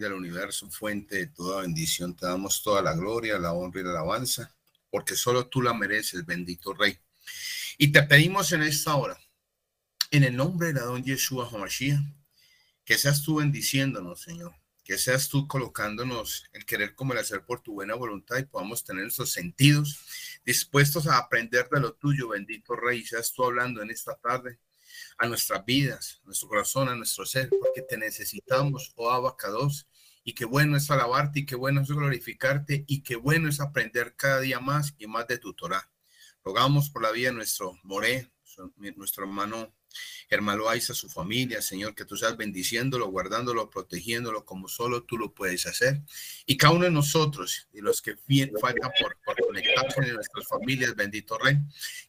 del universo, fuente de toda bendición, te damos toda la gloria, la honra y la alabanza, porque solo tú la mereces, bendito Rey. Y te pedimos en esta hora, en el nombre de la don Yeshua Hamashiach, que seas tú bendiciéndonos, Señor, que seas tú colocándonos el querer como el hacer por tu buena voluntad y podamos tener esos sentidos dispuestos a aprender de lo tuyo, bendito Rey, seas tú hablando en esta tarde a nuestras vidas, a nuestro corazón, a nuestro ser, porque te necesitamos, oh abacados, y qué bueno es alabarte y qué bueno es glorificarte y qué bueno es aprender cada día más y más de tu Torah. Rogamos por la vida de nuestro Moré, nuestro hermano Hermano Aiza, su familia, Señor, que tú seas bendiciéndolo, guardándolo, protegiéndolo como solo tú lo puedes hacer. Y cada uno de nosotros y los que faltan por, por conectarse en nuestras familias, bendito Rey,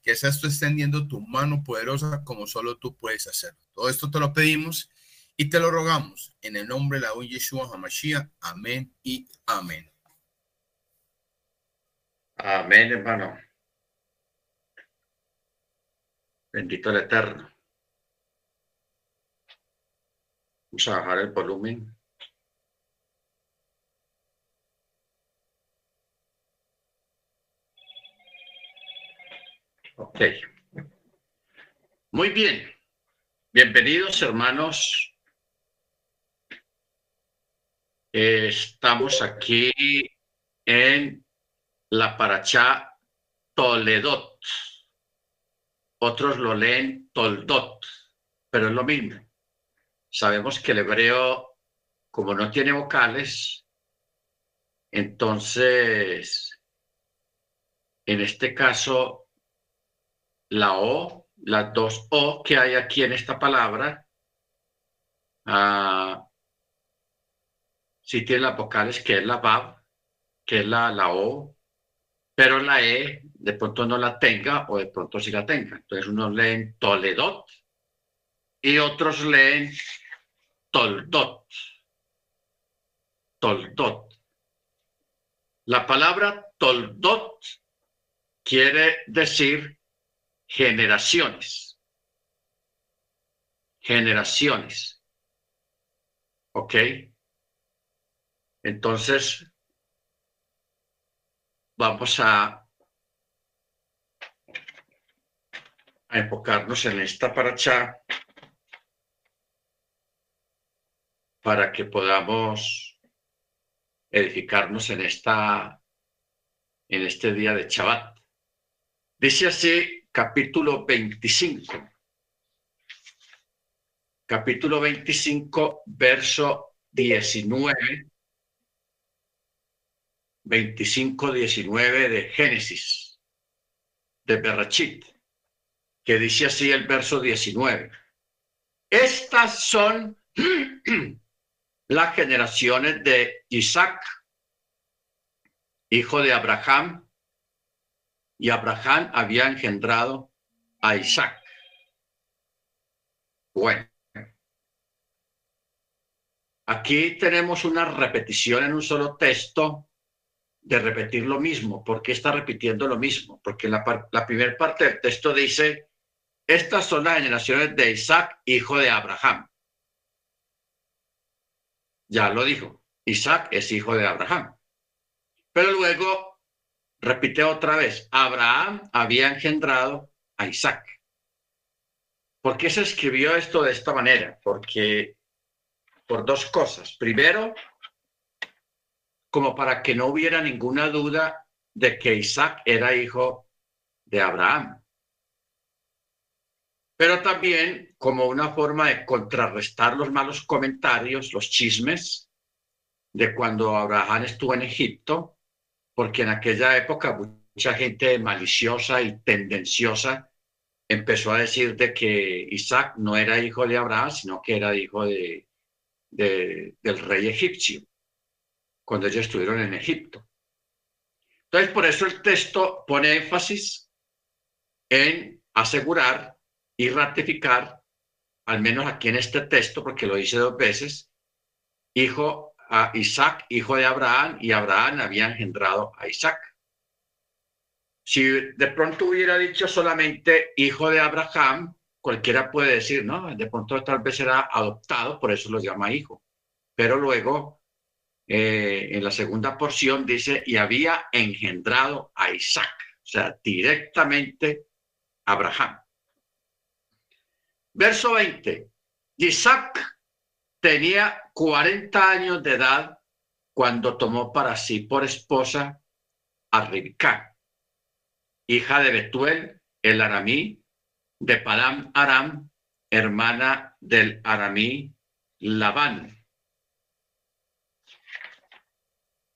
que seas tú extendiendo tu mano poderosa como solo tú puedes hacer. Todo esto te lo pedimos y te lo rogamos en el nombre de la un Yeshua HaMashiach. Amén y amén. Amén, hermano. Bendito el Eterno. Vamos a bajar el volumen. Ok. Muy bien. Bienvenidos, hermanos. Estamos aquí en la Parachá Toledot. Otros lo leen Toldot, pero es lo mismo sabemos que el hebreo, como no tiene vocales, entonces, en este caso, la O, las dos O que hay aquí en esta palabra, uh, sí tiene las vocales, que es la Bab, que es la, la O, pero la E de pronto no la tenga o de pronto sí la tenga. Entonces unos leen Toledot y otros leen Toldot. Toldot. La palabra Toldot quiere decir generaciones. Generaciones. ¿Ok? Entonces, vamos a, enfocarnos en esta paracha para que podamos edificarnos en esta en este día de Shabbat. Dice así capítulo 25. Capítulo 25, verso 19. 25, 19 de Génesis, de Berachit, que dice así el verso 19. Estas son las generaciones de Isaac, hijo de Abraham, y Abraham había engendrado a Isaac. Bueno, aquí tenemos una repetición en un solo texto de repetir lo mismo. ¿Por qué está repitiendo lo mismo? Porque la, la primera parte del texto dice, estas son las generaciones de Isaac, hijo de Abraham. Ya lo dijo, Isaac es hijo de Abraham. Pero luego repite otra vez, Abraham había engendrado a Isaac. ¿Por qué se escribió esto de esta manera? Porque por dos cosas. Primero, como para que no hubiera ninguna duda de que Isaac era hijo de Abraham. Pero también como una forma de contrarrestar los malos comentarios, los chismes de cuando Abraham estuvo en Egipto, porque en aquella época mucha gente maliciosa y tendenciosa empezó a decir de que Isaac no era hijo de Abraham, sino que era hijo de, del rey egipcio, cuando ellos estuvieron en Egipto. Entonces, por eso el texto pone énfasis en asegurar y ratificar al menos aquí en este texto, porque lo dice dos veces, hijo a Isaac, hijo de Abraham, y Abraham había engendrado a Isaac. Si de pronto hubiera dicho solamente hijo de Abraham, cualquiera puede decir, no, de pronto tal vez era adoptado, por eso lo llama hijo. Pero luego eh, en la segunda porción dice, y había engendrado a Isaac, o sea, directamente Abraham. Verso 20. Isaac tenía 40 años de edad cuando tomó para sí por esposa a Ribka, hija de Betuel, el aramí, de Padam Aram, hermana del aramí Labán.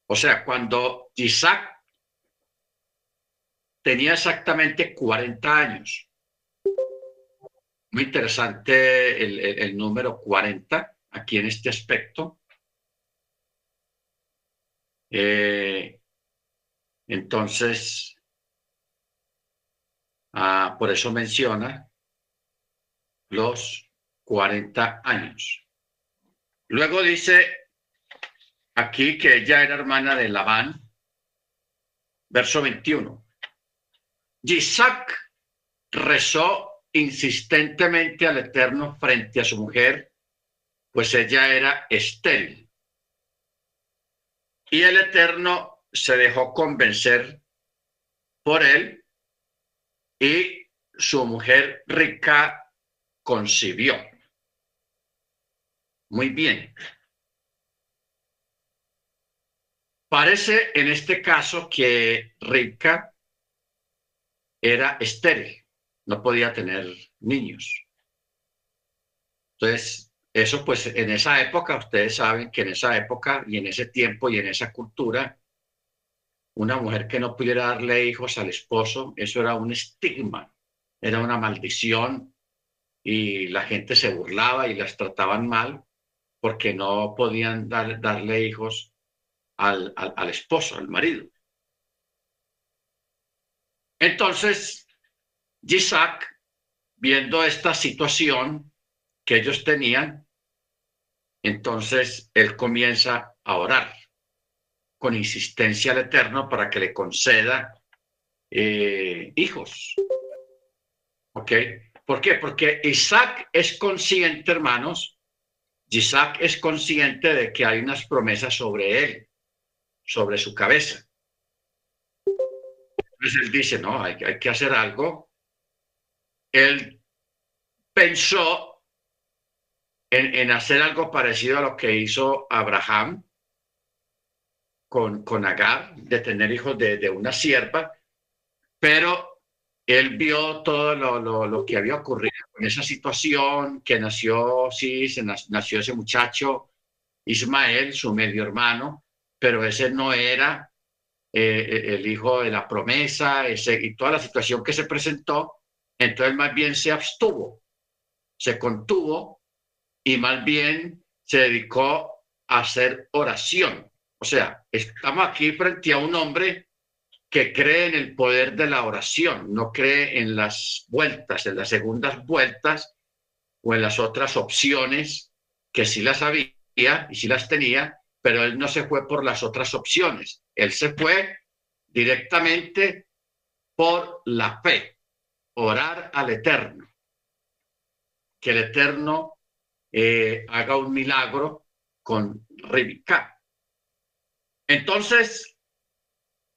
O sea, cuando Isaac tenía exactamente 40 años, muy interesante el, número 40 aquí en este aspecto. Eh, entonces, ah, por eso menciona los 40 años. Luego dice aquí que ella era hermana de Labán, verso 21. Isaac rezó insistentemente al Eterno frente a su mujer, pues ella era estéril. Y el Eterno se dejó convencer por él y su mujer rica concibió. Muy bien. Parece en este caso que rica era estéril no podía tener niños. Entonces, eso pues en esa época, ustedes saben que en esa época y en ese tiempo y en esa cultura, una mujer que no pudiera darle hijos al esposo, eso era un estigma, era una maldición y la gente se burlaba y las trataban mal porque no podían darle hijos al, al esposo, al marido. Entonces, Isaac, viendo esta situación que ellos tenían, entonces él comienza a orar con insistencia al Eterno para que le conceda eh, hijos. ¿Ok? ¿Por qué? Porque Isaac es consciente, hermanos, Isaac es consciente de que hay unas promesas sobre él, sobre su cabeza. Entonces él dice, no, hay, hay que hacer algo él pensó en, hacer algo parecido a lo que hizo Abraham con, con Agar, de tener hijos de, una sierva, pero él vio todo lo, que había ocurrido en esa situación, que nació, sí, se nació ese muchacho, Ismael, su medio hermano, pero ese no era eh, el hijo de la promesa, ese, y toda la situación que se presentó, entonces más bien se abstuvo, se contuvo y más bien se dedicó a hacer oración. O sea, estamos aquí frente a un hombre que cree en el poder de la oración, no cree en las vueltas, en las segundas vueltas o en las otras opciones que sí las había y sí las tenía, pero él no se fue por las otras opciones, él se fue directamente por la fe orar al Eterno, que el Eterno eh, haga un milagro con Rebeca. Entonces,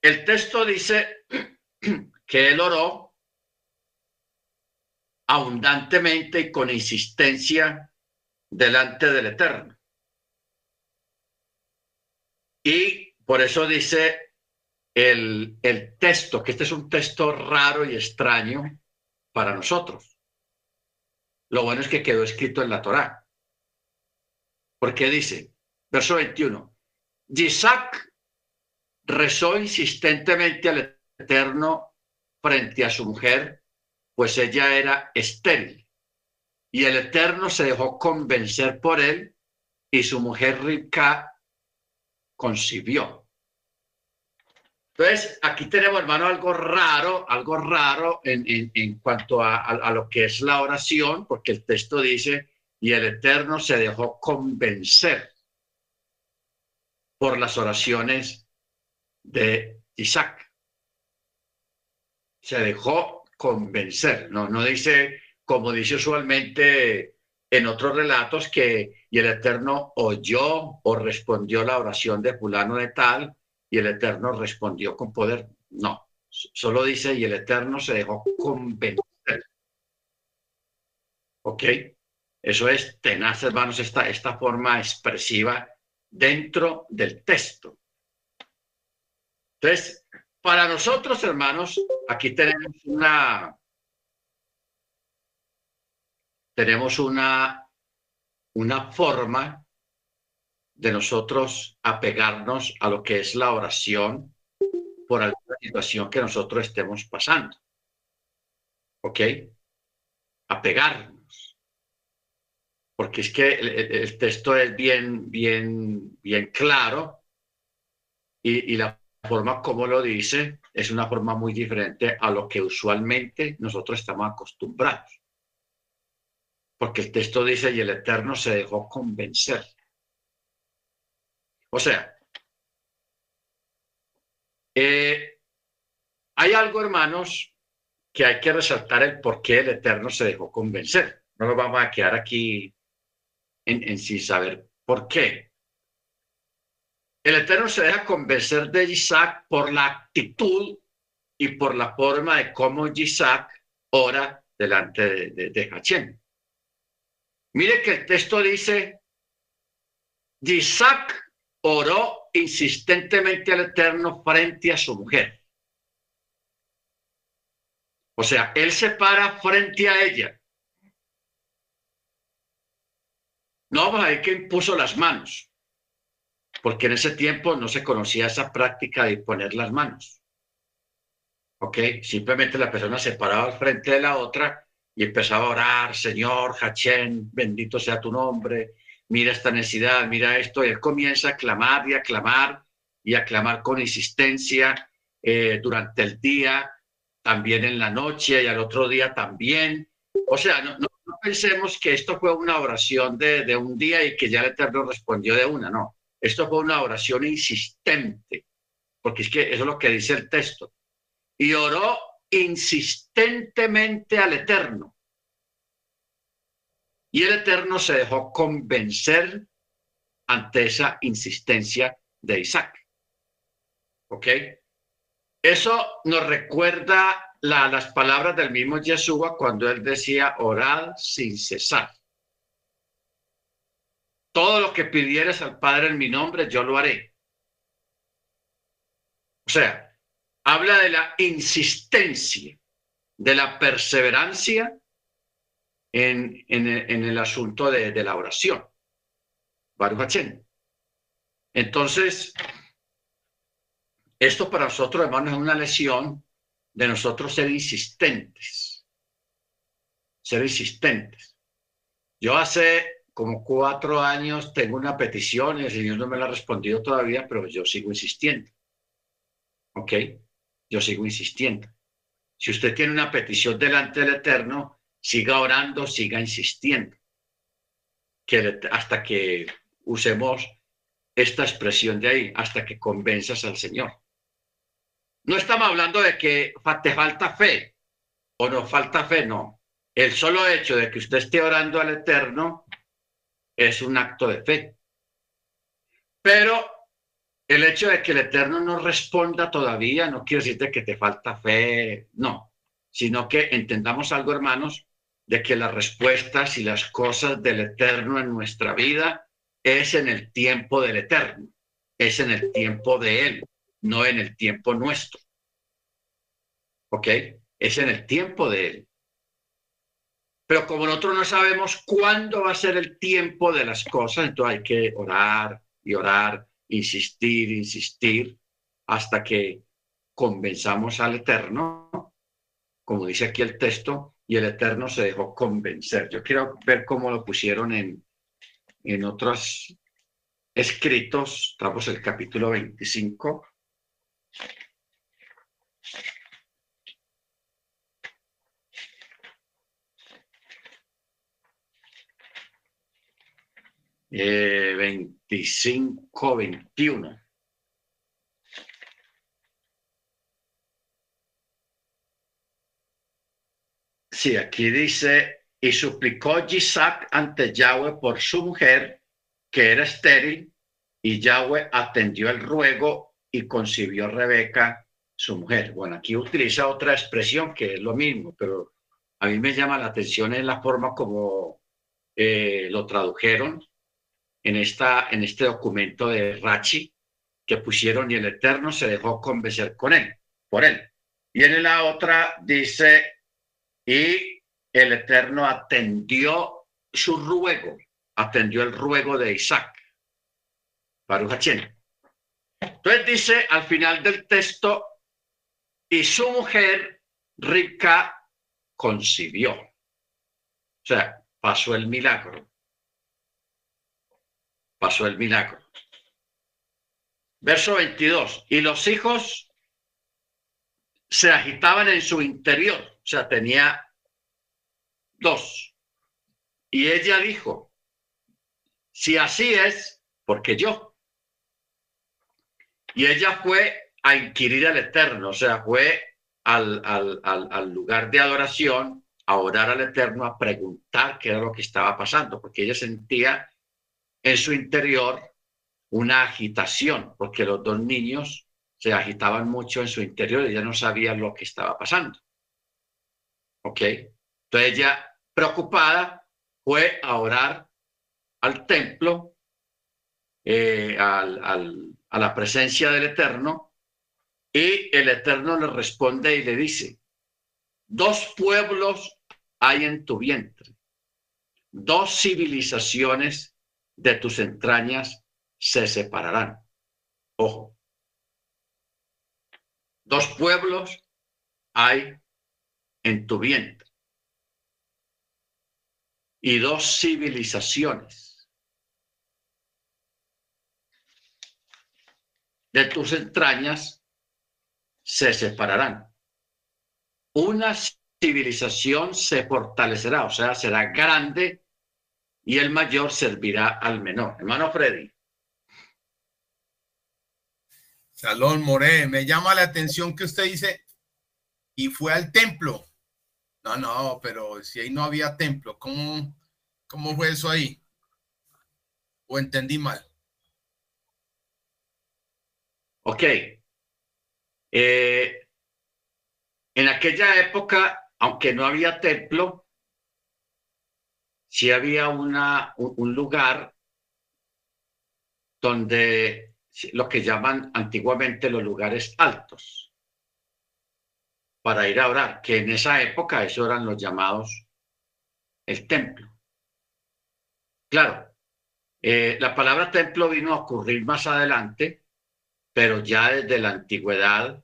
el texto dice que él oró abundantemente y con insistencia delante del Eterno. Y por eso dice el, el texto, que este es un texto raro y extraño, para nosotros. Lo bueno es que quedó escrito en la Torá. Porque dice, verso 21, Isaac rezó insistentemente al Eterno frente a su mujer, pues ella era estéril. Y el Eterno se dejó convencer por él y su mujer rica concibió. Entonces, aquí tenemos, hermano, algo raro, algo raro en, cuanto a, a, lo que es la oración, porque el texto dice, y el Eterno se dejó convencer por las oraciones de Isaac. Se dejó convencer, no, no dice, como dice usualmente en otros relatos que y el Eterno oyó o respondió la oración de fulano de tal y el Eterno respondió con poder. No, solo dice y el Eterno se dejó convencer. ¿Ok? Eso es tenaz, hermanos, esta, esta forma expresiva dentro del texto. Entonces, para nosotros, hermanos, aquí tenemos una, tenemos una, una forma de nosotros apegarnos a lo que es la oración por alguna situación que nosotros estemos pasando. ¿Ok? Apegarnos. Porque es que el, texto es bien, bien, bien claro y la forma como lo dice es una forma muy diferente a lo que usualmente nosotros estamos acostumbrados porque el texto dice, y el Eterno se dejó convencer. O sea, eh, hay algo, hermanos, que hay que resaltar el por qué el Eterno se dejó convencer. No nos vamos a quedar aquí en, sin saber por qué. El Eterno se deja convencer de Isaac por la actitud y por la forma de cómo Isaac ora delante de, de, de Mire que el texto dice, Isaac oró insistentemente al Eterno frente a su mujer. O sea, él se para frente a ella. No vamos ver que impuso las manos, porque en ese tiempo no se conocía esa práctica de poner las manos. ¿Ok? Simplemente la persona se paraba al frente de la otra y empezaba a orar, Señor, Hachén, bendito sea tu nombre, mira esta necesidad, mira esto, y él comienza a clamar y a clamar y a clamar con insistencia eh, durante el día, también en la noche y al otro día también. O sea, no, no, pensemos que esto fue una oración de, de un día y que ya el Eterno respondió de una, no. Esto fue una oración insistente, porque es que eso es lo que dice el texto. Y oró insistentemente al Eterno. Y el Eterno se dejó convencer ante esa insistencia de Isaac. ¿Ok? Eso nos recuerda las palabras del mismo Yeshua cuando él decía, orad sin cesar. Todo lo que pidieres al Padre en mi nombre, yo lo haré. O sea, habla de la insistencia, de la perseverancia en, el asunto de, la oración. Baruch Entonces, esto para nosotros, hermanos, es una lección de nosotros ser insistentes. Ser insistentes. Yo hace como cuatro años tengo una petición y el Señor no me la ha respondido todavía, pero yo sigo insistiendo. ¿Ok? Yo sigo insistiendo. Si usted tiene una petición delante del Eterno, siga orando, siga insistiendo, que hasta que usemos esta expresión de ahí, hasta que convenzas al Señor. No estamos hablando de que te falta fe o no falta fe, no. El solo hecho de que usted esté orando al Eterno es un acto de fe. Pero el hecho de que el Eterno no responda todavía no quiere decir que te falta fe, no, sino que entendamos algo, hermanos, de que las respuestas y las cosas del Eterno en nuestra vida es en el tiempo del Eterno, es en el tiempo de Él, no en el tiempo nuestro. ¿Ok? Es en el tiempo de Él. Pero como nosotros no sabemos cuándo va a ser el tiempo de las cosas, entonces hay que orar y orar insistir, insistir, hasta que convenzamos al Eterno, como dice aquí el texto, y el Eterno se dejó convencer. Yo quiero ver cómo lo pusieron en, en otros escritos. Estamos el capítulo 25. Eh, 25, 21. Sí, aquí dice, y suplicó Isaac ante Yahweh por su mujer, que era estéril, y Yahweh atendió el ruego y concibió Rebeca, su mujer. Bueno, aquí utiliza otra expresión que es lo mismo, pero a mí me llama la atención en la forma como eh, lo tradujeron en, esta, en este documento de Rachi, que pusieron y el Eterno se dejó convencer con él, por él. Y en la otra dice, y el Eterno atendió su ruego, atendió el ruego de Isaac. Baruch Entonces dice al final del texto, y su mujer rica concibió. O sea, pasó el milagro. Pasó el milagro. Verso 22. Y los hijos se agitaban en su interior. O sea, tenía dos. Y ella dijo, si así es, porque yo. Y ella fue a inquirir al Eterno, o sea, fue al, al, al, lugar de adoración a orar al Eterno, a preguntar qué era lo que estaba pasando, porque ella sentía en su interior una agitación, porque los dos niños se agitaban mucho en su interior y ella no sabía lo que estaba pasando. ¿Ok? Entonces ella, preocupada, fue a orar al templo, eh, a la presencia del Eterno, y el Eterno le responde y le dice, dos pueblos hay en tu vientre, dos civilizaciones de tus entrañas se separarán. Ojo, dos pueblos hay en tu vientre y dos civilizaciones de tus entrañas se separarán. Una civilización se fortalecerá, o sea, será grande y el mayor servirá al menor. Hermano Freddy. Salón More, me llama la atención que usted dice, y fue al templo. No, no, pero si ahí no había templo, ¿cómo, cómo fue eso ahí? ¿O entendí mal? Ok. Eh, en aquella época, aunque no había templo, sí había una, un lugar donde lo que llaman antiguamente los lugares altos para ir a orar, que en esa época eso eran los llamados el templo. Claro, eh, la palabra templo vino a ocurrir más adelante pero ya desde la antigüedad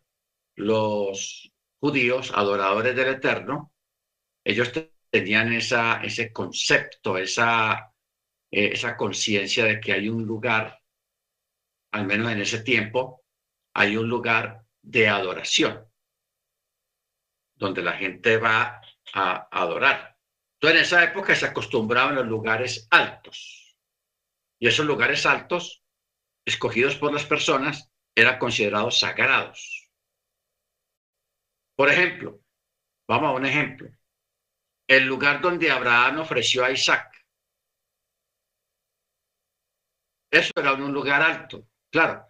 los judíos, adoradores del Eterno, ellos tenían esa, ese concepto, esa, eh, esa conciencia de que hay un lugar, al menos en ese tiempo, hay un lugar de adoración, donde la gente va a adorar. Entonces, en esa época se acostumbraban los lugares altos. Y esos lugares altos, escogidos por las personas, eran considerados sagrados. Por ejemplo, vamos a un ejemplo. El lugar donde Abraham ofreció a Isaac. Eso era un lugar alto. Claro,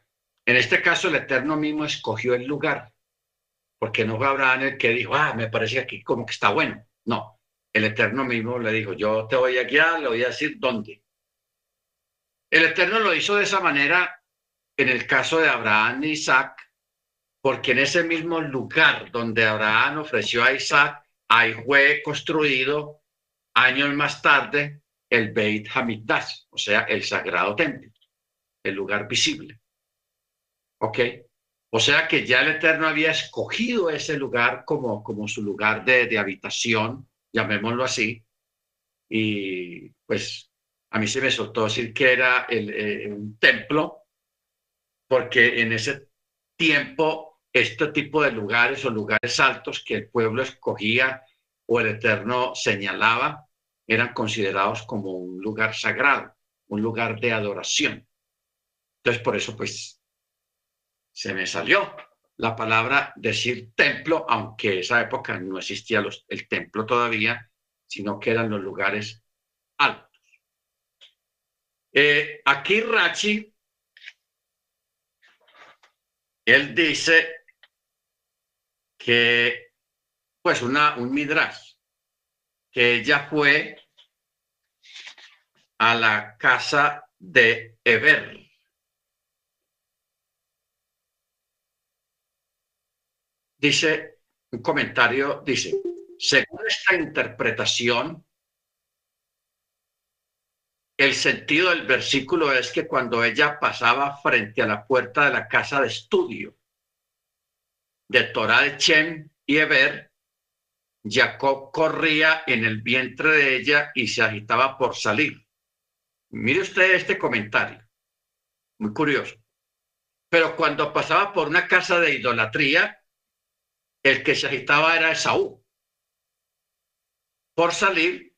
en este caso el Eterno mismo escogió el lugar, porque no fue Abraham el que dijo, ah, me parece aquí como que está bueno. No, el Eterno mismo le dijo, yo te voy a guiar, le voy a decir dónde. El Eterno lo hizo de esa manera en el caso de Abraham e Isaac, porque en ese mismo lugar donde Abraham ofreció a Isaac, ahí fue construido años más tarde el Beit Hamikdash, o sea, el sagrado templo, el lugar visible. ¿Ok? O sea que ya el Eterno había escogido ese lugar como, como su lugar de, habitación, llamémoslo así, y pues a mí se me soltó decir que era el, eh, un templo porque en ese tiempo este tipo de lugares o lugares altos que el pueblo escogía o el Eterno señalaba eran considerados como un lugar sagrado, un lugar de adoración. Entonces, por eso, pues, se me salió la palabra decir templo, aunque esa época no existía el templo todavía, sino que eran los lugares altos. Eh, aquí Rachi, él dice que, pues, una, un midrash, que ella fue a la casa de Eber. Dice, un comentario dice, según esta interpretación, el sentido del versículo es que cuando ella pasaba frente a la puerta de la casa de estudio de Torah de Chem y Eber, Jacob corría en el vientre de ella y se agitaba por salir. Mire usted este comentario, muy curioso. Pero cuando pasaba por una casa de idolatría, el que se agitaba era Esaú. Por salir,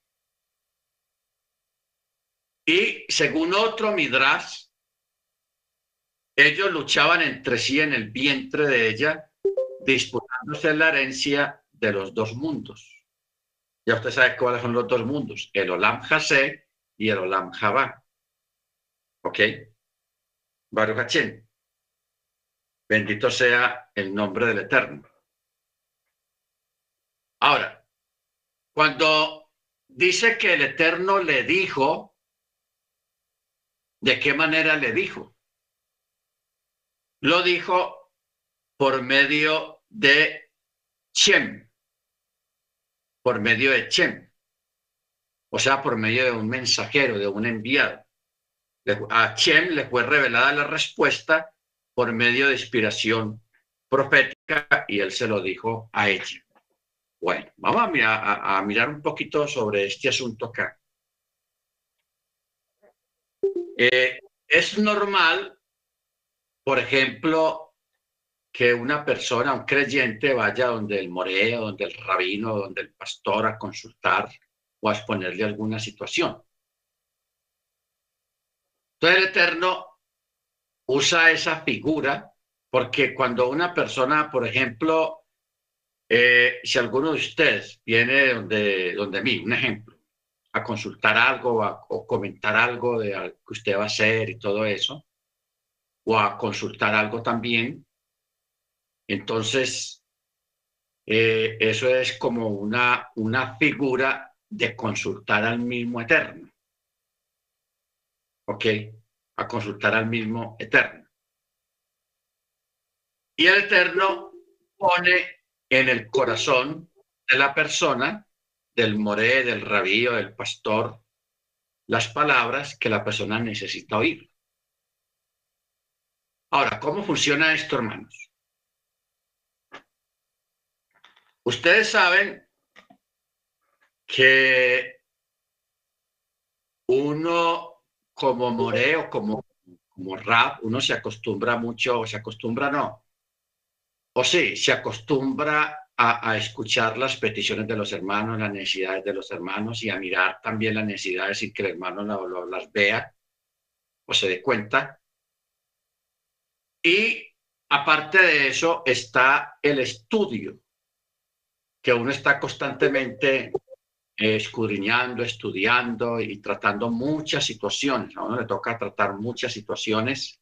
y según otro Midrash, ellos luchaban entre sí en el vientre de ella, disputándose la herencia de los dos mundos. Ya usted sabe cuáles son los dos mundos, el Olam Hase y el Olam Jabá. ¿Ok? Baruch Bendito sea el nombre del Eterno. Ahora, cuando dice que el Eterno le dijo, ¿de qué manera le dijo? Lo dijo por medio de Chem, por medio de Chem, o sea, por medio de un mensajero, de un enviado. A Chem le fue revelada la respuesta por medio de inspiración profética y él se lo dijo a ella. Bueno, vamos a, mirar un poquito sobre este asunto acá. Eh, es normal, por ejemplo, que una persona, un creyente, vaya donde el moreo, donde el rabino, donde el pastor a consultar o a exponerle alguna situación. Entonces el Eterno usa esa figura porque cuando una persona, por ejemplo, eh, si alguno de ustedes viene donde, donde mí, un ejemplo, a consultar algo o comentar algo de que usted va a hacer y todo eso, o a consultar algo también, entonces eh, eso es como una, una figura de consultar al mismo eterno. ¿Ok? A consultar al mismo eterno. Y el eterno pone en el corazón de la persona, del moré, del rabío, del pastor, las palabras que la persona necesita oír. Ahora, ¿cómo funciona esto, hermanos? Ustedes saben que uno como moré o como, como rap, uno se acostumbra mucho, o se acostumbra no, o sí, se acostumbra a, escuchar las peticiones de los hermanos, las necesidades de los hermanos y a mirar también las necesidades sin que el hermano las vea o se dé cuenta. Y aparte de eso está el estudio, que uno está constantemente escudriñando, estudiando y tratando muchas situaciones. A uno le toca tratar muchas situaciones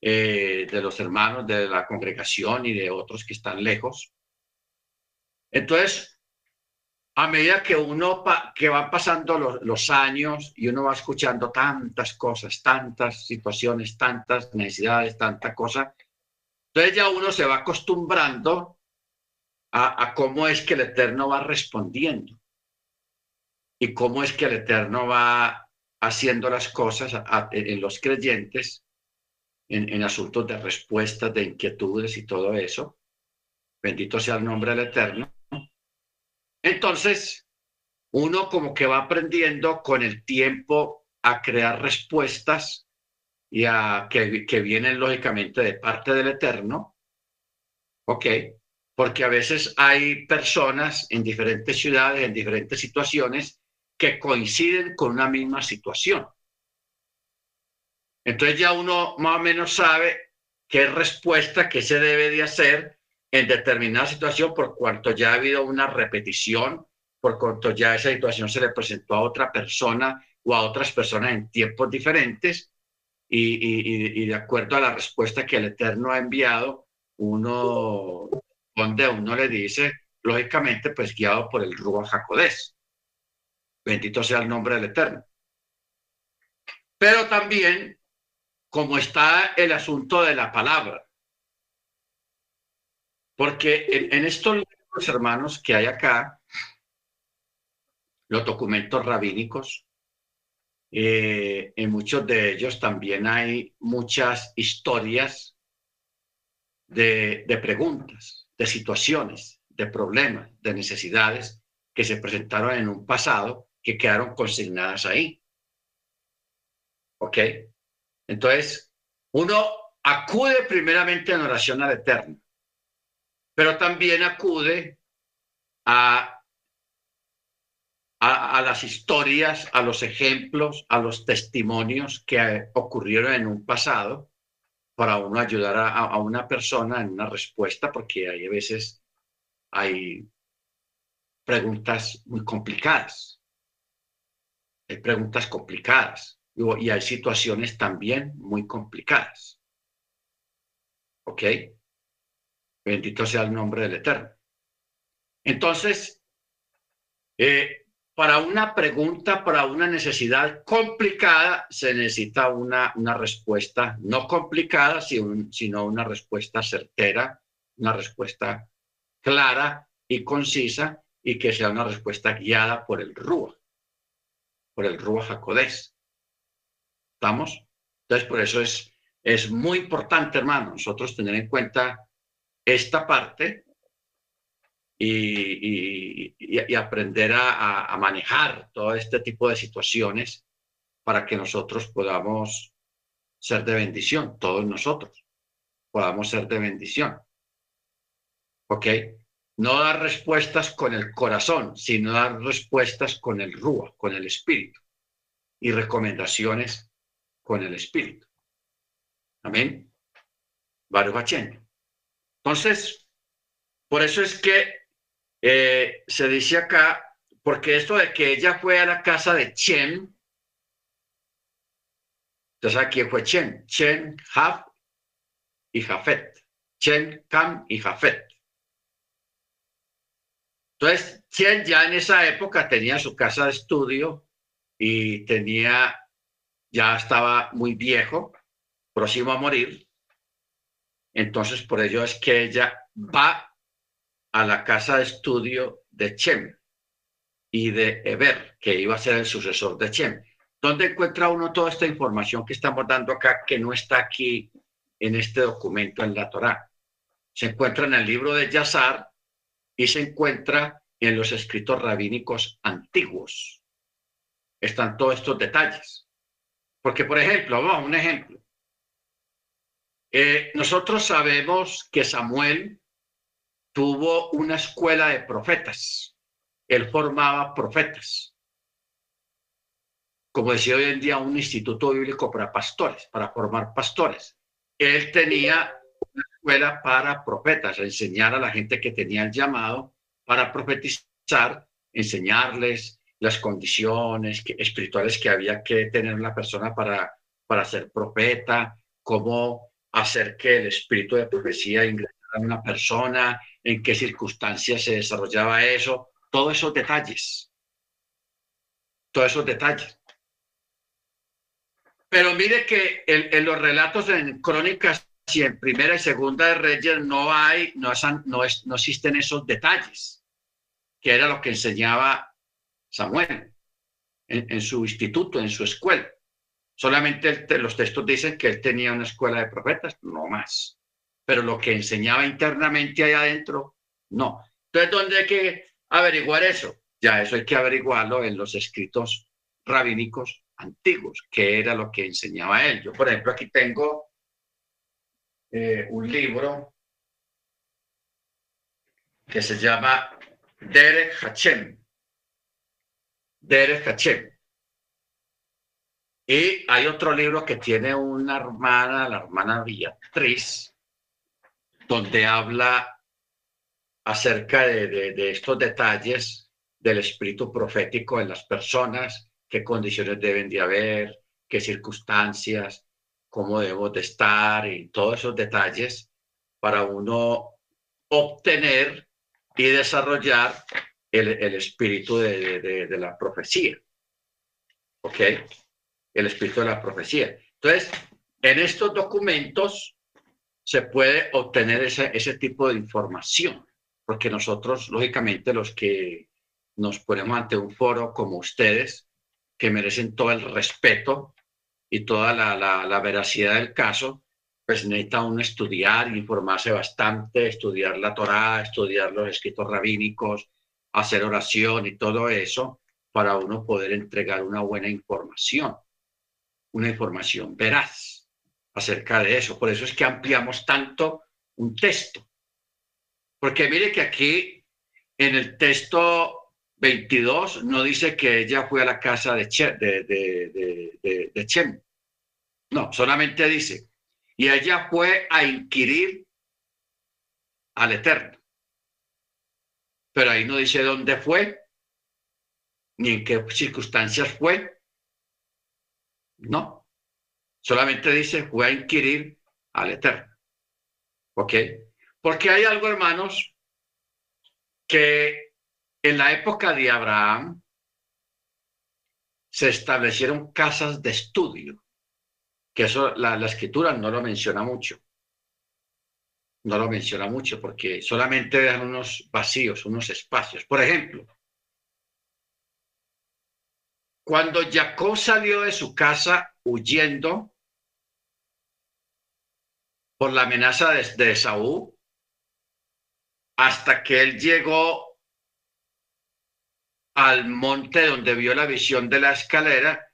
eh, de los hermanos de la congregación y de otros que están lejos. Entonces, a medida que uno que van pasando los, los, años y uno va escuchando tantas cosas, tantas situaciones, tantas necesidades, tanta cosa, entonces ya uno se va acostumbrando a, cómo es que el Eterno va respondiendo y cómo es que el Eterno va haciendo las cosas en los creyentes en, asuntos de respuestas, de inquietudes y todo eso. Bendito sea el nombre del Eterno. Entonces, uno como que va aprendiendo con el tiempo a crear respuestas y a que, que vienen lógicamente de parte del Eterno. ¿Ok? Porque a veces hay personas en diferentes ciudades, en diferentes situaciones, que coinciden con una misma situación. Entonces ya uno más o menos sabe qué respuesta, qué se debe de hacer en determinada situación por cuanto ya ha habido una repetición por cuanto ya esa situación se le presentó a otra persona o a otras personas en tiempos diferentes y, de acuerdo a la respuesta que el Eterno ha enviado, uno donde uno le dice, lógicamente, pues guiado por el Ruach Jacodés. Bendito sea el nombre del Eterno. Pero también, como está el asunto de la palabra, porque en, estos libros, hermanos, que hay acá, los documentos rabínicos, eh, en muchos de ellos también hay muchas historias de, de preguntas, de situaciones, de problemas, de necesidades que se presentaron en un pasado que quedaron consignadas ahí. ¿Ok? Entonces, uno acude primeramente en oración al Eterno pero también acude a, a, las historias, a los ejemplos, a los testimonios que ocurrieron en un pasado para uno ayudar a, una persona en una respuesta, porque hay a veces hay preguntas muy complicadas. Hay preguntas complicadas y hay situaciones también muy complicadas. ¿Ok? Bendito sea el nombre del Eterno. Entonces, eh, para una pregunta, para una necesidad complicada, se necesita una, una respuesta no complicada, sino una respuesta certera, una respuesta clara y concisa y que sea una respuesta guiada por el Rúa, por el Rúa Jacodés. ¿Estamos? Entonces, por eso es, es muy importante, hermano, nosotros tener en cuenta esta parte y, aprender a, manejar todo este tipo de situaciones para que nosotros podamos ser de bendición, todos nosotros podamos ser de bendición. ¿Ok? No dar respuestas con el corazón, sino dar respuestas con el rúa, con el espíritu y recomendaciones con el espíritu. Amén. Baruch entonces, por eso es que eh, se dice acá, porque esto de que ella fue a la casa de Chen, entonces aquí fue Chen, Chen, Haf y Jafet, Chen, Cam y Jafet. Entonces, Chen ya en esa época tenía su casa de estudio y tenía, ya estaba muy viejo, próximo a morir, entonces, por ello es que ella va a la casa de estudio de Chem y de Eber, que iba a ser el sucesor de Chem. ¿Dónde encuentra uno toda esta información que estamos dando acá, que no está aquí en este documento en la Torá? Se encuentra en el libro de Yazar y se encuentra en los escritos rabínicos antiguos. Están todos estos detalles. Porque, por ejemplo, vamos, un ejemplo. Eh, nosotros sabemos que Samuel tuvo una escuela de profetas. Él formaba profetas. Como decía hoy en día, un instituto bíblico para pastores, para formar pastores. Él tenía una escuela para profetas, enseñar a la gente que tenía el llamado para profetizar, enseñarles las condiciones espirituales que había que tener una persona para, para ser profeta, cómo hacer que el espíritu de profecía una persona, en qué circunstancias se desarrollaba eso, todos esos detalles. Todos esos detalles. Pero mire que en, los relatos en crónicas y en primera y segunda de Reyes no hay, no, no, es, no existen esos detalles, que era lo que enseñaba Samuel en su instituto, en su escuela. Solamente los textos dicen que él tenía una escuela de profetas, no más. Pero lo que enseñaba internamente ahí adentro, no. Entonces, ¿dónde hay que averiguar eso? Ya eso hay que averiguarlo en los escritos rabínicos antiguos, que era lo que enseñaba él. Yo, por ejemplo, aquí tengo eh, un libro que se llama Derek Hachem. Derek Hachem. Y hay otro libro que tiene una hermana, la hermana Beatriz, donde habla acerca de, estos detalles del espíritu profético en las personas, qué condiciones deben de haber, qué circunstancias, cómo debemos de estar y todos esos detalles para uno obtener y desarrollar el, espíritu de, de, la profecía. ¿Ok? El espíritu de la profecía. Entonces, en estos documentos se puede obtener ese, ese tipo de información, porque nosotros, lógicamente, los que nos ponemos ante un foro como ustedes, que merecen todo el respeto y toda la, la, veracidad del caso, pues necesita uno estudiar, informarse bastante, estudiar la Torá, estudiar los escritos rabínicos, hacer oración y todo eso, para uno poder entregar una buena información, una información veraz acerca de eso. Por eso es que ampliamos tanto un texto. Porque mire que aquí en el texto 22 no dice que ella fue a la casa de, Chem. No, solamente dice, y ella fue a inquirir al Eterno. Pero ahí no dice dónde fue, ni en qué circunstancias fue. No, solamente dice, fue a inquirir al Eterno. ¿Ok? Porque hay algo, hermanos, que en la época de Abraham se establecieron casas de estudio, que eso la, escritura no lo menciona mucho. No lo menciona mucho porque solamente dejan unos vacíos, unos espacios. Por ejemplo, cuando Jacob salió de su casa huyendo por la amenaza de, de Saúl, hasta que él llegó al monte donde vio la visión de la escalera,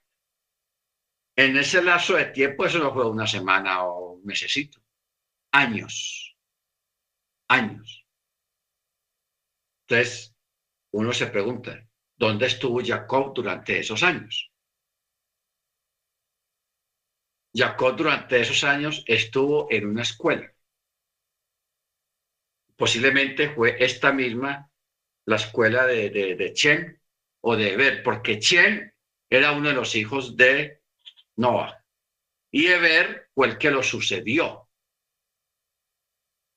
en ese lazo de tiempo, eso no fue una semana o un mesecito, años, años. Entonces, uno se pregunta, ¿dónde estuvo Jacob durante esos años? Jacob durante esos años estuvo en una escuela. Posiblemente fue esta misma la escuela de, de, Chen o de Eber, porque Chen era uno de los hijos de Noah y Eber fue el que lo sucedió.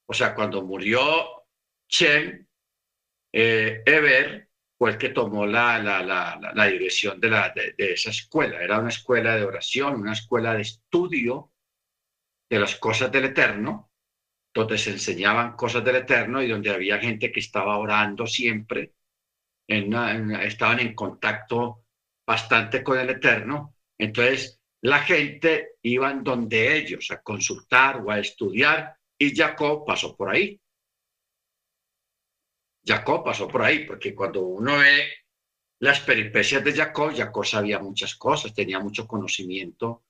O sea, cuando murió Chen, eh, Eber fue el que tomó la, la, la, dirección de, de, de, esa escuela. Era una escuela de oración, una escuela de estudio de las cosas del Eterno donde se enseñaban cosas del Eterno y donde había gente que estaba orando siempre, estaban en contacto bastante con el Eterno. Entonces, la gente iba donde ellos a consultar o a estudiar y Jacob pasó por ahí. Jacob pasó por ahí, porque cuando uno ve las peripecias de Jacob, Jacob sabía muchas cosas, tenía mucho conocimiento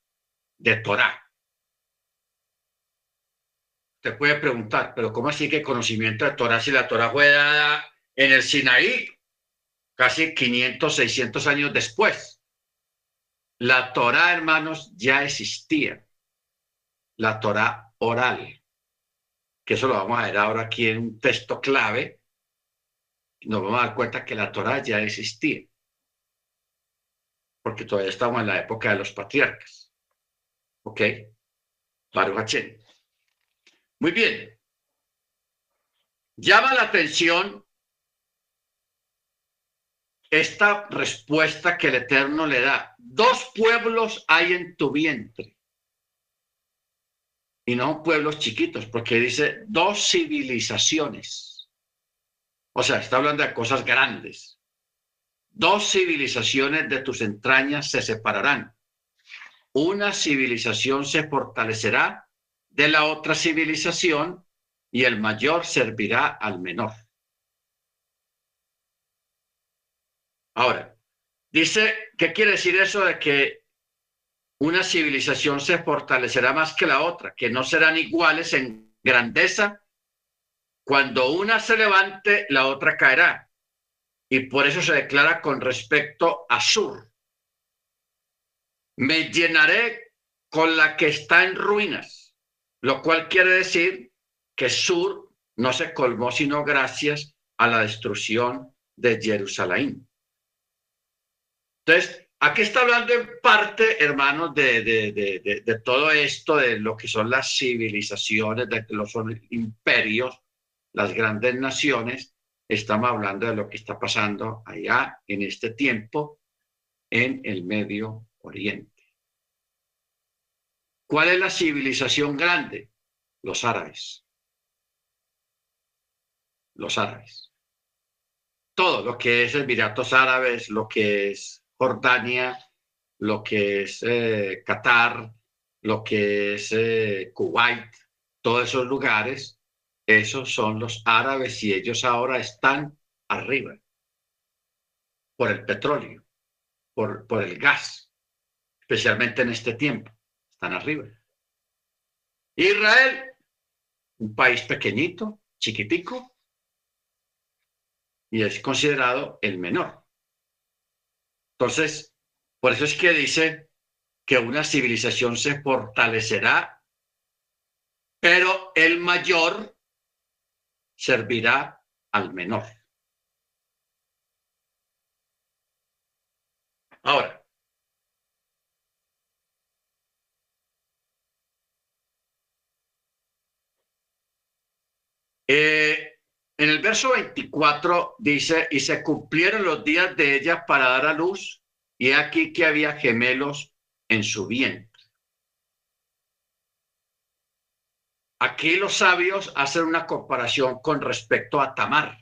de Torah. Te puede preguntar, pero ¿cómo así que conocimiento de Torah si la Torah fue dada en el Sinaí casi 500, 600 años después? La Torah, hermanos, ya existía. La Torah oral, que eso lo vamos a ver ahora aquí en un texto clave. Nos vamos a dar cuenta que la Torah ya existía. Porque todavía estamos en la época de los patriarcas. ¿Ok? Baruch muy bien. Llama la atención esta respuesta que el Eterno le da. Dos pueblos hay en tu vientre. Y no pueblos chiquitos, porque dice dos civilizaciones. O sea, está hablando de cosas grandes. Dos civilizaciones de tus entrañas se separarán. Una civilización se fortalecerá de la otra civilización y el mayor servirá al menor. Ahora, dice, ¿qué quiere decir eso de que una civilización se fortalecerá más que la otra, que no serán iguales en grandeza? Cuando una se levante, la otra caerá. Y por eso se declara con respecto a Sur. Me llenaré con la que está en ruinas lo cual quiere decir que Sur no se colmó sino gracias a la destrucción de Jerusalén. Entonces, aquí está hablando en parte, hermanos, de, de, todo esto, de lo que son las civilizaciones, de los imperios, las grandes naciones. Estamos hablando de lo que está pasando allá en este tiempo en el Medio Oriente. ¿Cuál es la civilización grande? Los árabes. Los árabes. Todo lo que es Emiratos Árabes, lo que es Jordania, lo que es eh, Qatar, lo que es eh, Kuwait, todos esos lugares, esos son los árabes y ellos ahora están arriba por el petróleo, por, por el gas, especialmente en este tiempo están arriba. Israel, un país pequeñito, chiquitico, y es considerado el menor. Entonces, por eso es que dice que una civilización se fortalecerá, pero el mayor servirá al menor. Ahora, Eh, en el verso 24 dice, y se cumplieron los días de ella para dar a luz, y aquí que había gemelos en su vientre. Aquí los sabios hacen una comparación con respecto a Tamar.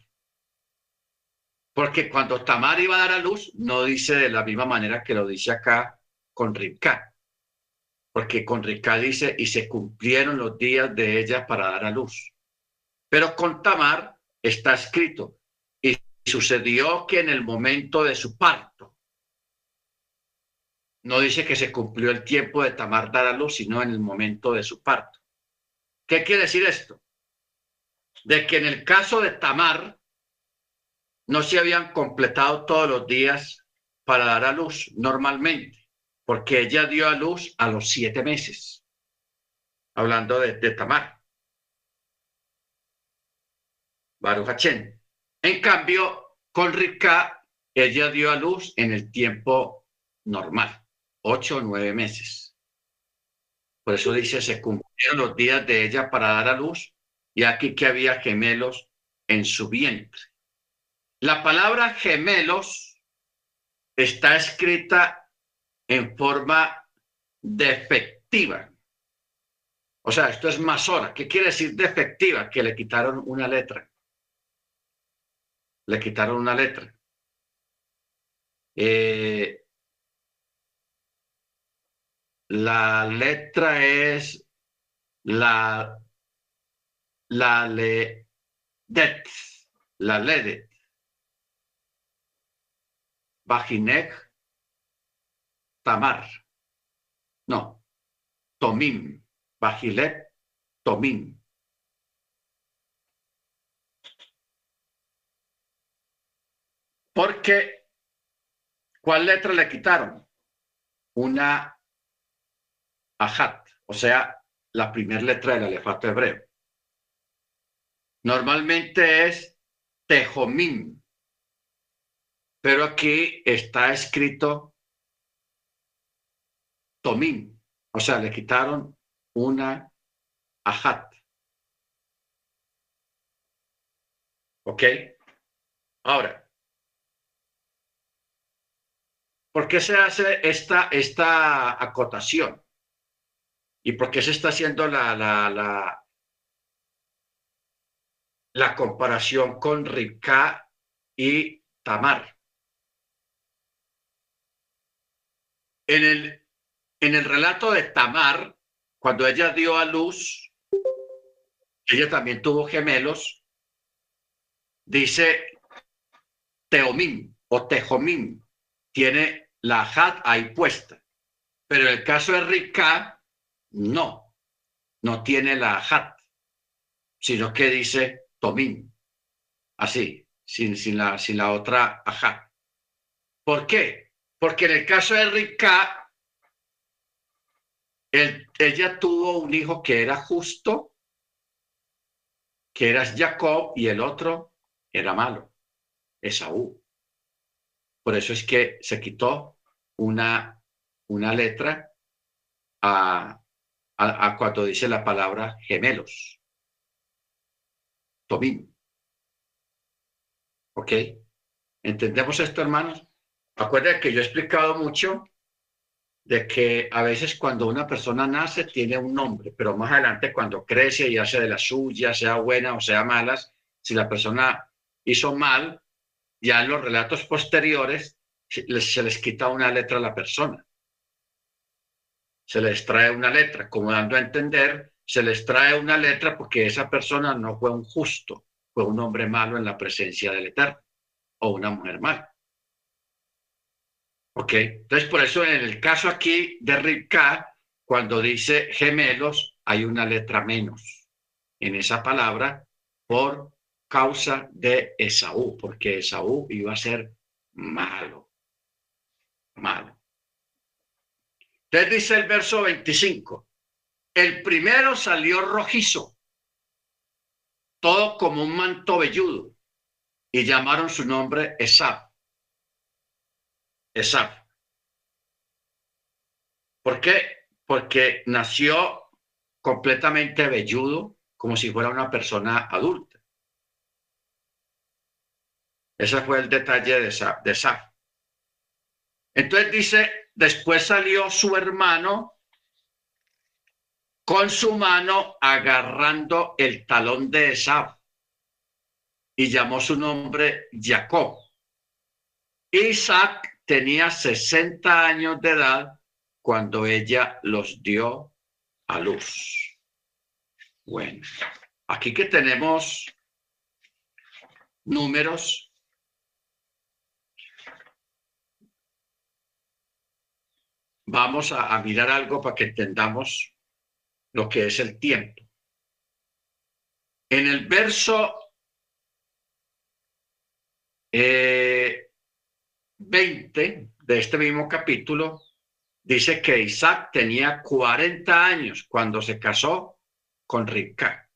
Porque cuando Tamar iba a dar a luz, no dice de la misma manera que lo dice acá con Ricá. Porque con Ricá dice, y se cumplieron los días de ella para dar a luz. Pero con Tamar está escrito, y sucedió que en el momento de su parto, no dice que se cumplió el tiempo de Tamar dar a luz, sino en el momento de su parto. ¿Qué quiere decir esto? De que en el caso de Tamar no se habían completado todos los días para dar a luz normalmente, porque ella dio a luz a los siete meses, hablando de, Tamar. Baruch En cambio, con Rika, ella dio a luz en el tiempo normal, ocho o nueve meses. Por eso dice, se cumplieron los días de ella para dar a luz, y aquí que había gemelos en su vientre. La palabra gemelos está escrita en forma defectiva. O sea, esto es masora. ¿Qué quiere decir defectiva? Que le quitaron una letra le quitaron una letra. Eh, la letra es la la le det, la ledet. Vajinek tamar. No, tomim. Bajilet tomim. Porque, ¿cuál letra le quitaron? Una o sea, la primera letra del alefato hebreo. Normalmente es tejomim, pero aquí está escrito tomim, o sea, le quitaron una ajat. ¿Ok? Ahora, ¿Por qué se hace esta, esta acotación? ¿Y por qué se está haciendo la, la, la, comparación con Ricá y Tamar? En el, en el relato de Tamar, cuando ella dio a luz, ella también tuvo gemelos, dice Teomín o Tejomín, tiene la hat ahí puesta. Pero en el caso de Rika, no, no tiene la hat, sino que dice Tomín, así, sin, sin, la, sin la otra ajat. ¿Por qué? Porque en el caso de Rika, ella tuvo un hijo que era justo, que era Jacob, y el otro era malo. Esaú. Por eso es que se quitó una, una letra a, a, cuando dice la palabra gemelos. Tobín. ¿Ok? ¿Entendemos esto, hermanos? Acuérdense que yo he explicado mucho de que a veces cuando una persona nace tiene un nombre, pero más adelante cuando crece y hace de la suya, sea buena o sea malas, si la persona hizo mal, ya en los relatos posteriores se les quita una letra a la persona. Se les trae una letra, como dando a entender, se les trae una letra porque esa persona no fue un justo, fue un hombre malo en la presencia del Eterno o una mujer mala. ¿Ok? Entonces, por eso en el caso aquí de Ribka, cuando dice gemelos, hay una letra menos en esa palabra por causa de Esaú, porque Esaú iba a ser malo, malo. Entonces dice el verso 25, el primero salió rojizo, todo como un manto velludo, y llamaron su nombre Esab. Esab. ¿Por qué? Porque nació completamente velludo, como si fuera una persona adulta. Ese fue el detalle de Saf. Entonces dice, después salió su hermano con su mano agarrando el talón de Esaf y llamó su nombre Jacob. Isaac tenía 60 años de edad cuando ella los dio a luz. Bueno, aquí que tenemos números vamos a, mirar algo para que entendamos lo que es el tiempo. En el verso 20 eh, de este mismo capítulo, dice que Isaac tenía 40 años cuando se casó con Rica.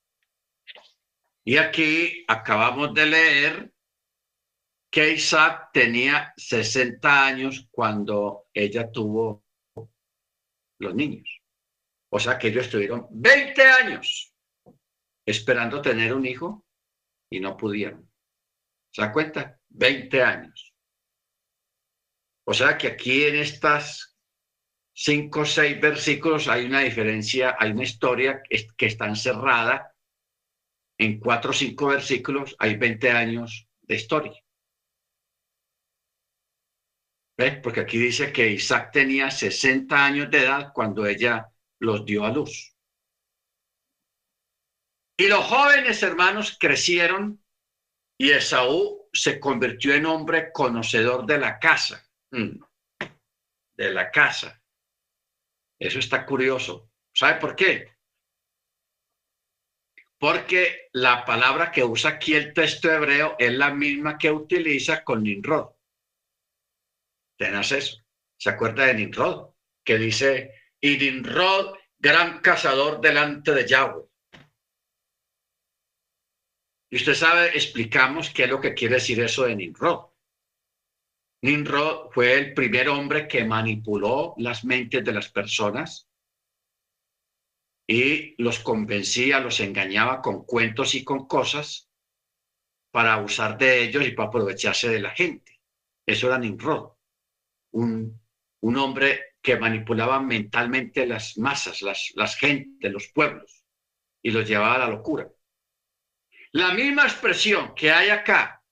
Y aquí acabamos de leer que Isaac tenía 60 años cuando ella tuvo los niños. O sea que ellos estuvieron 20 años esperando tener un hijo y no pudieron. ¿Se da cuenta? 20 años. O sea que aquí en estas cinco o seis versículos hay una diferencia, hay una historia que está encerrada en cuatro o cinco versículos, hay 20 años de historia. Porque aquí dice que Isaac tenía 60 años de edad cuando ella los dio a luz. Y los jóvenes hermanos crecieron y Esaú se convirtió en hombre conocedor de la casa. Mm. De la casa. Eso está curioso. ¿Sabe por qué? Porque la palabra que usa aquí el texto hebreo es la misma que utiliza con Nimrod. Tenés eso. ¿Se acuerda de Nimrod? Que dice, y Nimrod, gran cazador delante de Yahweh. Y usted sabe, explicamos qué es lo que quiere decir eso de Nimrod. Nimrod fue el primer hombre que manipuló las mentes de las personas y los convencía, los engañaba con cuentos y con cosas para abusar de ellos y para aprovecharse de la gente. Eso era Nimrod un, hombre que manipulaba mentalmente las masas, las, las gentes, los pueblos, y los llevaba a la locura. La misma expresión que hay acá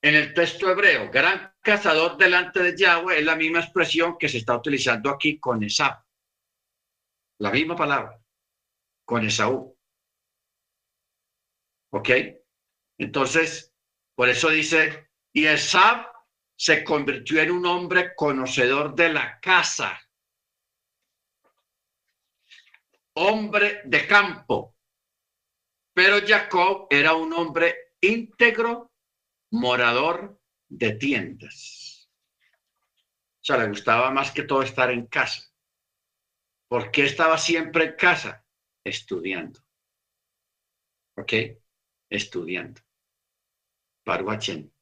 en el texto hebreo, gran cazador delante de Yahweh, es la misma expresión que se está utilizando aquí con Esaú. La misma palabra, con Esaú. ¿Ok? Entonces, por eso dice, y Esaú se convirtió en un hombre conocedor de la casa, hombre de campo. Pero Jacob era un hombre íntegro, morador de tiendas. O sea, le gustaba más que todo estar en casa. ¿Por qué estaba siempre en casa? Estudiando. ¿Ok? Estudiando. Baruachén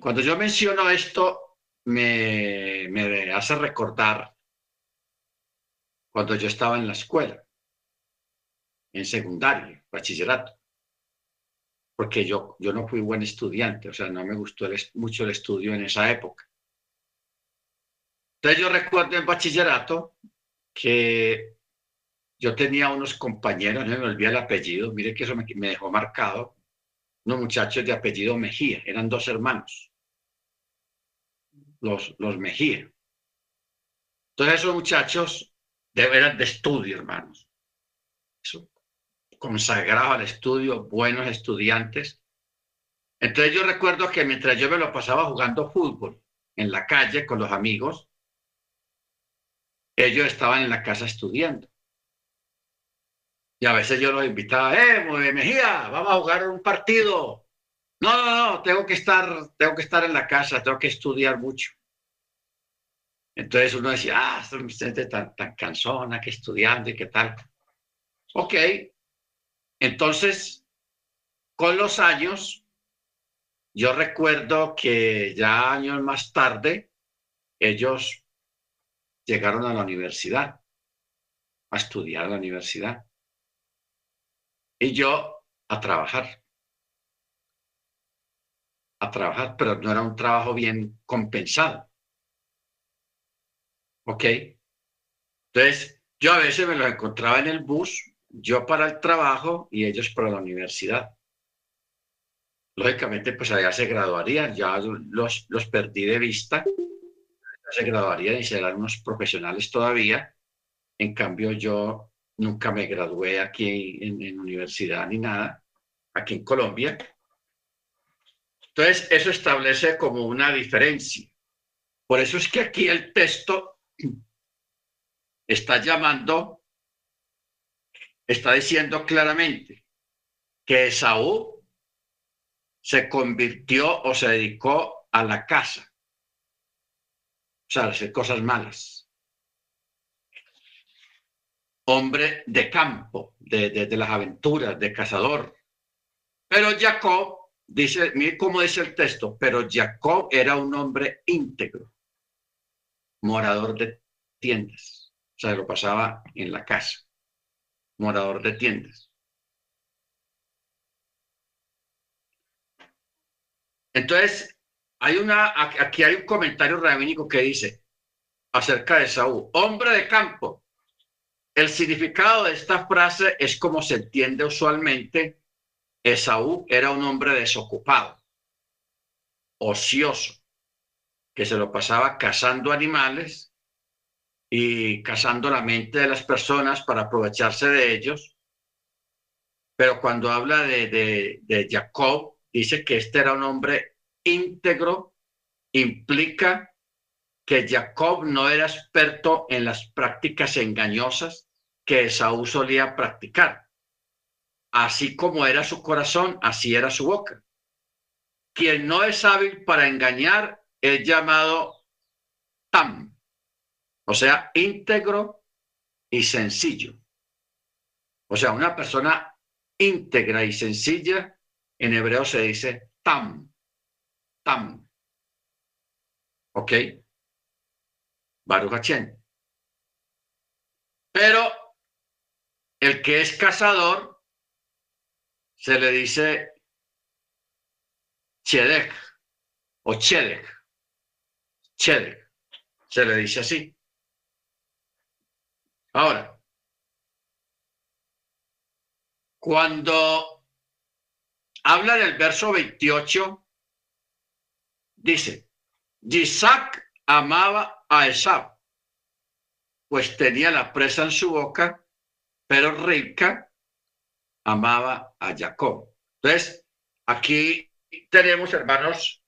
Cuando yo menciono esto, me, me hace recordar cuando yo estaba en la escuela, en secundaria, bachillerato, porque yo, yo no fui buen estudiante, o sea, no me gustó mucho el estudio en esa época. Entonces yo recuerdo en bachillerato que yo tenía unos compañeros, no me olvidé el apellido, mire que eso me, me dejó marcado, unos muchachos de apellido Mejía, eran dos hermanos, los, los Mejía. Entonces esos muchachos eran de estudio, hermanos. Eso, consagrado al estudio, buenos estudiantes. Entonces yo recuerdo que mientras yo me lo pasaba jugando fútbol en la calle con los amigos, ellos estaban en la casa estudiando. Y a veces yo los invitaba, eh, Mejía, vamos a jugar un partido. No, no, no, tengo que estar, tengo que estar en la casa, tengo que estudiar mucho. Entonces uno decía, ah, esta gente tan, tan cansona, que estudiando y qué tal. Ok. Entonces, con los años, yo recuerdo que ya años más tarde, ellos llegaron a la universidad, a estudiar a la universidad. Y yo a trabajar. A trabajar, pero no era un trabajo bien compensado. ¿Ok? Entonces, yo a veces me los encontraba en el bus, yo para el trabajo y ellos para la universidad. Lógicamente, pues allá se graduarían, ya los, los perdí de vista, se graduarían y serán unos profesionales todavía. En cambio, yo nunca me gradué aquí en, en universidad ni nada, aquí en Colombia. Entonces, eso establece como una diferencia. Por eso es que aquí el texto está llamando, está diciendo claramente que Esaú se convirtió o se dedicó a la casa, o sea, a hacer cosas malas. Hombre de campo, de, de, las aventuras, de cazador. Pero Jacob, dice, mire cómo dice el texto, pero Jacob era un hombre íntegro, morador de tiendas. O sea, lo pasaba en la casa, morador de tiendas. Entonces, hay una, aquí hay un comentario rabínico que dice acerca de Saúl, hombre de campo. El significado de esta frase es como se entiende usualmente. Esaú era un hombre desocupado, ocioso, que se lo pasaba cazando animales y cazando la mente de las personas para aprovecharse de ellos. Pero cuando habla de, de, Jacob, dice que este era un hombre íntegro, implica que Jacob no era experto en las prácticas engañosas que Saúl solía practicar. Así como era su corazón, así era su boca. Quien no es hábil para engañar es llamado Tam, o sea, íntegro y sencillo. O sea, una persona íntegra y sencilla, en hebreo se dice tam, tam. ¿Ok? Baruch Pero el que es cazador se le dice chedek o chedek. Chedek. Se le dice así. Ahora, cuando habla del verso 28, dice, Isaac amaba a Esau, pues tenía la presa en su boca, pero rica amaba a Jacob. Entonces, aquí tenemos, hermanos,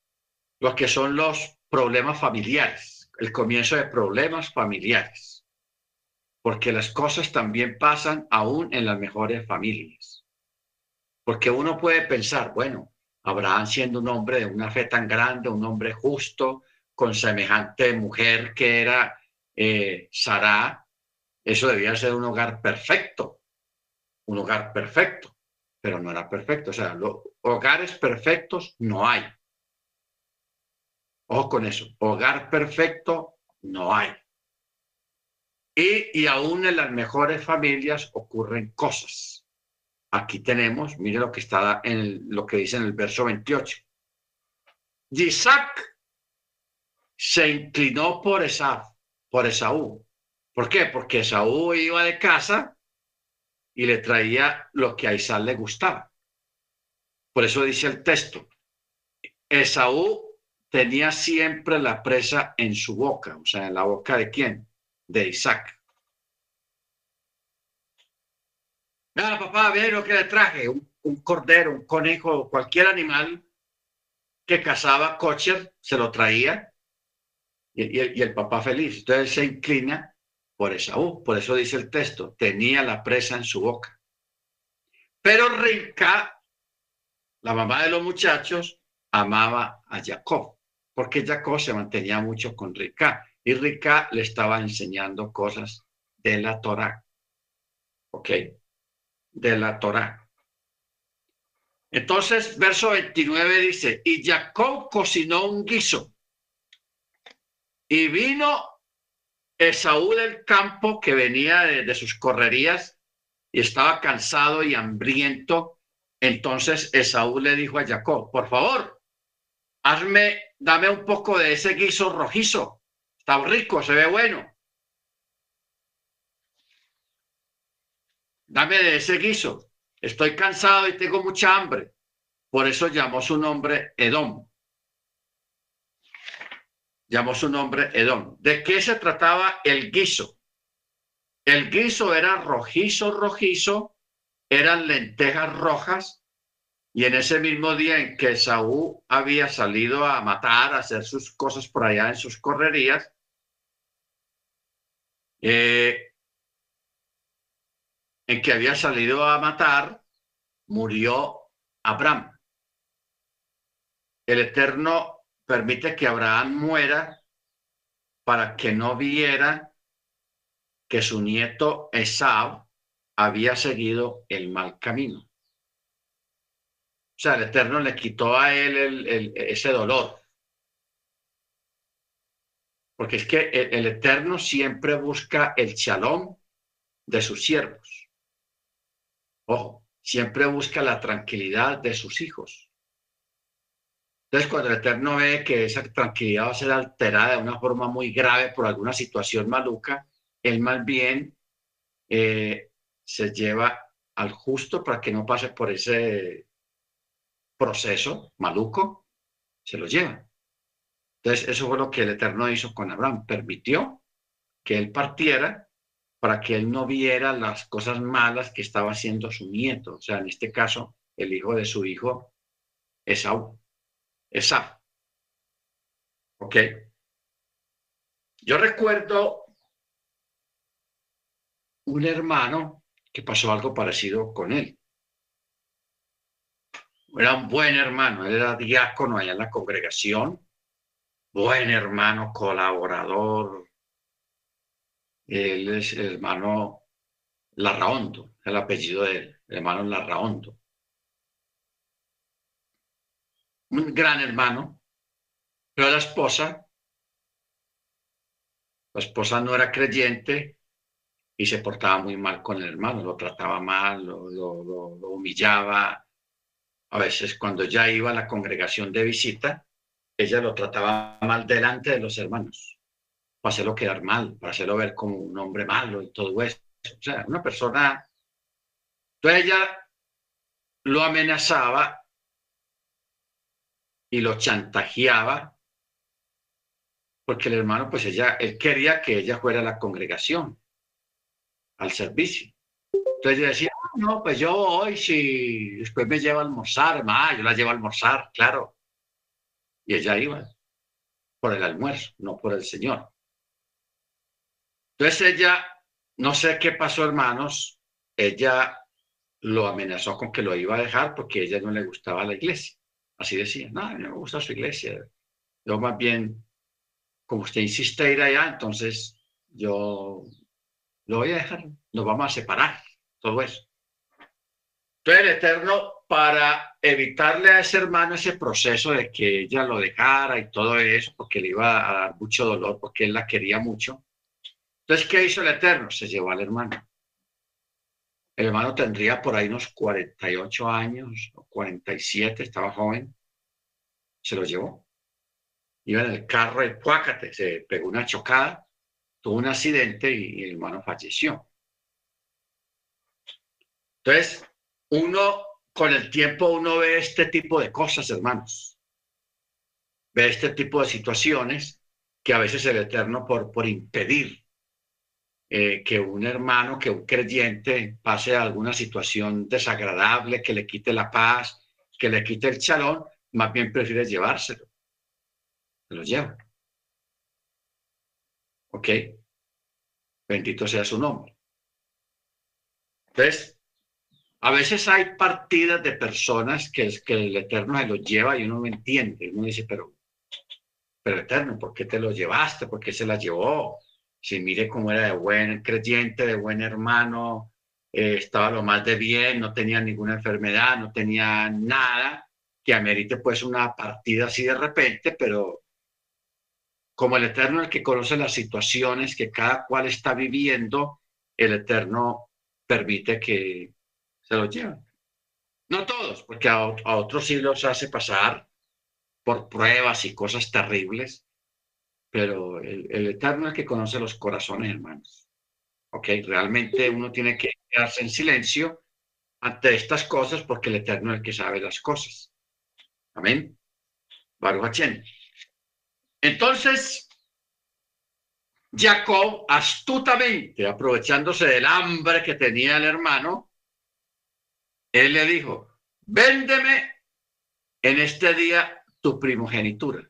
lo que son los problemas familiares, el comienzo de problemas familiares porque las cosas también pasan aún en las mejores familias. Porque uno puede pensar, bueno, Abraham siendo un hombre de una fe tan grande, un hombre justo, con semejante mujer que era eh, eso debía ser un hogar perfecto, un hogar perfecto, pero no era perfecto. O sea, hogares perfectos no hay. Ojo con eso. Hogar perfecto no hay. Y, y aún en las mejores familias ocurren cosas. Aquí tenemos, mire lo que está en lo que dice en el verso 28. Isaac se inclinó por Esaú, por Esaú. ¿Por qué? Porque Esaú iba de casa y le traía lo que a Isaac le gustaba. Por eso dice el texto, Esaú tenía siempre la presa en su boca, o sea, en la boca de quién? De Isaac. Mira, papá, ve lo que le traje, un, cordero, un conejo, cualquier animal que cazaba Kocher, se lo traía y, y, el papá feliz. Entonces se inclina por Esaú, por eso dice el texto, tenía la presa en su boca. Pero Rinca, la mamá de los muchachos, amaba a Jacob, porque Jacob se mantenía mucho con Rica y Rica le estaba enseñando cosas de la Torah. ¿Ok? De la Torah. Entonces, verso 29 dice, y Jacob cocinó un guiso y vino Esaú del campo que venía de, de sus correrías y estaba cansado y hambriento. Entonces Esaú le dijo a Jacob, por favor, hazme, dame un poco de ese guiso rojizo. Está rico, se ve bueno. Dame de ese guiso. Estoy cansado y tengo mucha hambre. Por eso llamó su nombre Edom. Llamó su nombre Edom. ¿De qué se trataba el guiso? El guiso era rojizo, rojizo, eran lentejas rojas y en ese mismo día en que Saúl había salido a matar, a hacer sus cosas por allá en sus correrías, eh, en que había salido a matar, murió Abraham. El Eterno permite que Abraham muera para que no viera que su nieto Esau había seguido el mal camino. O sea, el Eterno le quitó a él ese dolor. Porque es que el, Eterno siempre busca el shalom de sus siervos. Ojo, siempre busca la tranquilidad de sus hijos. Entonces, cuando el Eterno ve que esa tranquilidad va a ser alterada de una forma muy grave por alguna situación maluca, él más bien eh, se lleva al justo para que no pase por ese proceso maluco, se lo lleva. Entonces, eso fue lo que el Eterno hizo con Abraham. Permitió que él partiera para que él no viera las cosas malas que estaba haciendo su nieto. O sea, en este caso, el hijo de su hijo, Esaú. Esaú. ¿Ok? Yo recuerdo un hermano que pasó algo parecido con él era un buen hermano, él era diácono allá en la congregación, buen hermano, colaborador. Él es el hermano Larraondo, el apellido de él, el hermano Larraondo. Un gran hermano, pero la esposa, la esposa no era creyente y se portaba muy mal con el hermano, lo trataba mal, lo, humillaba, a veces cuando ya iba a la congregación de visita, ella lo trataba mal delante de los hermanos, para hacerlo quedar mal, para hacerlo ver como un hombre malo y todo eso. O sea, una persona... Entonces ella lo amenazaba y lo chantajeaba, porque el hermano, pues ella, él quería que ella fuera a la congregación, al servicio. Entonces yo decía, no, pues yo hoy si después me lleva a almorzar, ma, yo la llevo a almorzar, claro. Y ella iba por el almuerzo, no por el Señor. Entonces ella, no sé qué pasó, hermanos, ella lo amenazó con que lo iba a dejar porque ella no le gustaba la iglesia. Así decía, no, no me gusta su iglesia. Yo más bien, como usted insiste ir allá, entonces yo lo voy a dejar, nos vamos a separar, todo eso. Entonces el Eterno para evitarle a ese hermano ese proceso de que ella lo dejara y todo eso, porque le iba a dar mucho dolor, porque él la quería mucho. Entonces, ¿qué hizo el Eterno? Se llevó al hermano. El hermano tendría por ahí unos 48 años o 47, estaba joven. Se lo llevó. Iba en el carro de Puácate, se pegó una chocada, tuvo un accidente y el hermano falleció. Entonces, uno, con el tiempo, uno ve este tipo de cosas, hermanos. Ve este tipo de situaciones que a veces el Eterno, por, por impedir eh, que un hermano, que un creyente pase alguna situación desagradable, que le quite la paz, que le quite el chalón, más bien prefiere llevárselo. Se lo lleva. ¿Ok? Bendito sea su nombre. Entonces, a veces hay partidas de personas que, que el Eterno se los lleva y uno no entiende. Uno dice, pero, pero Eterno, ¿por qué te lo llevaste? ¿Por qué se la llevó? Si mire cómo era de buen creyente, de buen hermano, eh, estaba lo más de bien, no tenía ninguna enfermedad, no tenía nada que amerite pues una partida así de repente, pero como el Eterno el que conoce las situaciones que cada cual está viviendo, el Eterno permite que se los llevan. No todos, porque a, otros sí los hace pasar por pruebas y cosas terribles, pero el, Eterno es el que conoce los corazones, hermanos. ¿Ok? Realmente uno tiene que quedarse en silencio ante estas cosas porque el Eterno es el que sabe las cosas. Amén. Baruch Entonces, Jacob, astutamente, aprovechándose del hambre que tenía el hermano, él le dijo, véndeme en este día tu primogenitura.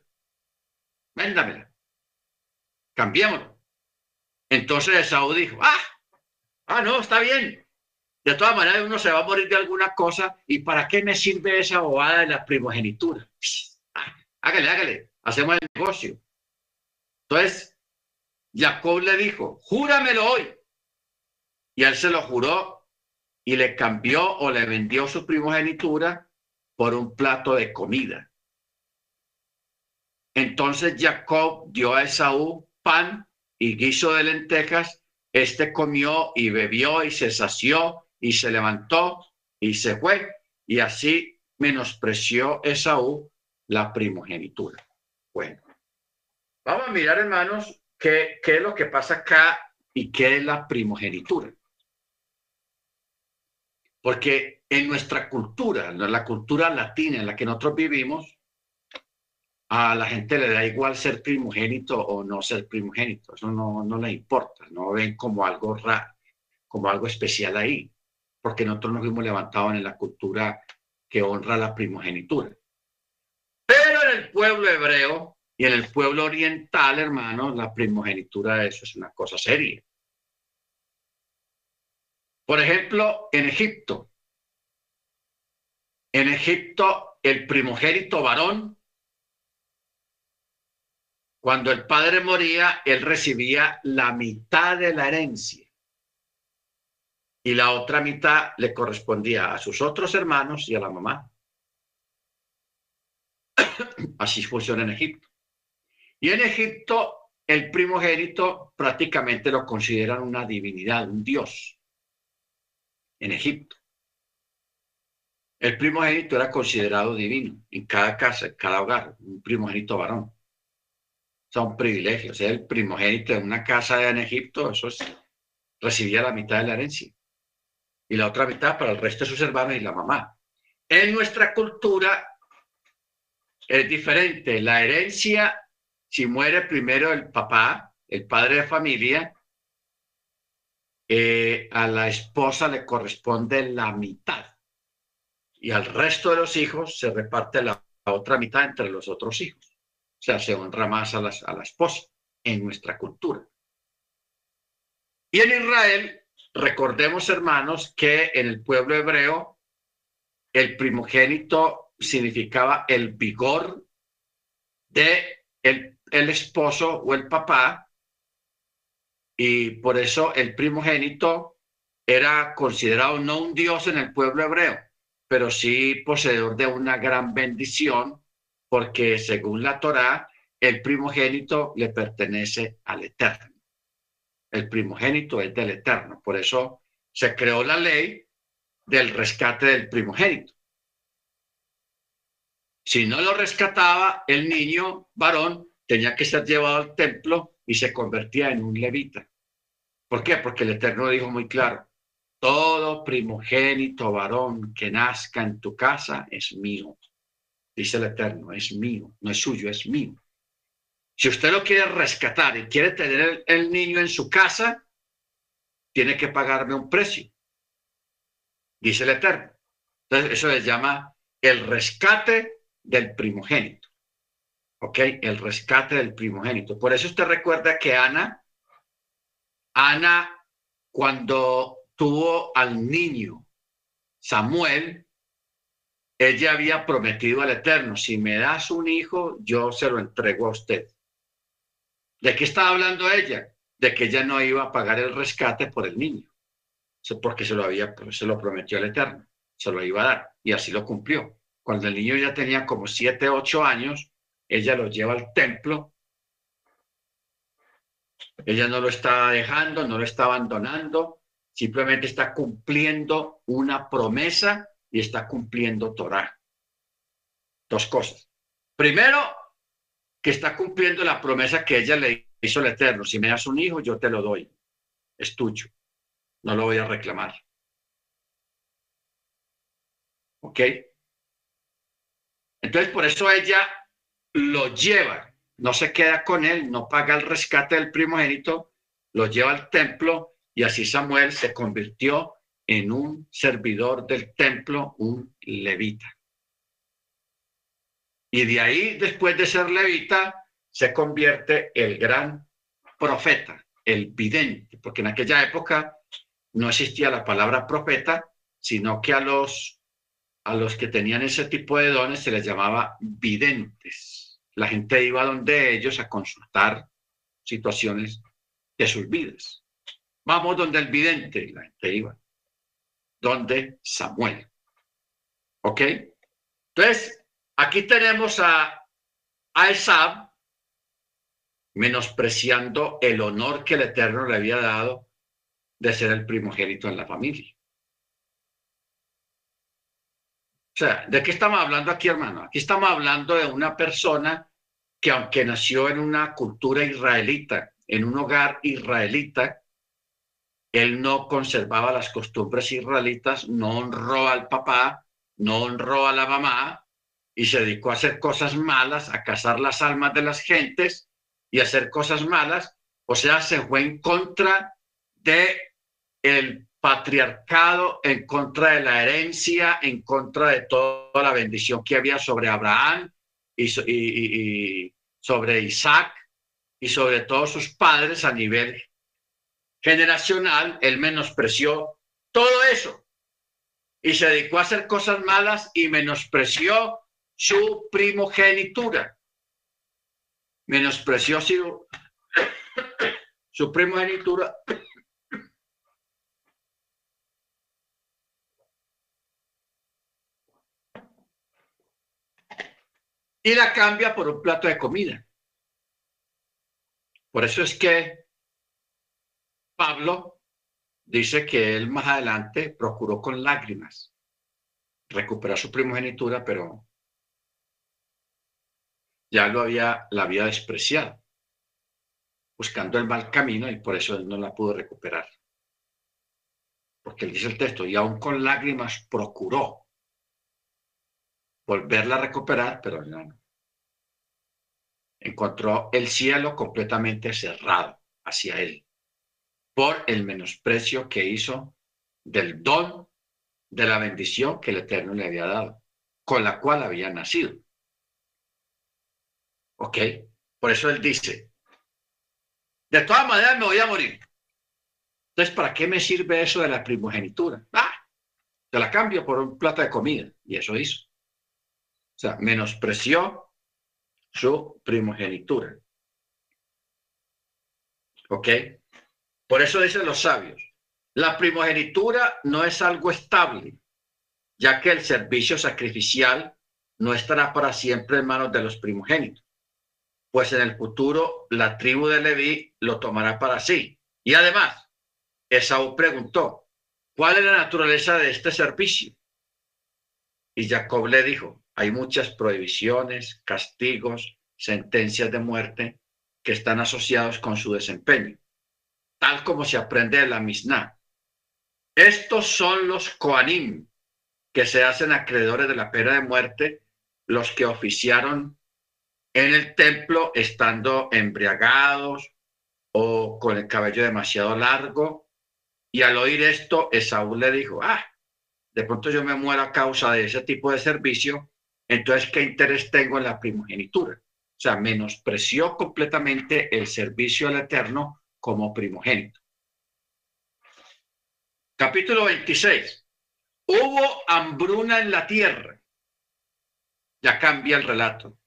Véndamela. Cambiémoslo. Entonces Esaú dijo, ah, ah, no, está bien. De todas maneras, uno se va a morir de alguna cosa. ¿Y para qué me sirve esa bobada de la primogenitura? Ah, hágale, hágale. Hacemos el negocio. Entonces, Jacob le dijo, júramelo hoy. Y él se lo juró y le cambió o le vendió su primogenitura por un plato de comida. Entonces Jacob dio a Esaú pan y guiso de lentejas. Este comió y bebió y se sació y se levantó y se fue. Y así menospreció Esaú la primogenitura. Bueno, vamos a mirar, hermanos, qué, qué es lo que pasa acá y qué es la primogenitura. Porque en nuestra cultura, en la cultura latina en la que nosotros vivimos, a la gente le da igual ser primogénito o no ser primogénito. Eso no, no le importa. No ven como algo raro, como algo especial ahí. Porque nosotros nos fuimos levantados en la cultura que honra la primogenitura. Pero en el pueblo hebreo y en el pueblo oriental, hermanos, la primogenitura, eso es una cosa seria. Por ejemplo, en Egipto. En Egipto, el primogénito varón, cuando el padre moría, él recibía la mitad de la herencia. Y la otra mitad le correspondía a sus otros hermanos y a la mamá. Así funciona en Egipto. Y en Egipto, el primogénito prácticamente lo consideran una divinidad, un dios en Egipto. El primogénito era considerado divino en cada casa, en cada hogar, un primogénito varón. Son privilegios. O el primogénito en una casa en Egipto, eso es, recibía la mitad de la herencia. Y la otra mitad para el resto de sus hermanos y la mamá. En nuestra cultura es diferente. La herencia, si muere primero el papá, el padre de familia, eh, a la esposa le corresponde la mitad y al resto de los hijos se reparte la, otra mitad entre los otros hijos. O sea, se honra más a, a la esposa en nuestra cultura. Y en Israel, recordemos hermanos que en el pueblo hebreo el primogénito significaba el vigor de el, el esposo o el papá y por eso el primogénito era considerado no un dios en el pueblo hebreo, pero sí poseedor de una gran bendición, porque según la Torá, el primogénito le pertenece al Eterno. El primogénito es del Eterno. Por eso se creó la ley del rescate del primogénito. Si no lo rescataba, el niño varón tenía que ser llevado al templo y se convertía en un levita. ¿Por qué? Porque el Eterno dijo muy claro, todo primogénito varón que nazca en tu casa es mío. Dice el Eterno, es mío, no es suyo, es mío. Si usted lo quiere rescatar y quiere tener el, niño en su casa, tiene que pagarme un precio. Dice el Eterno. Entonces, eso se llama el rescate del primogénito. ¿Ok? El rescate del primogénito. Por eso usted recuerda que Ana, Ana, cuando tuvo al niño Samuel, ella había prometido al Eterno, si me das un hijo, yo se lo entrego a usted. ¿De qué estaba hablando ella? De que ella no iba a pagar el rescate por el niño, porque se lo había, se lo prometió al Eterno, se lo iba a dar y así lo cumplió. Cuando el niño ya tenía como siete, ocho años, ella lo lleva al templo. Ella no lo está dejando, no lo está abandonando, simplemente está cumpliendo una promesa y está cumpliendo Torah. Dos cosas. Primero, que está cumpliendo la promesa que ella le hizo al Eterno. Si me das un hijo, yo te lo doy. Es tuyo. No lo voy a reclamar. ¿Ok? Entonces, por eso ella lo lleva, no se queda con él, no paga el rescate del primogénito, lo lleva al templo y así Samuel se convirtió en un servidor del templo, un levita. Y de ahí, después de ser levita, se convierte el gran profeta, el vidente, porque en aquella época no existía la palabra profeta, sino que a los a los que tenían ese tipo de dones se les llamaba videntes. La gente iba donde ellos a consultar situaciones de sus vidas. Vamos donde el vidente, la gente iba. Donde Samuel. ¿Ok? Entonces, aquí tenemos a, a menospreciando el honor que el Eterno le había dado de ser el primogénito en la familia. O sea, ¿de qué estamos hablando aquí, hermano? Aquí estamos hablando de una persona que aunque nació en una cultura israelita, en un hogar israelita, él no conservaba las costumbres israelitas, no honró al papá, no honró a la mamá y se dedicó a hacer cosas malas, a cazar las almas de las gentes y a hacer cosas malas. O sea, se fue en contra de el patriarcado, en contra de la herencia, en contra de toda la bendición que había sobre Abraham y, sobre Isaac y sobre todos sus padres a nivel generacional, él menospreció todo eso y se dedicó a hacer cosas malas y menospreció su primogenitura. Menospreció su, su primogenitura y la cambia por un plato de comida. Por eso es que Pablo dice que él más adelante procuró con lágrimas recuperar su primogenitura, pero ya lo había, la había despreciado, buscando el mal camino y por eso él no la pudo recuperar. Porque él dice el texto, y aún con lágrimas procuró volverla a recuperar, pero no. Encontró el cielo completamente cerrado hacia él por el menosprecio que hizo del don de la bendición que el Eterno le había dado, con la cual había nacido. ¿Ok? Por eso él dice, de todas maneras me voy a morir. Entonces, ¿para qué me sirve eso de la primogenitura? Ah, te la cambio por un plato de comida. Y eso hizo. O sea, menospreció su primogenitura. ¿Ok? Por eso dicen los sabios, la primogenitura no es algo estable, ya que el servicio sacrificial no estará para siempre en manos de los primogénitos, pues en el futuro la tribu de Leví lo tomará para sí. Y además, Esaú preguntó, ¿cuál es la naturaleza de este servicio? Y Jacob le dijo, hay muchas prohibiciones, castigos, sentencias de muerte que están asociados con su desempeño, tal como se aprende de la Mishnah. Estos son los Koanim, que se hacen acreedores de la pena de muerte, los que oficiaron en el templo estando embriagados o con el cabello demasiado largo. Y al oír esto, Esaú le dijo, ah, de pronto yo me muero a causa de ese tipo de servicio, entonces, ¿qué interés tengo en la primogenitura? O sea, menospreció completamente el servicio al Eterno como primogénito. Capítulo 26. Hubo hambruna en la tierra. Ya cambia el relato.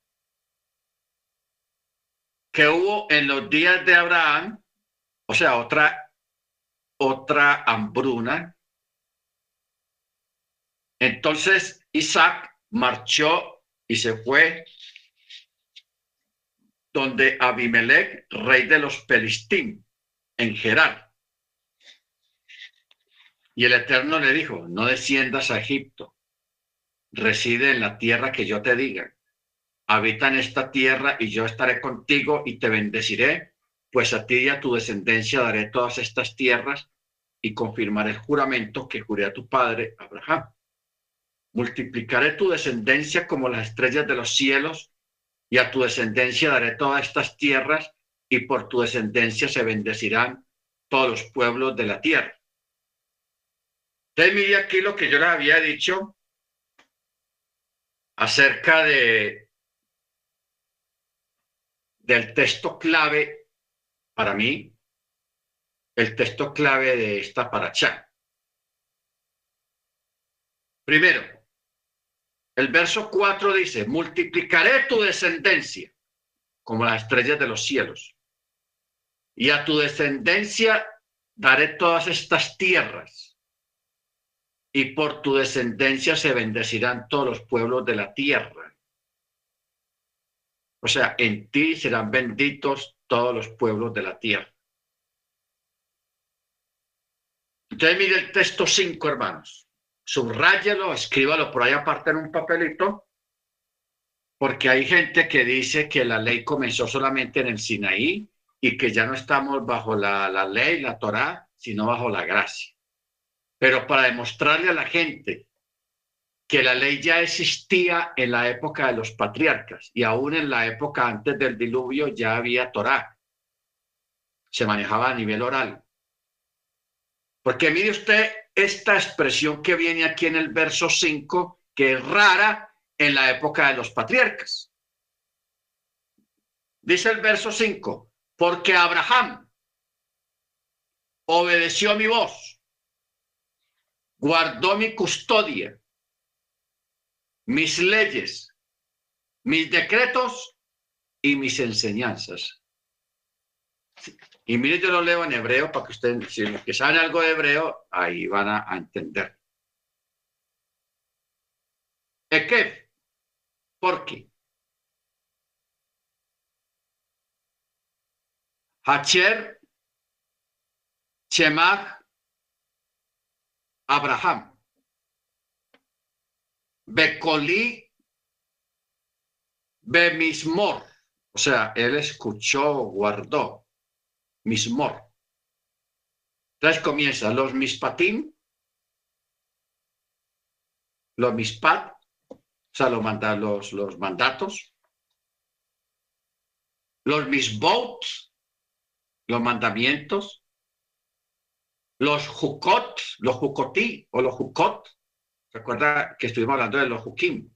Que hubo en los días de Abraham, o sea, otra, otra hambruna. Entonces Isaac marchó y se fue donde Abimelech, rey de los Pelistín, en Gerar. Y el Eterno le dijo, no desciendas a Egipto, reside en la tierra que yo te diga. Habita en esta tierra y yo estaré contigo y te bendeciré, pues a ti y a tu descendencia daré todas estas tierras y confirmaré el juramento que juré a tu padre Abraham. Multiplicaré tu descendencia como las estrellas de los cielos y a tu descendencia daré todas estas tierras y por tu descendencia se bendecirán todos los pueblos de la tierra. Entonces mire aquí lo que yo les había dicho acerca de del texto clave para mí, el texto clave de esta paracha. Primero, el verso 4 dice, multiplicaré tu descendencia como las estrellas de los cielos, y a tu descendencia daré todas estas tierras, y por tu descendencia se bendecirán todos los pueblos de la tierra. O sea, en ti serán benditos todos los pueblos de la tierra. Entonces mire el texto 5, hermanos subráyelo, escríbalo por ahí aparte en un papelito, porque hay gente que dice que la ley comenzó solamente en el Sinaí y que ya no estamos bajo la, la ley, la Torá, sino bajo la gracia. Pero para demostrarle a la gente que la ley ya existía en la época de los patriarcas y aún en la época antes del diluvio ya había Torá. Se manejaba a nivel oral. Porque mire usted esta expresión que viene aquí en el verso 5, que es rara en la época de los patriarcas. Dice el verso 5, porque Abraham obedeció mi voz, guardó mi custodia, mis leyes, mis decretos y mis enseñanzas. Y mire, yo lo leo en hebreo para que ustedes, si que saben algo de hebreo, ahí van a, entender. qué? ¿por qué? Hacher, Chemach, Abraham. Becoli, Bemismor. O sea, él escuchó, guardó mismor. Entonces comienza los mispatim, los mispat, o sea, los, los, los mandatos, los misbot, los mandamientos, los jukot, los jukotí o los jukot. Recuerda que estuvimos hablando de los jukim,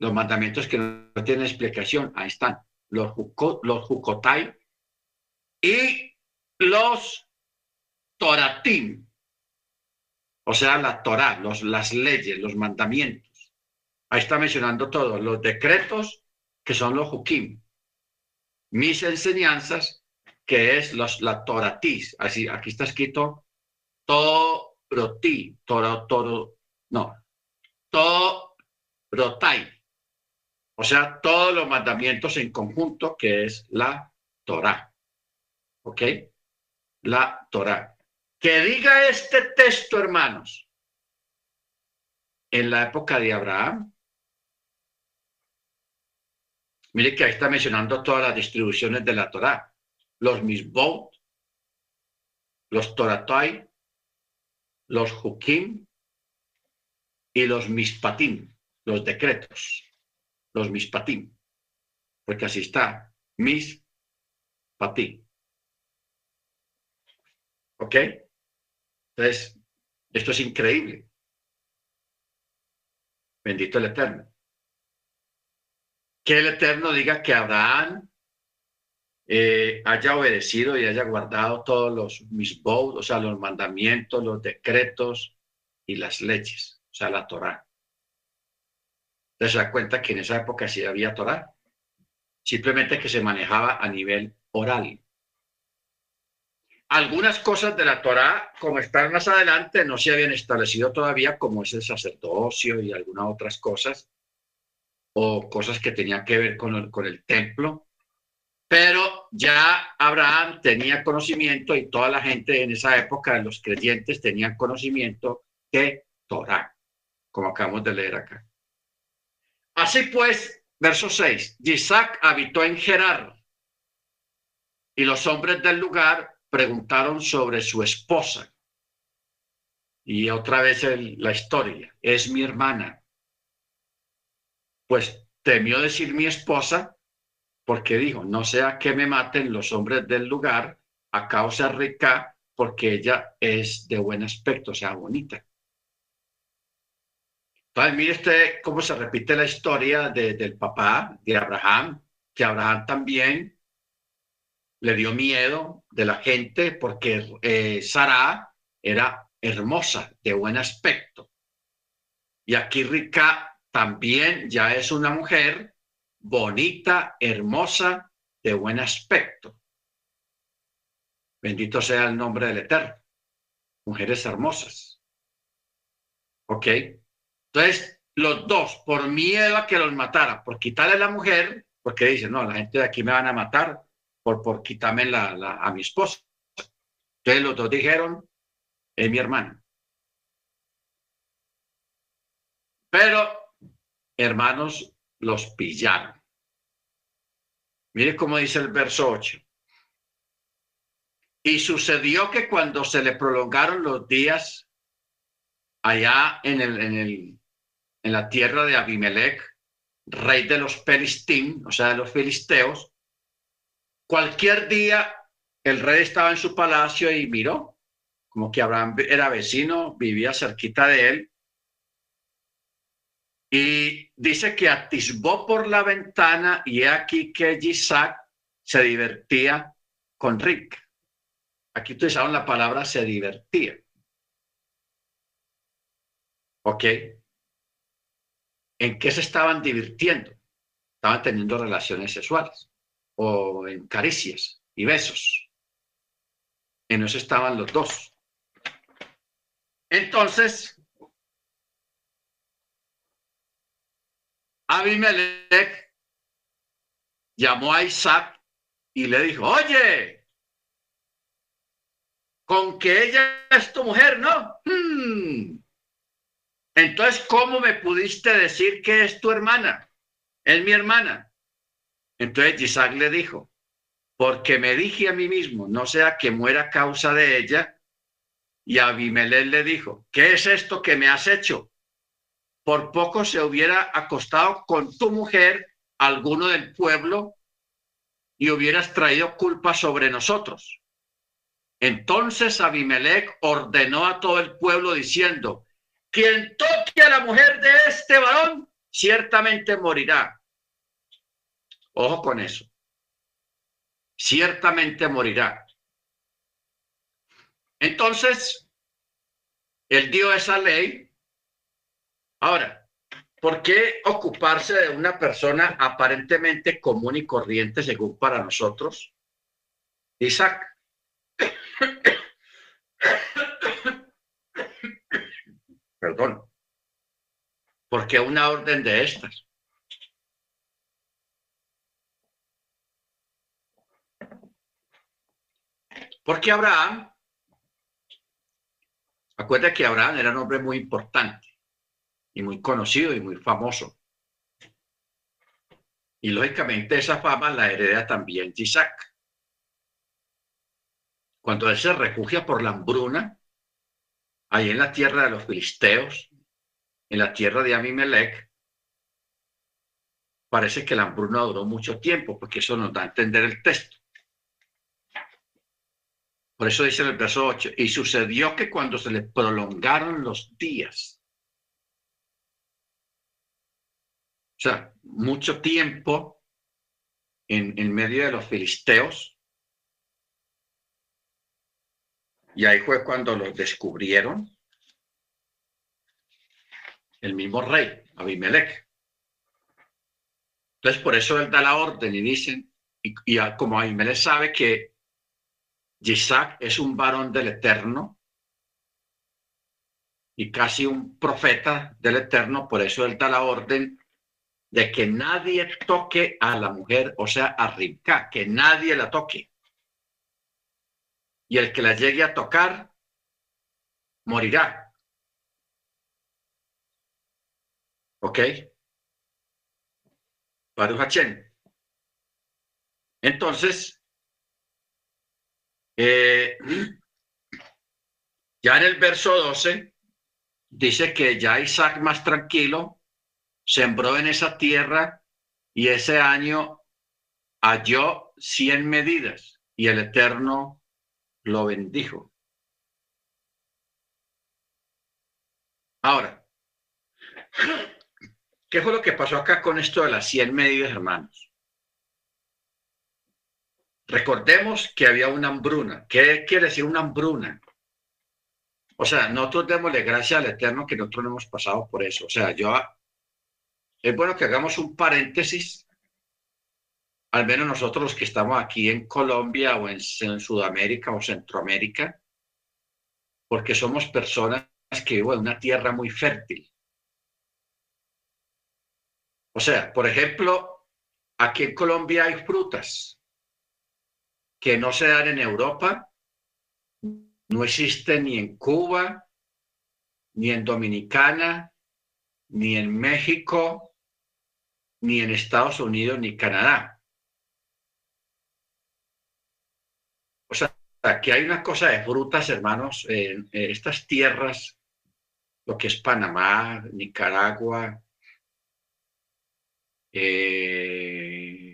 los mandamientos que no tienen explicación, ahí están. Los, jukot, los jukotai y los Toratim, o sea, la Torah, los, las leyes, los mandamientos. Ahí está mencionando todo, los decretos, que son los Hukim, mis enseñanzas, que es los, la Toratis. Así, aquí está escrito Toroti, toro, toro, No, todo rotai. O sea, todos los mandamientos en conjunto, que es la Torah. ¿Ok? La Torah. Que diga este texto, hermanos, en la época de Abraham. Mire que ahí está mencionando todas las distribuciones de la Torah. Los misbot, los toratai, los hukim y los mispatim, los decretos, los mispatim. Porque así está, mispatim. ¿Ok? Entonces, esto es increíble. Bendito el Eterno. Que el Eterno diga que Abraham eh, haya obedecido y haya guardado todos los misbod, o sea, los mandamientos, los decretos y las leyes, o sea, la Torah. Entonces se da cuenta que en esa época sí había Torah, simplemente que se manejaba a nivel oral. Algunas cosas de la Torá, como están más adelante, no se habían establecido todavía, como es el sacerdocio y algunas otras cosas, o cosas que tenían que ver con el, con el templo. Pero ya Abraham tenía conocimiento y toda la gente en esa época, los creyentes, tenían conocimiento de Torá, como acabamos de leer acá. Así pues, verso 6, Isaac habitó en Gerar y los hombres del lugar preguntaron sobre su esposa. Y otra vez la historia, es mi hermana. Pues temió decir mi esposa porque dijo, no sea que me maten los hombres del lugar a causa rica porque ella es de buen aspecto, o sea, bonita. Entonces, mire usted cómo se repite la historia del papá de Abraham, que Abraham también le dio miedo de la gente porque eh, Sara era hermosa, de buen aspecto. Y aquí Rica también ya es una mujer bonita, hermosa, de buen aspecto. Bendito sea el nombre del Eterno. Mujeres hermosas. ¿Ok? Entonces, los dos, por miedo a que los matara, por quitarle la mujer, porque dicen, no, la gente de aquí me van a matar, por, por quitarme la, a mi esposa. Entonces los dos dijeron, es mi hermano. Pero, hermanos, los pillaron. Mire cómo dice el verso 8. Y sucedió que cuando se le prolongaron los días allá en, el, en, el, en la tierra de Abimelech, rey de los Pelistín, o sea, de los filisteos, Cualquier día el rey estaba en su palacio y miró, como que Abraham era vecino, vivía cerquita de él. Y dice que atisbó por la ventana y aquí que Isaac se divertía con Rick. Aquí utilizaron la palabra se divertía. ¿Ok? ¿En qué se estaban divirtiendo? Estaban teniendo relaciones sexuales o en caricias y besos. En eso estaban los dos. Entonces, Abimelech llamó a Isaac y le dijo, oye, con que ella es tu mujer, ¿no? Hmm. Entonces, ¿cómo me pudiste decir que es tu hermana? Es mi hermana. Entonces Isaac le dijo, porque me dije a mí mismo, no sea que muera a causa de ella. Y Abimelech le dijo, ¿qué es esto que me has hecho? Por poco se hubiera acostado con tu mujer alguno del pueblo y hubieras traído culpa sobre nosotros. Entonces Abimelech ordenó a todo el pueblo diciendo, quien toque a la mujer de este varón, ciertamente morirá. Ojo con eso. Ciertamente morirá. Entonces, él dio esa ley. Ahora, ¿por qué ocuparse de una persona aparentemente común y corriente según para nosotros? Isaac. Perdón. ¿Por qué una orden de estas? Porque Abraham, acuérdate que Abraham era un hombre muy importante y muy conocido y muy famoso. Y lógicamente esa fama la hereda también Isaac. Cuando él se refugia por la hambruna, ahí en la tierra de los filisteos, en la tierra de Amimelech, parece que la hambruna duró mucho tiempo, porque eso nos da a entender el texto. Por eso dice en el verso 8, y sucedió que cuando se le prolongaron los días, o sea, mucho tiempo en, medio de los filisteos, y ahí fue cuando los descubrieron, el mismo rey, Abimelech. Entonces, por eso él da la orden y dicen, y, y como Abimelech sabe que Isaac es un varón del Eterno y casi un profeta del Eterno, por eso él da la orden de que nadie toque a la mujer, o sea, a Ribka, que nadie la toque. Y el que la llegue a tocar, morirá. ¿Ok? Baruch Entonces, eh, ya en el verso 12 dice que ya Isaac más tranquilo sembró en esa tierra y ese año halló 100 medidas y el Eterno lo bendijo. Ahora, ¿qué fue lo que pasó acá con esto de las 100 medidas, hermanos? Recordemos que había una hambruna. ¿Qué quiere decir una hambruna? O sea, nosotros démosle gracias al Eterno que nosotros no hemos pasado por eso. O sea, yo, es bueno que hagamos un paréntesis, al menos nosotros los que estamos aquí en Colombia o en, Sudamérica o Centroamérica, porque somos personas que viven en una tierra muy fértil. O sea, por ejemplo, aquí en Colombia hay frutas, que no se dan en Europa, no existen ni en Cuba, ni en Dominicana, ni en México, ni en Estados Unidos, ni Canadá. O sea, aquí hay una cosa de frutas, hermanos, en, estas tierras, lo que es Panamá, Nicaragua, eh,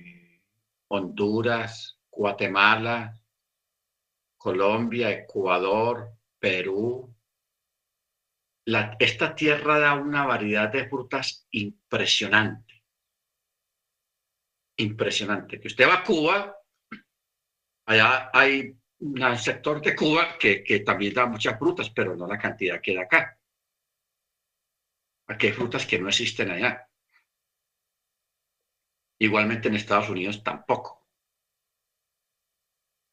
Honduras, Guatemala, Colombia, Ecuador, Perú. esta tierra da una variedad de frutas impresionante. Impresionante. Que usted va a Cuba, allá hay un sector de Cuba que, que también da muchas frutas, pero no la cantidad que da acá. Aquí hay frutas que no existen allá. Igualmente en Estados Unidos tampoco.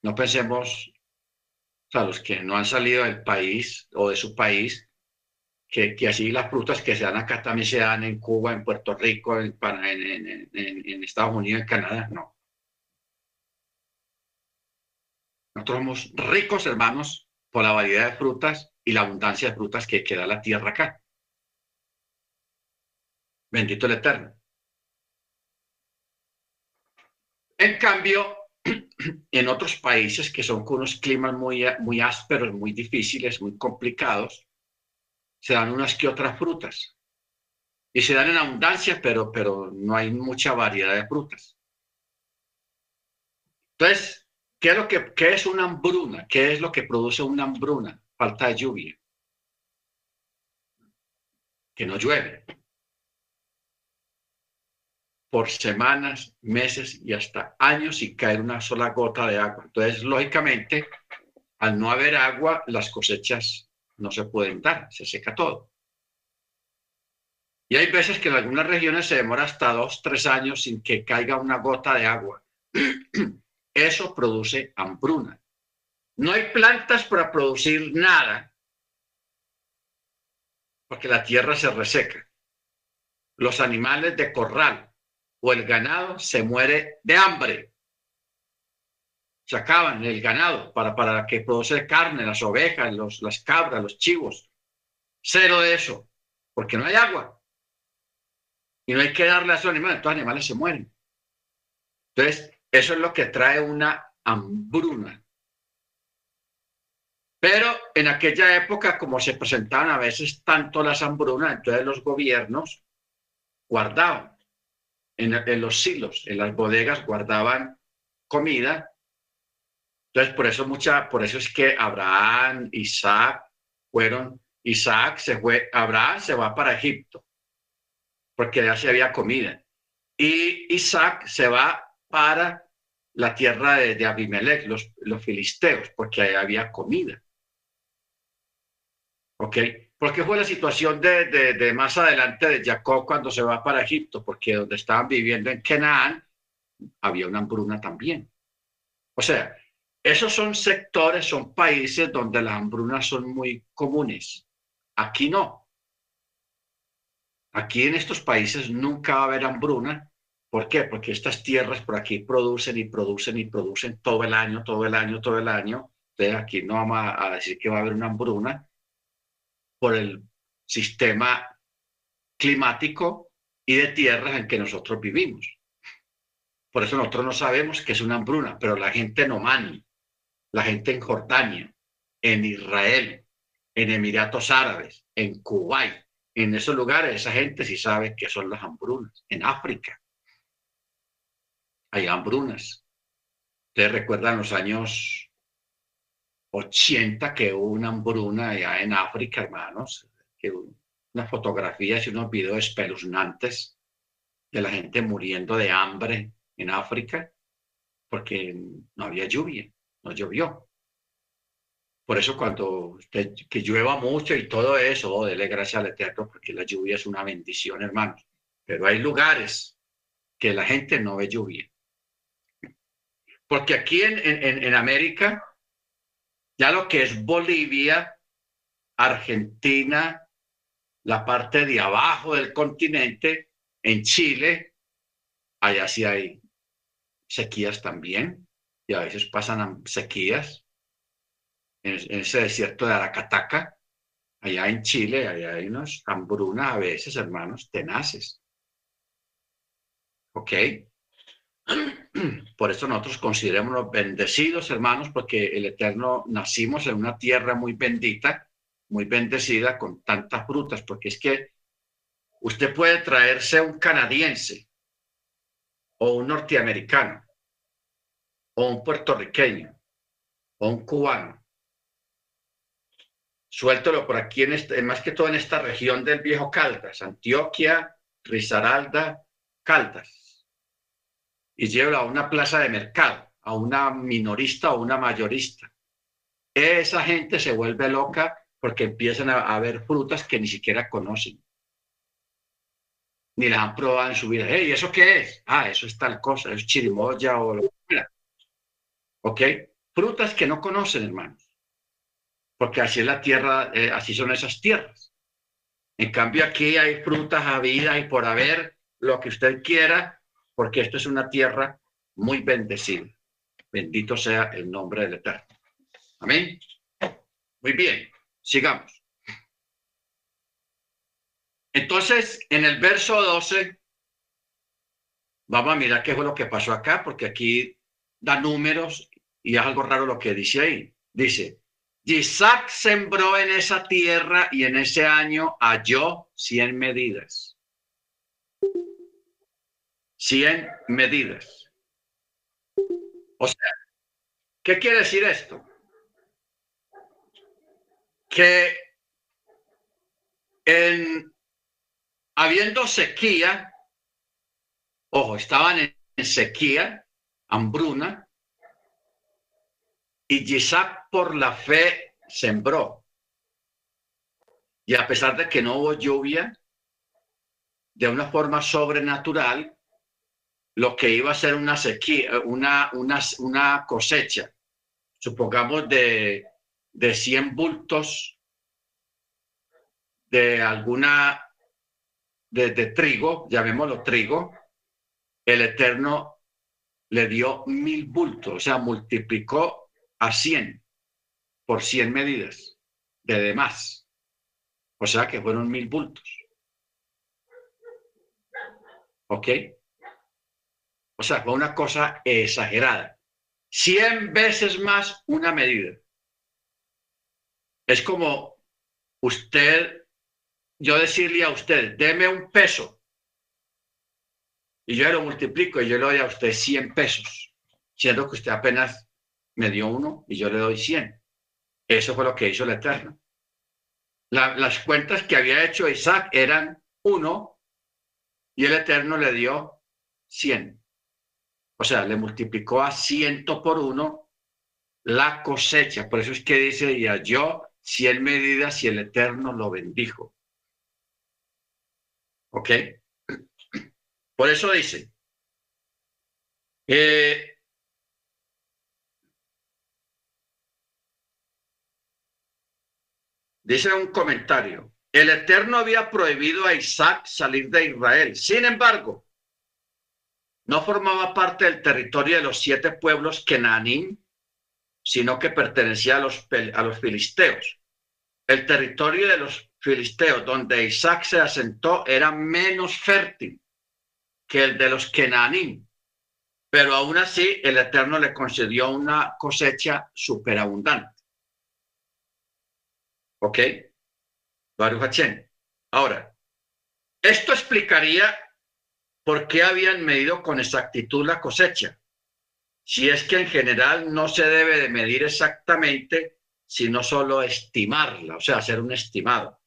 No pensemos, o sea, los que no han salido del país o de su país, que, así las frutas que se dan acá también se dan en Cuba, en Puerto Rico, en, en, Estados Unidos, en Canadá, no. Nosotros somos ricos, hermanos, por la variedad de frutas y la abundancia de frutas que, que da la tierra acá. Bendito el Eterno. En cambio, en otros países que son con unos climas muy, muy ásperos, muy difíciles, muy complicados, se dan unas que otras frutas. Y se dan en abundancia, pero, pero no hay mucha variedad de frutas. Entonces, ¿qué es, lo que, qué es una hambruna? ¿Qué es lo que produce una hambruna? Falta de lluvia. Que no llueve por semanas, meses y hasta años sin caer una sola gota de agua. Entonces, lógicamente, al no haber agua, las cosechas no se puede entrar, se seca todo. Y hay veces que en algunas regiones se demora hasta dos, tres años sin que caiga una gota de agua. Eso produce hambruna. No hay plantas para producir nada porque la tierra se reseca. Los animales de corral o el ganado se muere de hambre sacaban el ganado para, para que produce carne, las ovejas, los, las cabras, los chivos. Cero de eso, porque no hay agua. Y no hay que darle a esos animales, estos animales se mueren. Entonces, eso es lo que trae una hambruna. Pero en aquella época, como se presentaban a veces tanto las hambrunas, entonces los gobiernos guardaban en, en los silos, en las bodegas, guardaban comida entonces, por eso, mucha, por eso es que Abraham, Isaac fueron, Isaac se fue, Abraham se va para Egipto, porque ya se había comida. Y Isaac se va para la tierra de, Abimelech, los, los filisteos, porque ahí había comida. ¿Ok? Porque fue la situación de, de, de, más adelante de Jacob cuando se va para Egipto, porque donde estaban viviendo en Canaán había una hambruna también. O sea, esos son sectores, son países donde las hambrunas son muy comunes. Aquí no. Aquí en estos países nunca va a haber hambruna. ¿Por qué? Porque estas tierras por aquí producen y producen y producen todo el año, todo el año, todo el año. Entonces aquí no vamos a decir que va a haber una hambruna por el sistema climático y de tierras en que nosotros vivimos. Por eso nosotros no sabemos que es una hambruna, pero la gente no manda la gente en Jordania, en Israel, en Emiratos Árabes, en Kuwait, en esos lugares, esa gente sí sabe que son las hambrunas. En África hay hambrunas. Ustedes recuerdan los años 80 que hubo una hambruna allá en África, hermanos, que unas fotografías y unos videos espeluznantes de la gente muriendo de hambre en África porque no había lluvia no llovió. Por eso cuando te, que llueva mucho y todo eso, oh, dele gracias al Eterno porque la lluvia es una bendición, hermanos. Pero hay lugares que la gente no ve lluvia. Porque aquí en, en, en América, ya lo que es Bolivia, Argentina, la parte de abajo del continente, en Chile, allá sí hay sequías también y a veces pasan sequías. En, en ese desierto de Aracataca, allá en Chile, allá hay unas hambrunas a veces, hermanos, tenaces. ¿Ok? Por eso nosotros considerémonos bendecidos, hermanos, porque el Eterno nacimos en una tierra muy bendita, muy bendecida con tantas frutas, porque es que usted puede traerse un canadiense o un norteamericano o un puertorriqueño o un cubano, suéltelo por aquí, en este, más que todo en esta región del viejo Caldas, Antioquia, Risaralda, Caldas, y llévelo a una plaza de mercado, a una minorista o una mayorista. Esa gente se vuelve loca porque empiezan a, a ver frutas que ni siquiera conocen, ni las han probado en su vida. ¿Y eso qué es? Ah, eso es tal cosa, es chirimoya o lo ¿Ok? Frutas que no conocen, hermanos. Porque así es la tierra, eh, así son esas tierras. En cambio, aquí hay frutas a vida y por haber lo que usted quiera, porque esto es una tierra muy bendecida. Bendito sea el nombre del Eterno. Amén. Muy bien, sigamos. Entonces, en el verso 12, vamos a mirar qué fue lo que pasó acá, porque aquí da números y es algo raro lo que dice ahí. Dice, Isaac sembró en esa tierra y en ese año halló 100 medidas. 100 medidas. O sea, ¿qué quiere decir esto? Que en, habiendo sequía, ojo, estaban en sequía, hambruna, y Isaac por la fe sembró. Y a pesar de que no hubo lluvia, de una forma sobrenatural, lo que iba a ser una sequía, una, cosecha, supongamos de, de 100 bultos de alguna, de, de trigo, llamémoslo trigo, el Eterno le dio mil bultos, o sea, multiplicó a cien por cien medidas de demás. O sea que fueron mil bultos. ¿Ok? O sea, fue una cosa exagerada. Cien veces más una medida. Es como usted, yo decirle a usted, deme un peso. Y yo lo multiplico y yo le doy a usted 100 pesos, siendo que usted apenas me dio uno y yo le doy 100. Eso fue lo que hizo el Eterno. las cuentas que había hecho Isaac eran uno y el Eterno le dio 100. O sea, le multiplicó a ciento por uno la cosecha. Por eso es que dice, y yo cien medidas y el Eterno lo bendijo. ¿Ok? Por eso dice, eh, dice un comentario, el Eterno había prohibido a Isaac salir de Israel. Sin embargo, no formaba parte del territorio de los siete pueblos Kenanim, sino que pertenecía a los, filisteos. El territorio de los filisteos donde Isaac se asentó era menos fértil que el de los Kenanim, pero aún así el Eterno le concedió una cosecha superabundante. ¿Ok? Ahora, esto explicaría por qué habían medido con exactitud la cosecha. Si es que en general no se debe de medir exactamente, sino solo estimarla, o sea, hacer un estimado.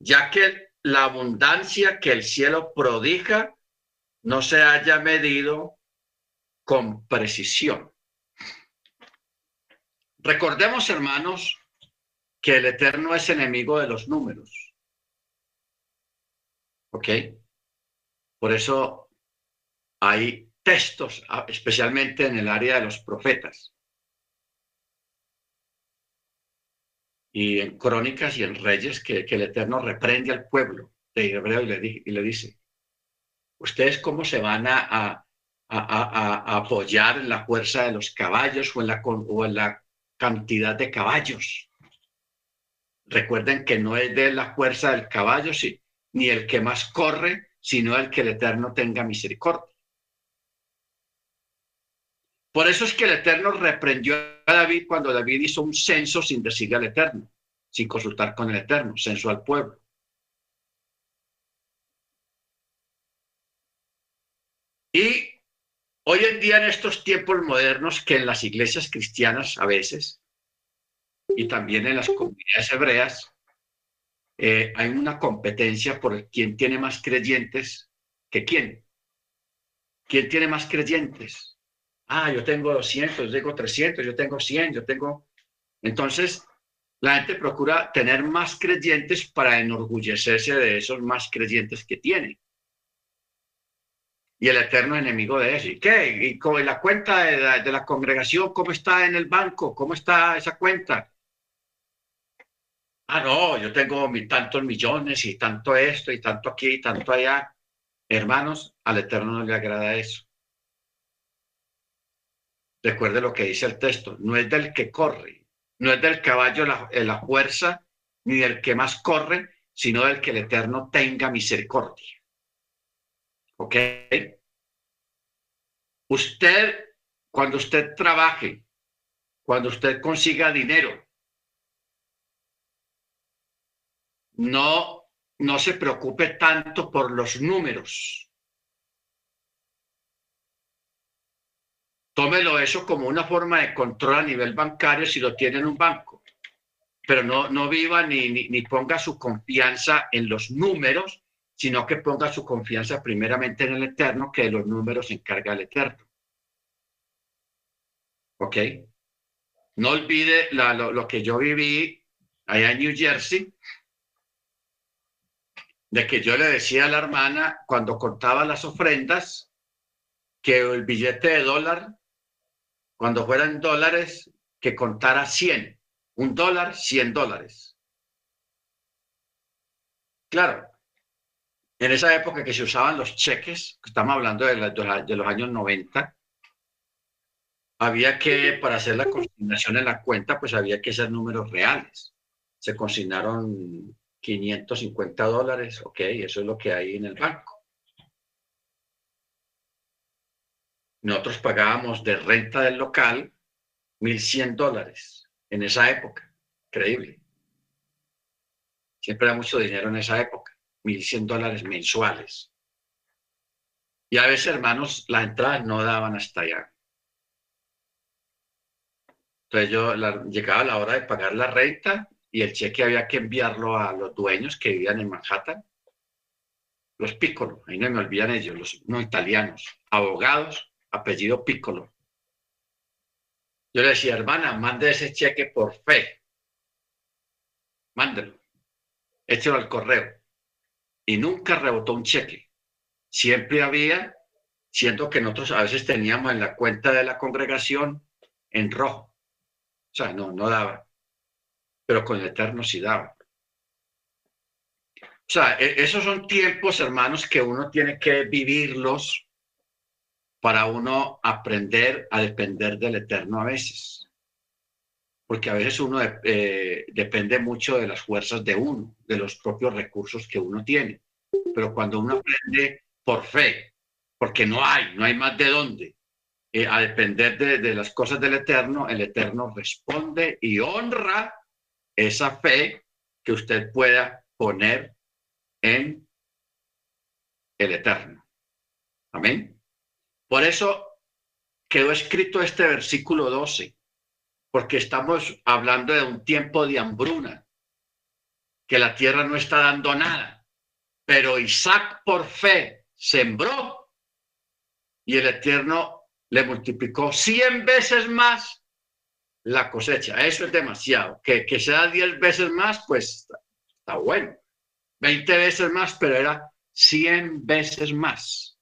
Ya que la abundancia que el cielo prodiga no se haya medido con precisión. Recordemos, hermanos, que el Eterno es enemigo de los números. ¿Ok? Por eso hay textos, ah, especialmente en el área de los profetas. Y en crónicas y en reyes que, el Eterno reprende al pueblo de Hebreo y le, y le dice, ¿ustedes cómo se van a, apoyar en la fuerza de los caballos o en la, o en la cantidad de caballos? Recuerden que no es de la fuerza del caballo, ni el que más corre, sino el que el Eterno tenga misericordia. Por eso es que el Eterno reprendió a David cuando David hizo un censo sin decirle al Eterno, sin consultar con el Eterno, censo al pueblo. Y hoy en día, en estos tiempos modernos, que en las iglesias cristianas a veces y también en las comunidades hebreas eh, hay una competencia por quién tiene más creyentes que quién. ¿Quién tiene más creyentes? Ah, yo tengo 200, yo tengo 300, yo tengo 100, yo tengo... Entonces, la gente procura tener más creyentes para enorgullecerse de esos más creyentes que tiene. Y el eterno enemigo de eso. ¿Y qué? ¿Y la cuenta de la, de la congregación cómo está en el banco? ¿Cómo está esa cuenta? Ah, no, yo tengo tantos millones y tanto esto y tanto aquí y tanto allá. Hermanos, al Eterno no le agrada eso. Recuerde lo que dice el texto, no es del que corre, no es del caballo la, eh, la fuerza, ni del que más corre, sino del que el Eterno tenga misericordia. ¿Ok? Usted, cuando usted trabaje, cuando usted consiga dinero, no, no se preocupe tanto por los números. Tómelo eso como una forma de control a nivel bancario si lo tiene en un banco. Pero no, no viva ni, ni, ponga su confianza en los números, sino que ponga su confianza primeramente en el Eterno, que de los números se encarga el Eterno. ¿Ok? No olvide lo, lo que yo viví allá en New Jersey, de que yo le decía a la hermana cuando contaba las ofrendas que el billete de dólar, cuando fueran dólares, que contara 100, un dólar, 100 dólares. Claro, En esa época que se usaban los cheques, estamos hablando de, de los años 90, había que, para hacer la consignación en la cuenta, pues había que hacer números reales. Se consignaron 550 dólares, ok, eso es lo que hay en el banco. Nosotros pagábamos de renta del local 1.100 dólares en esa época. Increíble. Siempre era mucho dinero en esa época. 1.100 dólares mensuales. Y a veces, hermanos, las entradas no daban hasta allá. Entonces yo llegaba la hora de pagar la renta y el cheque había que enviarlo a los dueños que vivían en Manhattan. Los Piccolo, ahí no me olvidan ellos, los no italianos, abogados, apellido Piccolo. Yo le decía, hermana, mande ese cheque por fe. Mándelo. Échelo al correo. Y nunca rebotó un cheque. Siempre había, siendo que nosotros a veces teníamos en la cuenta de la congregación en rojo. O sea, no, no daba. Pero con el Eterno sí daba. O sea, e, esos son tiempos, hermanos, que uno tiene que vivirlos para uno aprender a depender del Eterno a veces. Porque a veces uno eh, depende mucho de las fuerzas de uno, de los propios recursos que uno tiene. Pero cuando uno aprende por fe, porque no hay, no hay más de dónde, eh, a depender de, de las cosas del Eterno, el Eterno responde y honra esa fe que usted pueda poner en el Eterno. Amén. Por eso quedó escrito este versículo 12, porque estamos hablando de un tiempo de hambruna, que la tierra no está dando nada, pero Isaac por fe sembró y el Eterno le multiplicó cien veces más la cosecha. Eso es demasiado. Que, que sea diez veces más, pues está bueno. Veinte veces más, pero era cien veces más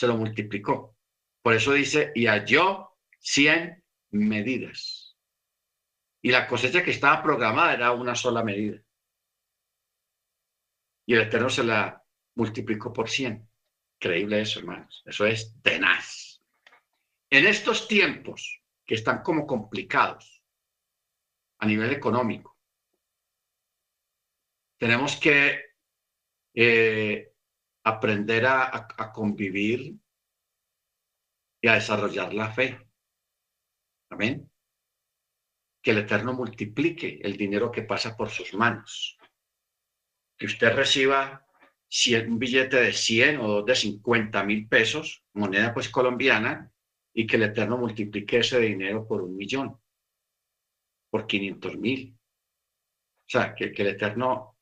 se lo multiplicó. Por eso dice, y halló 100 medidas. Y la cosecha que estaba programada era una sola medida. Y el Eterno se la multiplicó por 100. Increíble eso, hermanos. Eso es tenaz. En estos tiempos que están como complicados a nivel económico, tenemos que eh, aprender a, convivir y a desarrollar la fe. Amén. Que el Eterno multiplique el dinero que pasa por sus manos. Que usted reciba un billete de 100 o de 50 mil pesos, moneda pues colombiana, y que el Eterno multiplique ese dinero por un millón, por 500 mil. O sea, que, que el Eterno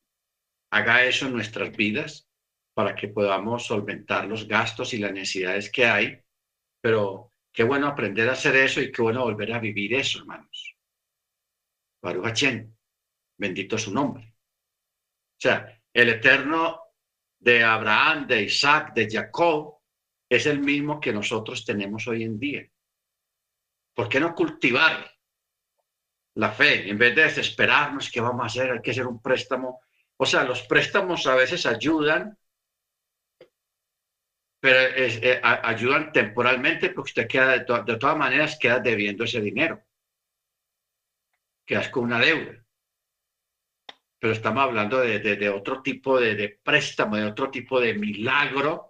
haga eso en nuestras vidas para que podamos solventar los gastos y las necesidades que hay, pero qué bueno aprender a hacer eso y qué bueno volver a vivir eso, hermanos. Baruch bendito su nombre. O sea, el eterno de Abraham, de Isaac, de Jacob, es el mismo que nosotros tenemos hoy en día. ¿Por qué no cultivar la fe en vez de desesperarnos qué vamos a hacer? Hay que hacer un préstamo. O sea, los préstamos a veces ayudan pero eh, ayudan temporalmente porque usted queda, de, todas maneras, queda debiendo ese dinero. Quedas con una deuda. Pero estamos hablando de, otro tipo de, préstamo, de otro tipo de milagro,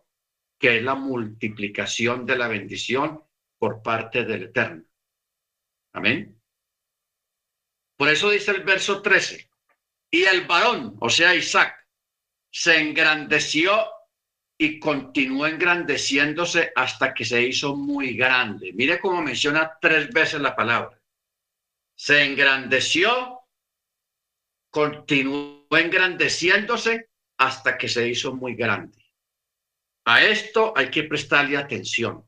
que es la multiplicación de la bendición por parte del Eterno. Amén. Por eso dice el verso 13, y el varón, o sea, Isaac, se engrandeció y continuó engrandeciéndose hasta que se hizo muy grande. Mire cómo menciona tres veces la palabra. Se engrandeció, continuó engrandeciéndose hasta que se hizo muy grande. A esto hay que prestarle atención.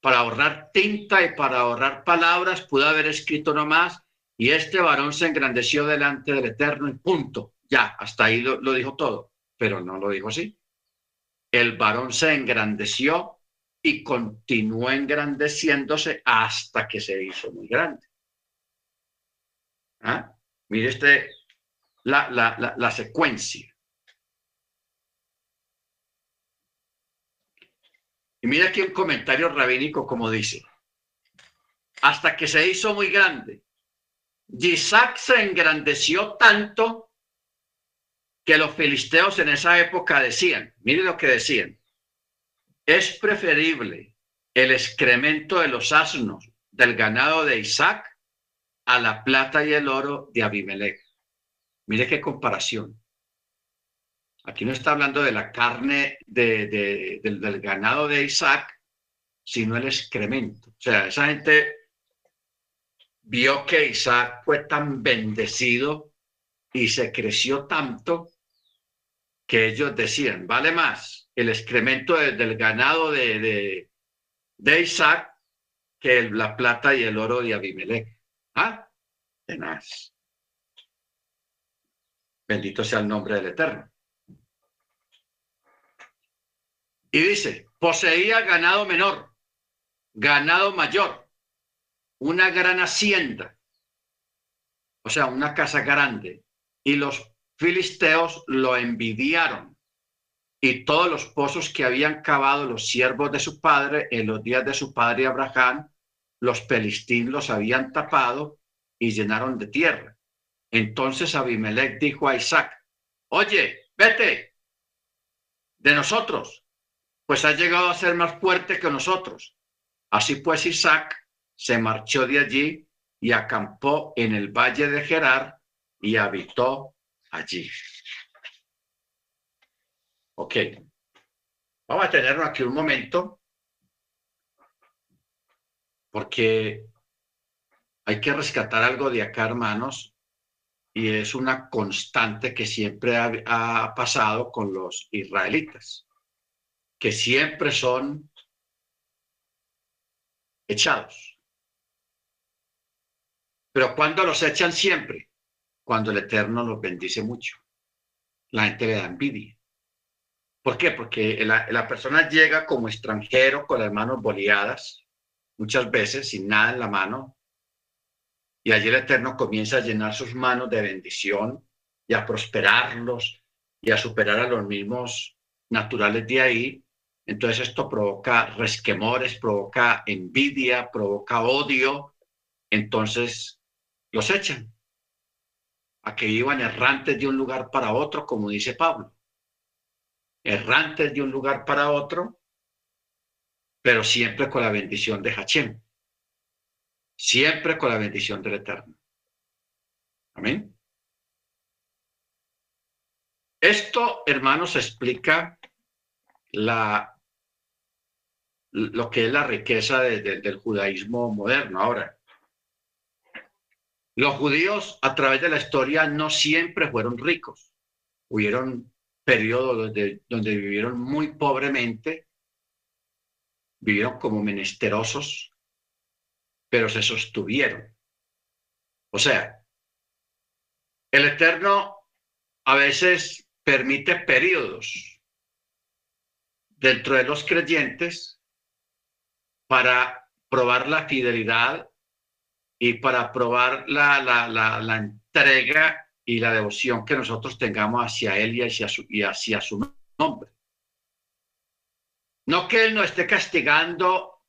Para ahorrar tinta y para ahorrar palabras, pudo haber escrito nomás, y este varón se engrandeció delante del Eterno y punto. Ya, hasta ahí lo, dijo todo, pero no lo dijo así el varón se engrandeció y continuó engrandeciéndose hasta que se hizo muy grande. ¿Ah? Mire este, la, la, la, secuencia. Mira aquí un comentario rabínico como dice, hasta que se hizo muy grande. Isaac se engrandeció tanto que los filisteos en esa época decían, mire lo que decían, es preferible el excremento de los asnos del ganado de Isaac a la plata y el oro de Abimelech. Mire qué comparación. Aquí no está hablando de la carne del, ganado de Isaac, sino el excremento. O sea, esa gente vio que Isaac fue tan bendecido y se creció tanto que ellos decían, vale más el excremento del ganado de, de, Isaac que la plata y el oro de Abimelech. ¿Ah? Tenaz. Bendito sea el nombre del Eterno. Y dice, poseía ganado menor, ganado mayor, una gran hacienda, o sea, una casa grande, y los filisteos lo envidiaron. Y todos los pozos que habían cavado los siervos de su padre en los días de su padre Abraham, los pelistín los habían tapado y llenaron de tierra. Entonces Abimelech dijo a Isaac, oye, vete de nosotros, pues ha llegado a ser más fuerte que nosotros. Así pues Isaac se marchó de allí y acampó en el valle de Gerar y habitó allí. Ok. Vamos a tenerlo aquí un momento porque hay que rescatar algo de acá, hermanos, y es una constante que siempre ha pasado con los israelitas, que siempre son echados. Pero cuando los echan siempre, cuando el Eterno los bendice mucho. La gente le da envidia. ¿Por qué? Porque la, persona llega como extranjero con las manos boleadas, muchas veces sin nada en la mano, y allí el Eterno comienza a llenar sus manos de bendición y a prosperarlos y a superar a los mismos naturales de ahí. Entonces esto provoca resquemores, provoca envidia, provoca odio. Entonces los echan a que iban errantes de un lugar para otro, como dice Pablo. Errantes de un lugar para otro, pero siempre con la bendición de Hachem. Siempre con la bendición del Eterno. Amén. Esto, hermanos, explica la, lo que es la riqueza del judaísmo moderno. Ahora, los judíos a través de la historia no siempre fueron ricos. Hubieron periodos donde, donde vivieron muy pobremente, vivieron como menesterosos, pero se sostuvieron. O sea, el Eterno a veces permite periodos dentro de los creyentes para probar la fidelidad y para probar la, la, la, entrega y la devoción que nosotros tengamos hacia Él y hacia su, y hacia su nombre. No que Él nos esté castigando,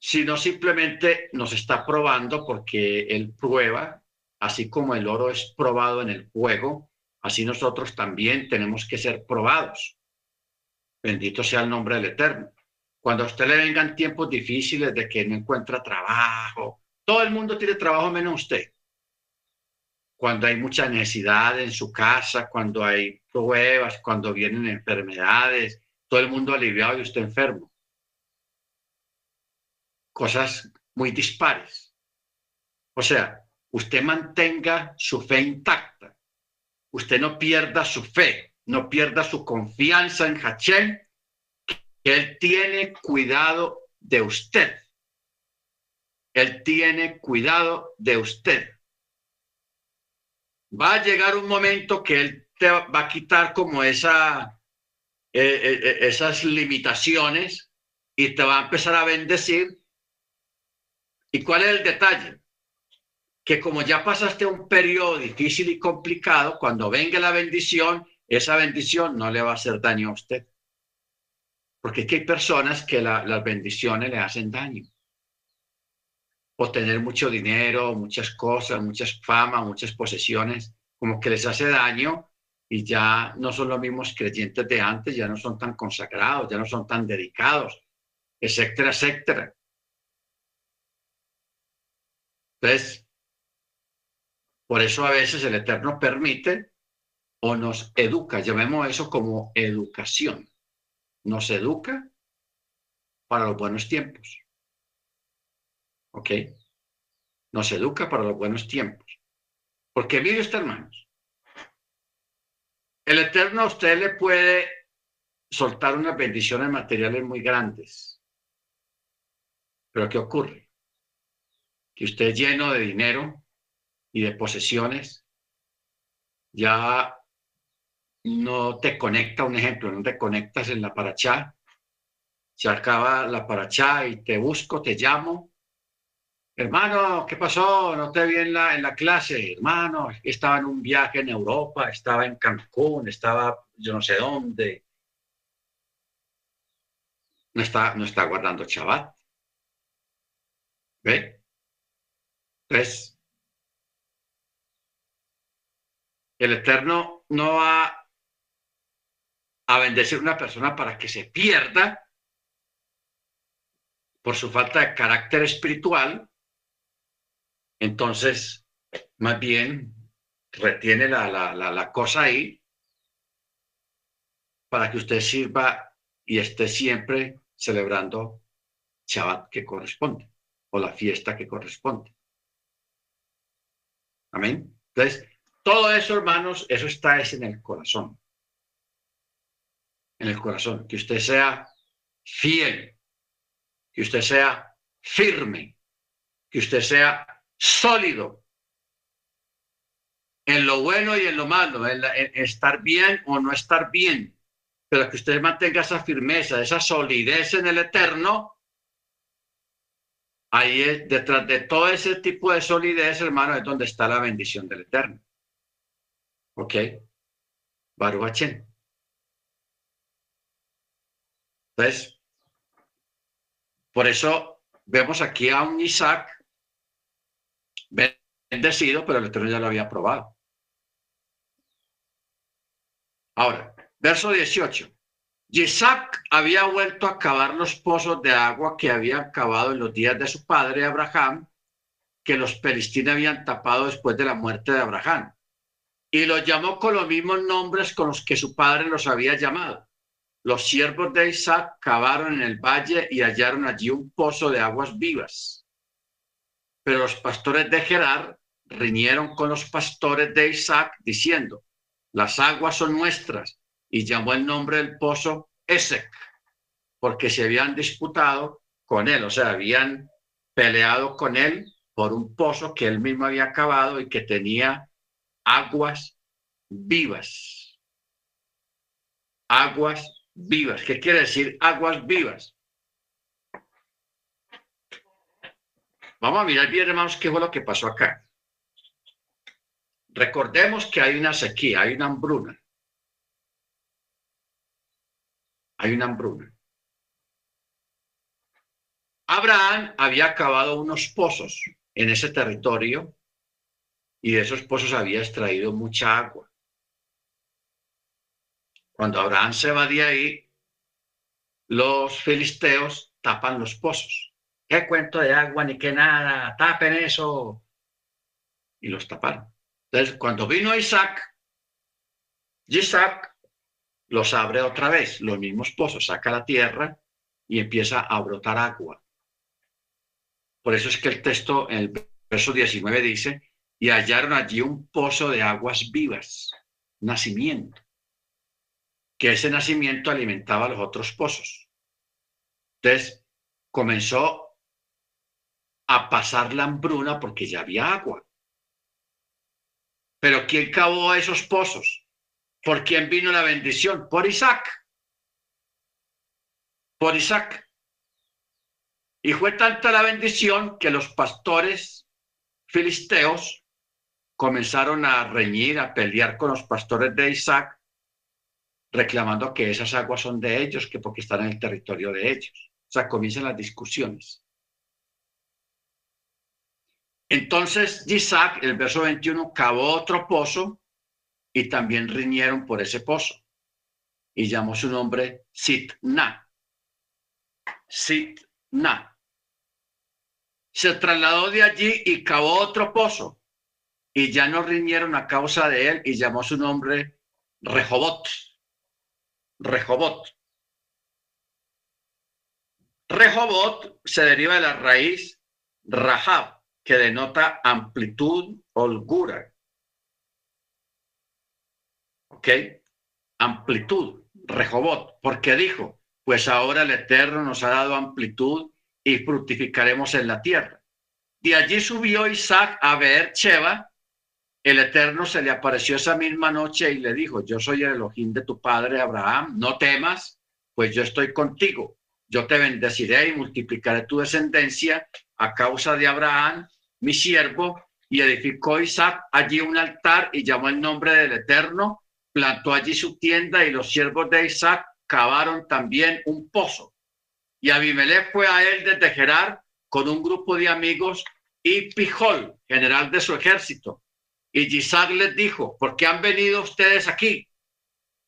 sino simplemente nos está probando porque Él prueba, así como el oro es probado en el fuego, así nosotros también tenemos que ser probados. Bendito sea el nombre del Eterno. Cuando a usted le vengan tiempos difíciles de que no encuentra trabajo, todo el mundo tiene trabajo menos usted. Cuando hay mucha necesidad en su casa, cuando hay pruebas, cuando vienen enfermedades, todo el mundo aliviado y usted enfermo. Cosas muy dispares. O sea, usted mantenga su fe intacta. Usted no pierda su fe, no pierda su confianza en Hachem, Él tiene cuidado de usted. Él tiene cuidado de usted. Va a llegar un momento que Él te va a quitar como esa, eh, eh, eh, esas limitaciones y te va a empezar a bendecir. ¿Y cuál es el detalle? Que como ya pasaste un periodo difícil y complicado, cuando venga la bendición, esa bendición no le va a hacer daño a usted. Porque hay personas que las bendiciones le hacen daño. O tener mucho dinero, muchas cosas, muchas fama, muchas posesiones, como que les hace daño y ya no son los mismos creyentes de antes, ya no son tan consagrados, ya no son tan dedicados, etcétera, etcétera. Entonces, por eso a veces el Eterno permite o nos educa, llamemos eso como educación. Nos educa para los buenos tiempos. ¿Ok? Nos educa para los buenos tiempos. Porque mire usted, hermanos, el Eterno a usted le puede soltar unas bendiciones materiales muy grandes. Pero ¿qué ocurre? Que usted lleno de dinero y de posesiones, ya no te conecta, un ejemplo, no te conectas en la paracha, se acaba la paracha y te busco, te llamo. Hermano, ¿qué pasó? No te vi en la, en la clase. Hermano, estaba en un viaje en Europa, estaba en Cancún, estaba yo no sé dónde. No está, no está guardando Shabbat. ¿Ve? Entonces, el Eterno no va a bendecir una persona para que se pierda por su falta de carácter espiritual, entonces más bien retiene la, la, la, cosa ahí para que usted sirva y esté siempre celebrando Shabbat que corresponde o la fiesta que corresponde. Amén. Entonces, todo eso, hermanos, eso está es en el corazón en el corazón, que usted sea fiel, que usted sea firme, que usted sea sólido en lo bueno y en lo malo, en, estar bien o no estar bien, pero que usted mantenga esa firmeza, esa solidez en el eterno. Ahí es, detrás de todo ese tipo de solidez, hermano, es donde está la bendición del eterno. ¿Ok? Baruch Entonces, por eso vemos aquí a un Isaac bendecido, pero el Eterno ya lo había probado. Ahora, verso 18. Isaac había vuelto a cavar los pozos de agua que había cavado en los días de su padre Abraham, que los pelistines habían tapado después de la muerte de Abraham. Y los llamó con los mismos nombres con los que su padre los había llamado. Los siervos de Isaac cavaron en el valle y hallaron allí un pozo de aguas vivas. Pero los pastores de Gerar riñeron con los pastores de Isaac diciendo, las aguas son nuestras, y llamó el nombre del pozo Esec, porque se habían disputado con él, o sea, habían peleado con él por un pozo que él mismo había cavado y que tenía aguas vivas. Aguas vivas. ¿Qué quiere decir aguas vivas? Vamos a mirar bien, hermanos, qué fue lo que pasó acá. Recordemos que hay una sequía, hay una hambruna. Hay una hambruna. Abraham había acabado unos pozos en ese territorio y de esos pozos había extraído mucha agua. Cuando Abraham se va de ahí, los filisteos tapan los pozos. ¿Qué cuento de agua ni qué nada? Tapen eso. Y los taparon. Entonces, cuando vino Isaac, Isaac los abre otra vez, los mismos pozos, saca la tierra y empieza a brotar agua. Por eso es que el texto en el verso 19 dice, y hallaron allí un pozo de aguas vivas, nacimiento que ese nacimiento alimentaba los otros pozos. Entonces comenzó a pasar la hambruna porque ya había agua. Pero ¿quién cavó esos pozos? ¿Por quién vino la bendición? Por Isaac. Por Isaac. Y fue tanta la bendición que los pastores filisteos comenzaron a reñir, a pelear con los pastores de Isaac reclamando que esas aguas son de ellos, que porque están en el territorio de ellos. O sea, comienzan las discusiones. Entonces Isaac, el verso 21, cavó otro pozo y también riñeron por ese pozo. Y llamó su nombre Sitna. Sitna. Se trasladó de allí y cavó otro pozo. Y ya no riñeron a causa de él y llamó su nombre Rehobot. Rehobot. Rehobot se deriva de la raíz Rahab, que denota amplitud, holgura. ¿Ok? Amplitud, Rehobot, porque dijo, pues ahora el Eterno nos ha dado amplitud y fructificaremos en la tierra. De allí subió Isaac a ver Sheba. El Eterno se le apareció esa misma noche y le dijo, yo soy el Elohim de tu padre Abraham, no temas, pues yo estoy contigo. Yo te bendeciré y multiplicaré tu descendencia a causa de Abraham, mi siervo, y edificó Isaac allí un altar y llamó el nombre del Eterno, plantó allí su tienda y los siervos de Isaac cavaron también un pozo. Y Abimelech fue a él desde Gerar con un grupo de amigos y Pijol, general de su ejército. Y Isaac les dijo, ¿por qué han venido ustedes aquí?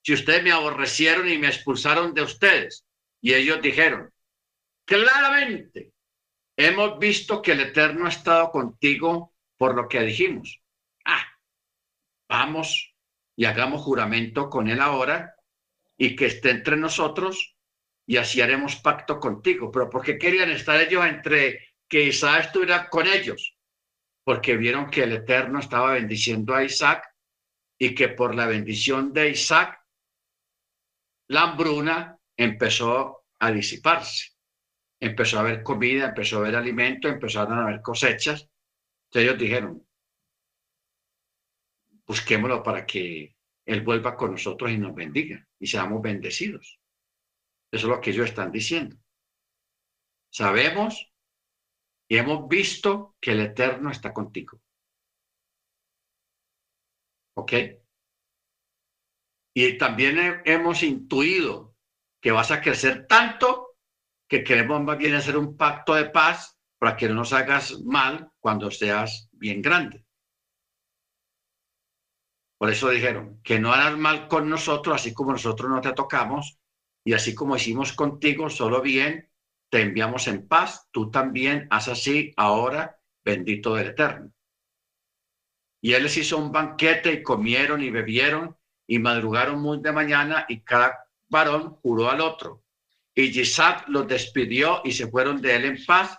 Si ustedes me aborrecieron y me expulsaron de ustedes. Y ellos dijeron, claramente, hemos visto que el Eterno ha estado contigo por lo que dijimos. Ah, vamos y hagamos juramento con él ahora y que esté entre nosotros y así haremos pacto contigo. Pero ¿por qué querían estar ellos entre que Isaac estuviera con ellos? Porque vieron que el Eterno estaba bendiciendo a Isaac y que por la bendición de Isaac, la hambruna empezó a disiparse. Empezó a haber comida, empezó a haber alimento, empezaron a haber cosechas. Entonces ellos dijeron, busquémoslo para que Él vuelva con nosotros y nos bendiga y seamos bendecidos. Eso es lo que ellos están diciendo. Sabemos y hemos visto que el Eterno está contigo. ¿Ok? Y también hemos intuido que vas a crecer tanto que queremos más bien hacer un pacto de paz para que no nos hagas mal cuando seas bien grande. Por eso dijeron que no harás mal con nosotros, así como nosotros no te tocamos, y así como hicimos contigo, solo bien, te enviamos en paz, tú también haz así ahora, bendito del Eterno. Y él les hizo un banquete y comieron y bebieron y madrugaron muy de mañana y cada varón juró al otro. Y Isaac los despidió y se fueron de él en paz.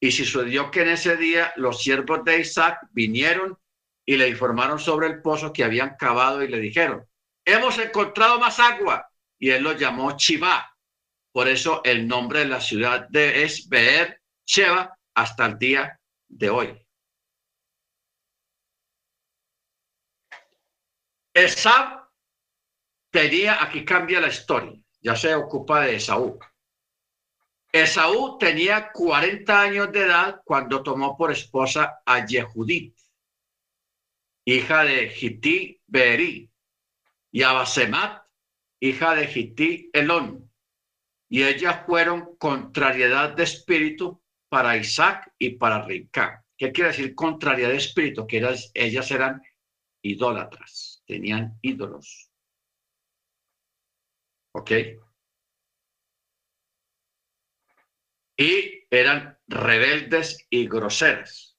Y sucedió que en ese día los siervos de Isaac vinieron y le informaron sobre el pozo que habían cavado y le dijeron, hemos encontrado más agua. Y él lo llamó Chiva. Por eso el nombre de la ciudad de es Beer Sheba hasta el día de hoy. Esab tenía, aquí cambia la historia, ya se ocupa de Esaú. Esaú tenía 40 años de edad cuando tomó por esposa a Yehudit, hija de Gití Beeri, y a Basemat, hija de Gití Elón. Y ellas fueron contrariedad de espíritu para Isaac y para Rica. ¿Qué quiere decir contrariedad de espíritu? Que ellas eran idólatras, tenían ídolos. ¿Ok? Y eran rebeldes y groseras.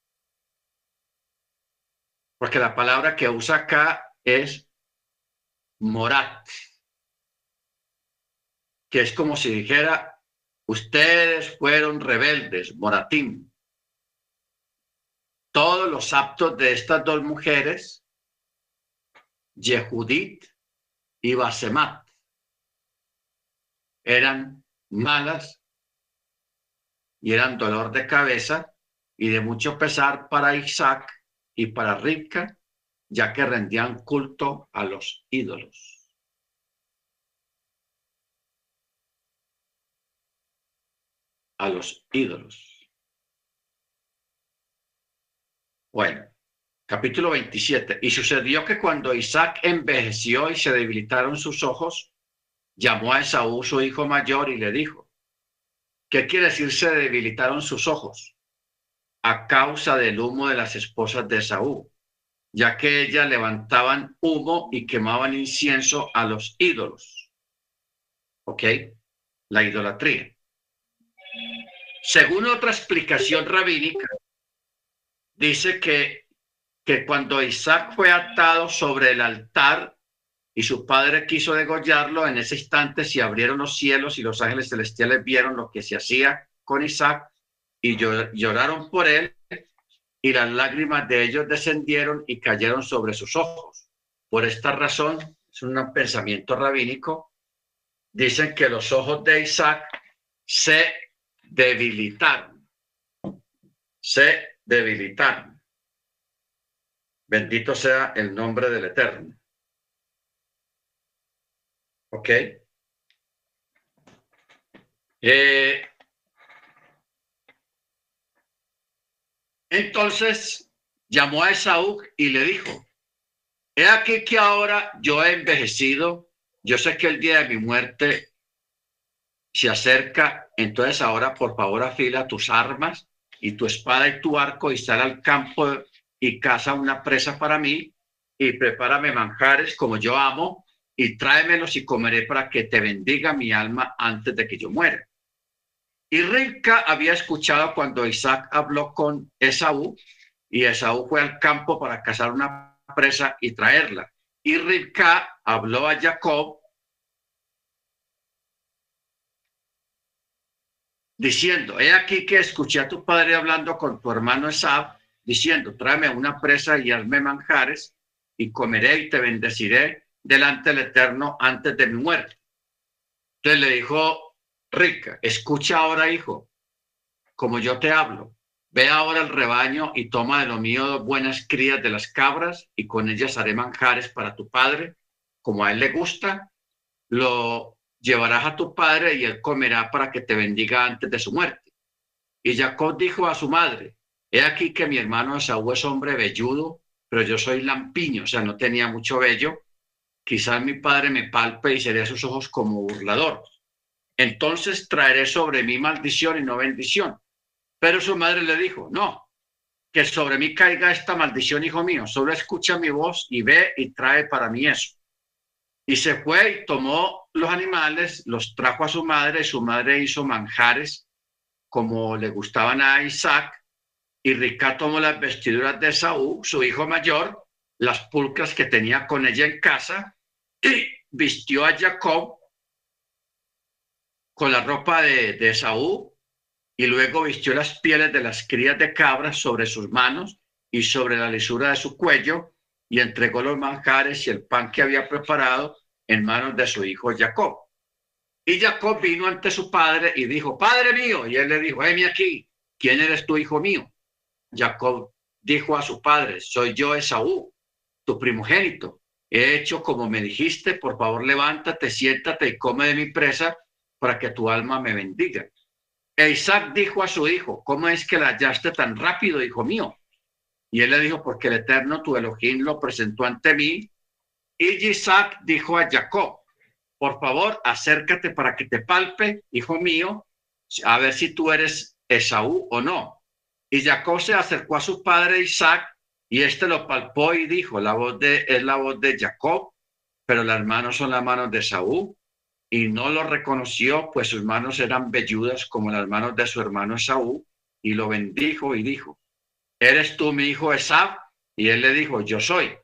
Porque la palabra que usa acá es morat, que es como si dijera, ustedes fueron rebeldes, moratín. Todos los aptos de estas dos mujeres, Yehudit y Basemat, eran malas y eran dolor de cabeza y de mucho pesar para Isaac y para Rivka, ya que rendían culto a los ídolos. A los ídolos. Bueno, capítulo 27. Y sucedió que cuando Isaac envejeció y se debilitaron sus ojos, llamó a Esaú, su hijo mayor, y le dijo, ¿qué quiere decir se debilitaron sus ojos? A causa del humo de las esposas de Esaú, ya que ellas levantaban humo y quemaban incienso a los ídolos. ¿Ok? La idolatría. Según otra explicación rabínica, dice que, que cuando Isaac fue atado sobre el altar y su padre quiso degollarlo, en ese instante se abrieron los cielos y los ángeles celestiales vieron lo que se hacía con Isaac y lloraron por él y las lágrimas de ellos descendieron y cayeron sobre sus ojos. Por esta razón, es un pensamiento rabínico, dicen que los ojos de Isaac se debilitaron. Se debilitaron. Bendito sea el nombre del Eterno. ¿Ok? Eh, entonces llamó a Esaú y le dijo, he aquí que ahora yo he envejecido, yo sé que el día de mi muerte se acerca, entonces ahora por favor afila tus armas y tu espada y tu arco y sal al campo y caza una presa para mí y prepárame manjares como yo amo y tráemelos y comeré para que te bendiga mi alma antes de que yo muera. Y Rivka había escuchado cuando Isaac habló con Esaú y Esaú fue al campo para cazar una presa y traerla. Y Rivka habló a Jacob diciendo, he aquí que escuché a tu padre hablando con tu hermano Esab, diciendo, tráeme una presa y hazme manjares, y comeré y te bendeciré delante del Eterno antes de mi muerte. Entonces le dijo Rica, escucha ahora, hijo, como yo te hablo, ve ahora el rebaño y toma de lo mío buenas crías de las cabras, y con ellas haré manjares para tu padre, como a él le gusta, lo llevarás a tu padre y él comerá para que te bendiga antes de su muerte. Y Jacob dijo a su madre, he aquí que mi hermano Esaú es hombre velludo, pero yo soy lampiño, o sea, no tenía mucho vello. Quizás mi padre me palpe y seré a sus ojos como burlador. Entonces traeré sobre mí maldición y no bendición. Pero su madre le dijo, no, que sobre mí caiga esta maldición, hijo mío, solo escucha mi voz y ve y trae para mí eso. Y se fue y tomó los animales, los trajo a su madre, y su madre hizo manjares como le gustaban a Isaac, y Rica tomó las vestiduras de Saúl, su hijo mayor, las pulcras que tenía con ella en casa, y vistió a Jacob con la ropa de, de Saúl, y luego vistió las pieles de las crías de cabras sobre sus manos y sobre la lisura de su cuello, y entregó los manjares y el pan que había preparado en manos de su hijo Jacob. Y Jacob vino ante su padre y dijo, Padre mío, y él le dijo, heme aquí, ¿quién eres tu hijo mío? Jacob dijo a su padre, soy yo Esaú, tu primogénito. He hecho como me dijiste, por favor levántate, siéntate y come de mi presa para que tu alma me bendiga. E Isaac dijo a su hijo, ¿cómo es que la hallaste tan rápido, hijo mío? Y él le dijo, porque el Eterno, tu Elohim, lo presentó ante mí. Y Isaac dijo a Jacob, por favor, acércate para que te palpe, hijo mío, a ver si tú eres Esaú o no. Y Jacob se acercó a su padre Isaac y éste lo palpó y dijo, la voz de, es la voz de Jacob, pero las manos son las manos de Esaú. Y no lo reconoció, pues sus manos eran velludas como las manos de su hermano Esaú, y lo bendijo y dijo, ¿eres tú mi hijo Esab? Y él le dijo, yo soy.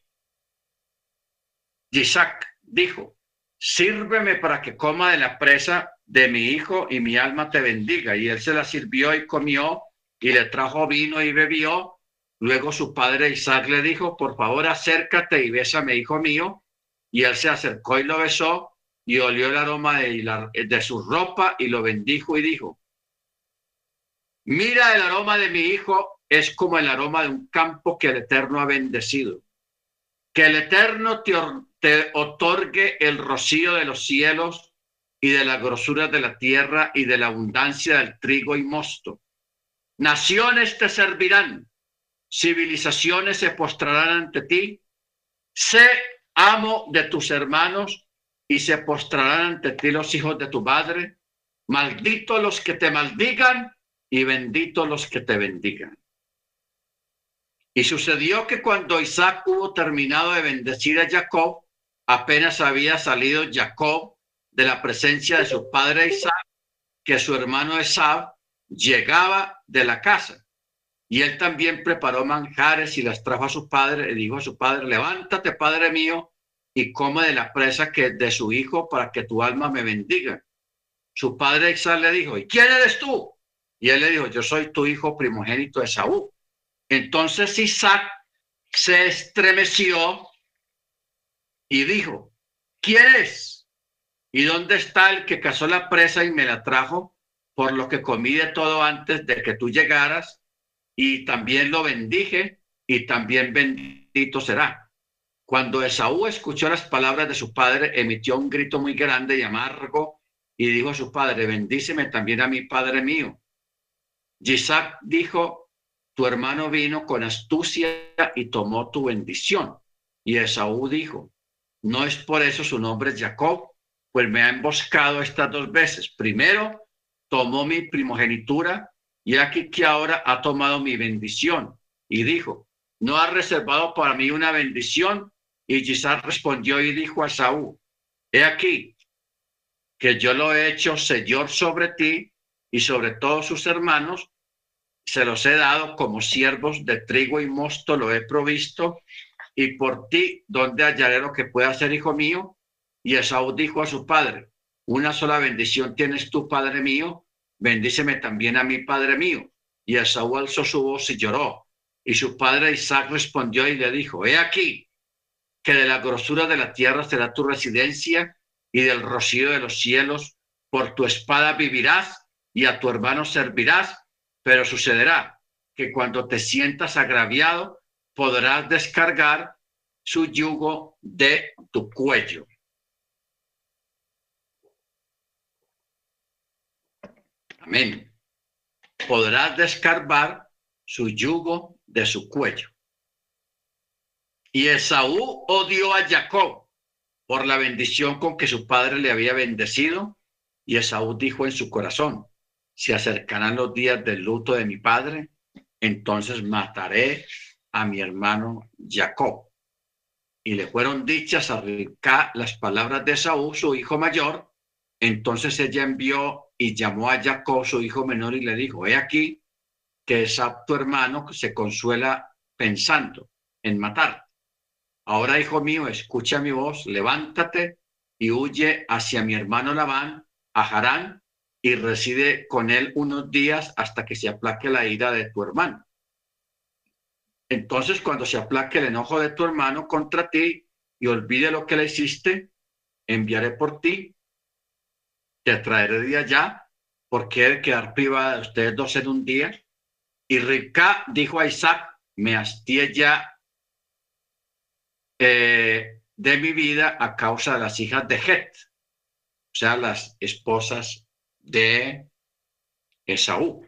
Isaac dijo, sírveme para que coma de la presa de mi hijo y mi alma te bendiga. Y él se la sirvió y comió y le trajo vino y bebió. Luego su padre Isaac le dijo, por favor acércate y bésame, hijo mío. Y él se acercó y lo besó y olió el aroma de, de su ropa y lo bendijo y dijo, mira el aroma de mi hijo es como el aroma de un campo que el Eterno ha bendecido. Que el Eterno te, otorgue el rocío de los cielos y de la grosura de la tierra y de la abundancia del trigo y mosto. Naciones te servirán, civilizaciones se postrarán ante ti. Sé amo de tus hermanos y se postrarán ante ti los hijos de tu madre. Malditos los que te maldigan y benditos los que te bendigan. Y sucedió que cuando Isaac hubo terminado de bendecir a Jacob, apenas había salido Jacob de la presencia de su padre Isaac, que su hermano Esab llegaba de la casa. Y él también preparó manjares y las trajo a su padre y dijo a su padre, levántate, padre mío, y come de la presa que de su hijo para que tu alma me bendiga. Su padre Isaac le dijo, ¿y quién eres tú? Y él le dijo, yo soy tu hijo primogénito de. Entonces Isaac se estremeció y dijo, ¿quién es? ¿Y dónde está el que cazó la presa y me la trajo? Por lo que comí de todo antes de que tú llegaras y también lo bendije y también bendito será. Cuando Esaú escuchó las palabras de su padre, emitió un grito muy grande y amargo y dijo a su padre, bendíceme también a mi padre mío. Isaac dijo, tu hermano vino con astucia y tomó tu bendición. Y Esaú dijo, no es por eso su nombre es Jacob, pues me ha emboscado estas dos veces. Primero, tomó mi primogenitura y aquí que ahora ha tomado mi bendición. Y dijo, ¿no ha reservado para mí una bendición? Y Isaac respondió y dijo a Saúl, he aquí que yo lo he hecho Señor sobre ti y sobre todos sus hermanos se los he dado como siervos de trigo y mosto, lo he provisto, y por ti, ¿dónde hallaré lo que pueda ser hijo mío? Y Esaú dijo a su padre, una sola bendición tienes tú, padre mío, bendíceme también a mi padre mío. Y Esaú alzó su voz y lloró. Y su padre Isaac respondió y le dijo, he aquí que de la grosura de la tierra será tu residencia y del rocío de los cielos, por tu espada vivirás y a tu hermano servirás pero sucederá que cuando te sientas agraviado, podrás descargar su yugo de tu cuello. Amén. Podrás descargar su yugo de su cuello. Y Esaú odió a Jacob por la bendición con que su padre le había bendecido. Y Esaú dijo en su corazón, se acercarán los días del luto de mi padre, entonces mataré a mi hermano Jacob. Y le fueron dichas a Ribka las palabras de Saúl, su hijo mayor. Entonces ella envió y llamó a Jacob, su hijo menor, y le dijo, he aquí que es tu hermano que se consuela pensando en matar. Ahora, hijo mío, escucha mi voz, levántate y huye hacia mi hermano Labán, a Harán, y reside con él unos días hasta que se aplaque la ira de tu hermano. Entonces, cuando se aplaque el enojo de tu hermano contra ti y olvide lo que le hiciste, enviaré por ti, te traeré de allá, porque he de quedar privada de ustedes dos en un día. Y Rica dijo a Isaac, me hastié ya eh, de mi vida a causa de las hijas de Het, o sea, las esposas de Esaú.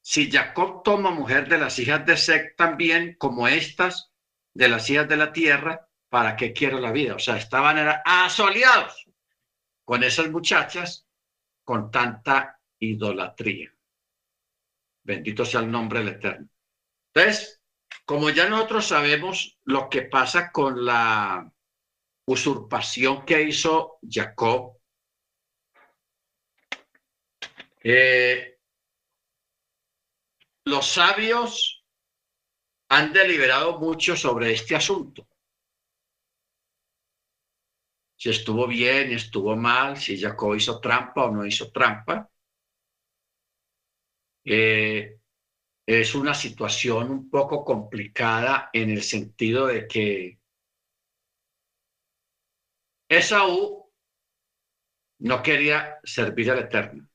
Si Jacob toma mujer de las hijas de Sec también, como estas de las hijas de la tierra, ¿para qué quiero la vida? O sea, estaban asoleados con esas muchachas con tanta idolatría. Bendito sea el nombre del Eterno. Entonces, como ya nosotros sabemos lo que pasa con la usurpación que hizo Jacob eh, los sabios han deliberado mucho sobre este asunto. Si estuvo bien, estuvo mal, si Jacob hizo trampa o no hizo trampa. Eh, es una situación un poco complicada en el sentido de que Esaú no quería servir al Eterno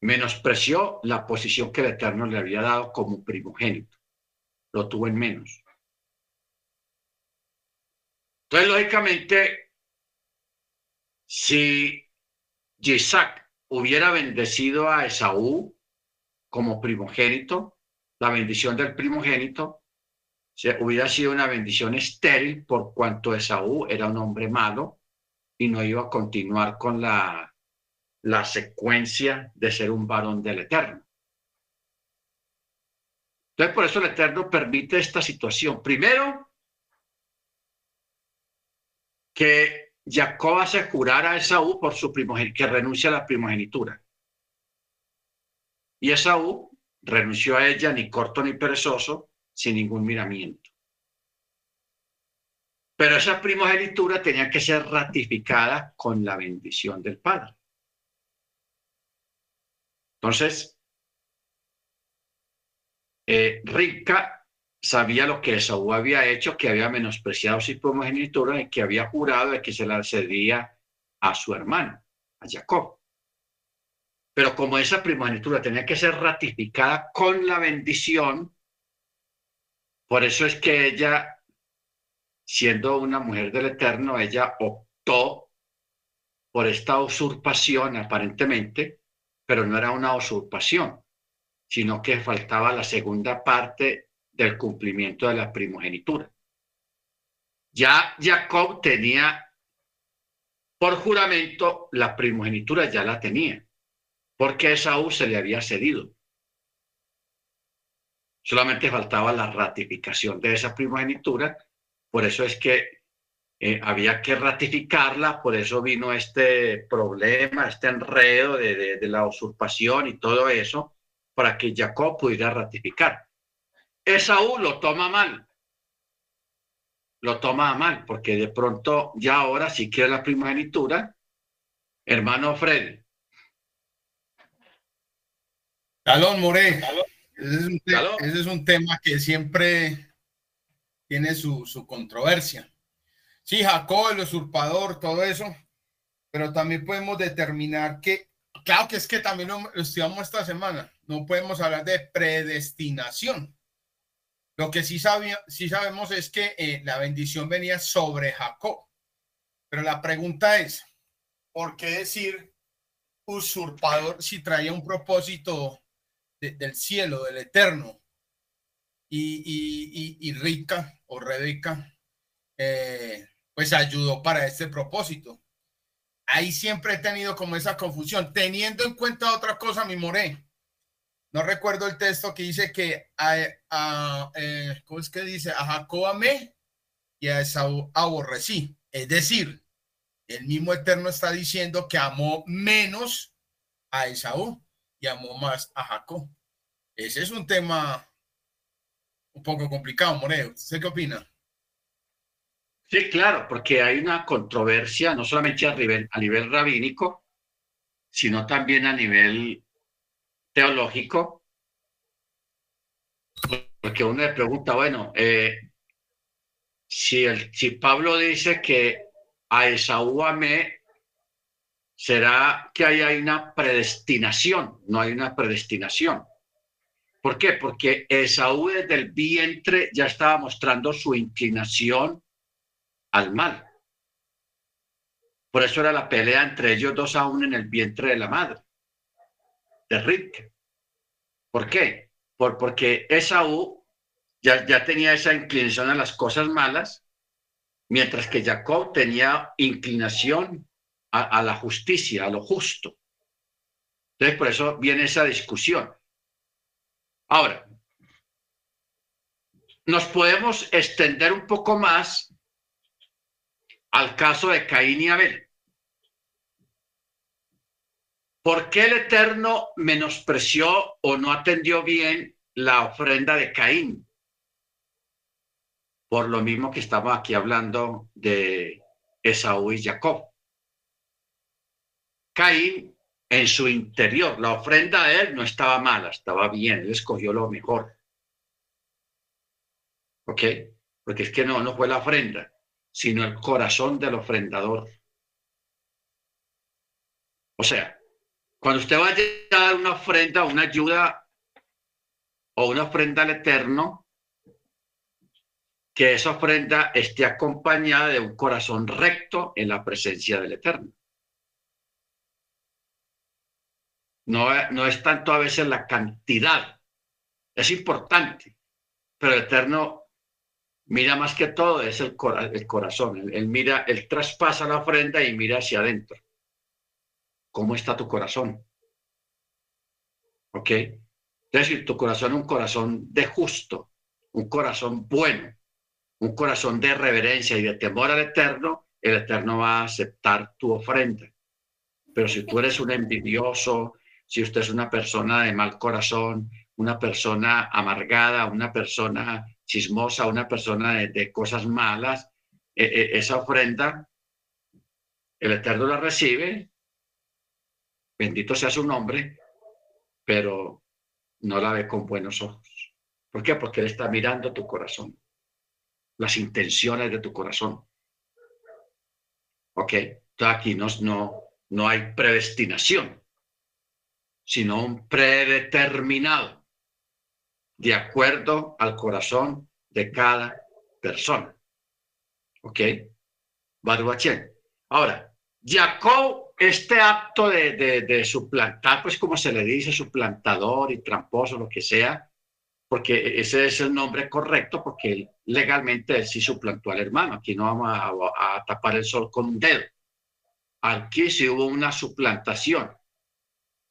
menospreció la posición que el Eterno le había dado como primogénito. Lo tuvo en menos. Entonces, lógicamente, si Isaac hubiera bendecido a Esaú como primogénito, la bendición del primogénito, hubiera sido una bendición estéril por cuanto Esaú era un hombre malo y no iba a continuar con la, la secuencia de ser un varón del Eterno. Entonces, por eso el Eterno permite esta situación. Primero, que Jacob hace jurar a Esaú por su que renuncia a la primogenitura. Y Esaú renunció a ella ni corto ni perezoso, sin ningún miramiento. Pero esa primogenitura tenía que ser ratificada con la bendición del Padre. Entonces, eh, Rica sabía lo que Esaú había hecho, que había menospreciado su primogenitura y que había jurado de que se la cedía a su hermano, a Jacob. Pero como esa primogenitura tenía que ser ratificada con la bendición, por eso es que ella, siendo una mujer del Eterno, ella optó por esta usurpación aparentemente, pero no era una usurpación, sino que faltaba la segunda parte del cumplimiento de la primogenitura. Ya Jacob tenía por juramento la primogenitura, ya la tenía porque Esaú se le había cedido. Solamente faltaba la ratificación de esa primogenitura, por eso es que eh, había que ratificarla, por eso vino este problema, este enredo de, de la usurpación y todo eso, para que Jacob pudiera ratificar. Esaú lo toma mal, lo toma mal, porque de pronto ya ahora si quiere la primogenitura, hermano Fred, Talón More. Ese es, un tema que siempre tiene su, controversia. Sí, Jacob, el usurpador, todo eso, pero también podemos determinar que, claro que es que también lo, estudiamos esta semana, no podemos hablar de predestinación. Lo que sí, sí sabemos es que eh, la bendición venía sobre Jacob. Pero la pregunta es, ¿por qué decir usurpador si traía un propósito del cielo, del eterno. Y, y, y, Rica o Rebeca, eh, pues ayudó para este propósito. Ahí siempre he tenido como esa confusión, teniendo en cuenta otra cosa, mi moré. No recuerdo el texto que dice que a, eh, ¿cómo es que dice? A Jacob amé y a Esaú aborrecí. Es decir, el mismo Eterno está diciendo que amó menos a Esaú amó más a Jacob. Ese es un tema un poco complicado, Moreo. ¿Usted qué opina? Sí, claro, porque hay una controversia, no solamente a nivel, rabínico, sino también a nivel teológico, porque uno le pregunta, bueno, eh, si, el, si Pablo dice que a Esaú amé será que hay una predestinación, no hay una predestinación. ¿Por qué? Porque Esaú desde el vientre ya estaba mostrando su inclinación al mal. Por eso era la pelea entre ellos dos aún en el vientre de la madre, de Rick. ¿Por qué? Por, porque Esaú ya, ya tenía esa inclinación a las cosas malas, mientras que Jacob tenía inclinación a, la justicia, a lo justo. Entonces, por eso viene esa discusión. Ahora, nos podemos extender un poco más al caso de Caín y Abel. ¿Por qué el Eterno menospreció o no atendió bien la ofrenda de Caín? Por lo mismo que estamos aquí hablando de Esaú y Jacob. Caín en su interior, la ofrenda de él no estaba mala, estaba bien, él escogió lo mejor. ¿Ok? Porque es que no, no fue la ofrenda, sino el corazón del ofrendador. O sea, cuando usted vaya a dar una ofrenda, una ayuda o una ofrenda al Eterno, que esa ofrenda esté acompañada de un corazón recto en la presencia del Eterno. No, es tanto a veces la cantidad, es importante, pero el Eterno mira más que todo es el, el corazón. Él, mira, él traspasa la ofrenda y mira hacia adentro. ¿Cómo está tu corazón? ¿Ok? Es decir, tu corazón es un corazón de justo, un corazón bueno, un corazón de reverencia y de temor al Eterno, el Eterno va a aceptar tu ofrenda. Pero si tú eres un envidioso, si usted es una persona de mal corazón, una persona amargada, una persona chismosa, una persona de, cosas malas, e, e, esa ofrenda, el Eterno la recibe, bendito sea su nombre, pero no la ve con buenos ojos. ¿Por qué? Porque Él está mirando tu corazón, las intenciones de tu corazón. ¿Ok? Aquí no, no, no hay predestinación, sino un predeterminado de acuerdo al corazón de cada persona. ¿Ok? Baruachén. Ahora, Jacob, este acto de, de, suplantar, pues como se le dice, suplantador y tramposo, lo que sea, porque ese es el nombre correcto, porque legalmente él sí suplantó al hermano. Aquí no vamos a, a tapar el sol con un dedo. Aquí sí hubo una suplantación.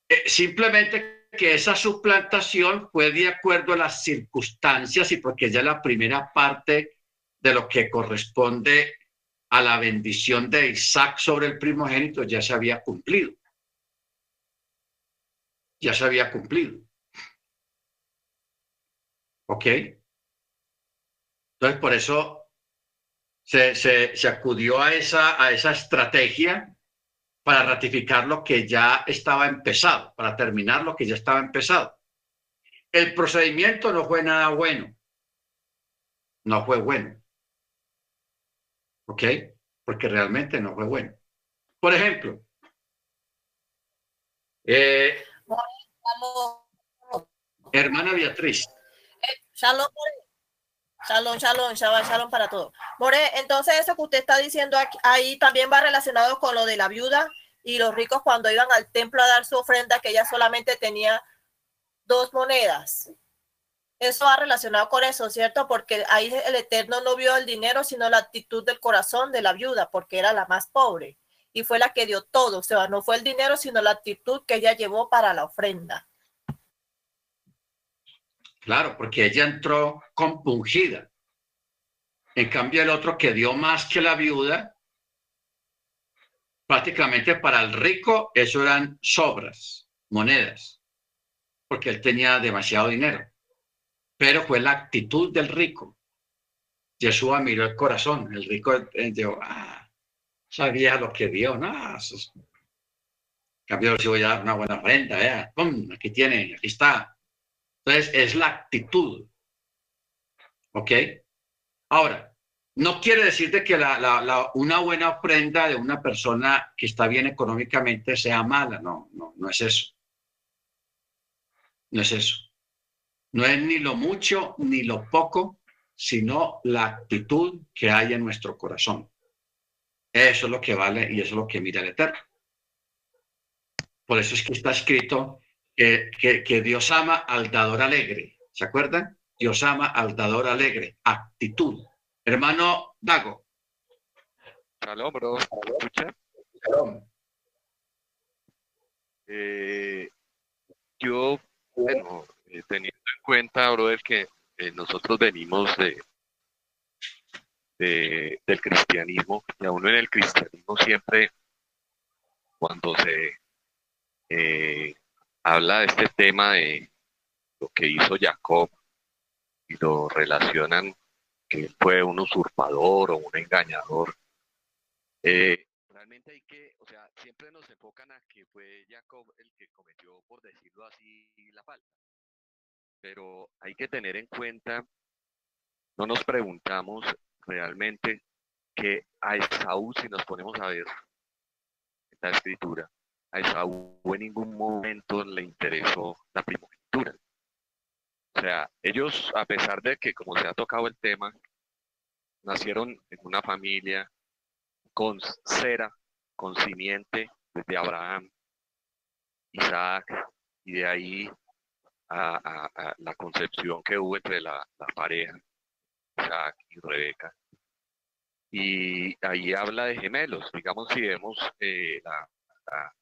Eh, simplemente que esa suplantación fue de acuerdo a las circunstancias y porque ya la primera parte de lo que corresponde a la bendición de Isaac sobre el primogénito ya se había cumplido. Ya se había cumplido. ¿Ok? Entonces, por eso se, se, acudió a esa, a esa estrategia para ratificar lo que ya estaba empezado, para terminar lo que ya estaba empezado. El procedimiento no fue nada bueno. No fue bueno. ¿Ok? Porque realmente no fue bueno. Por ejemplo, eh, hermana Beatriz. Eh, shalom, shalom, shalom, shalom, shalom para todos. More, entonces eso que usted está diciendo ahí también va relacionado con lo de la viuda y los ricos cuando iban al templo a dar su ofrenda, que ella solamente tenía dos monedas. Eso va relacionado con eso, ¿cierto? Porque ahí el Eterno no vio el dinero, sino la actitud del corazón de la viuda, porque era la más pobre y fue la que dio todo. O sea, no fue el dinero, sino la actitud que ella llevó para la ofrenda. Claro, porque ella entró compungida. En cambio, el otro que dio más que la viuda, prácticamente para el rico eso eran sobras, monedas, porque él tenía demasiado dinero. Pero fue la actitud del rico. Jesús miró el corazón, el rico dijo, ah, sabía lo que dio, no, cambio si voy a dar una buena renta, vea, ¡pum! aquí tiene, aquí está. Entonces es la actitud. ¿Ok? Ahora, no quiere decir que una buena ofrenda de una persona que está bien económicamente sea mala, no, no, no es eso. No es eso. No es ni lo mucho ni lo poco, sino la actitud que hay en nuestro corazón. Eso es lo que vale y eso es lo que mira el Eterno. Por eso es que está escrito que, que Dios ama al dador alegre. ¿Se acuerdan? Dios ama al dador alegre. Actitud. Hermano Dago. Salón, bro. escucha? Eh, yo, bueno, eh, teniendo en cuenta, brother, que eh, nosotros venimos de, del cristianismo, y a uno en el cristianismo siempre, cuando se habla de este tema de lo que hizo Jacob y lo relacionan que fue un usurpador o un engañador. Eh, realmente hay que, o sea, siempre nos enfocan a que fue Jacob el que cometió, por decirlo así, la falta. Pero hay que tener en cuenta, no nos preguntamos realmente que a Esaú, si nos ponemos a ver esta escritura, a Esaú en ningún momento le interesó la primogenitura. O sea, ellos, a pesar de que, como se ha tocado el tema, nacieron en una familia con cera, con simiente desde Abraham, Isaac, y de ahí a, la concepción que hubo entre la, pareja. Isaac y Rebeca. Y ahí habla de gemelos. Digamos, si vemos eh, la, la,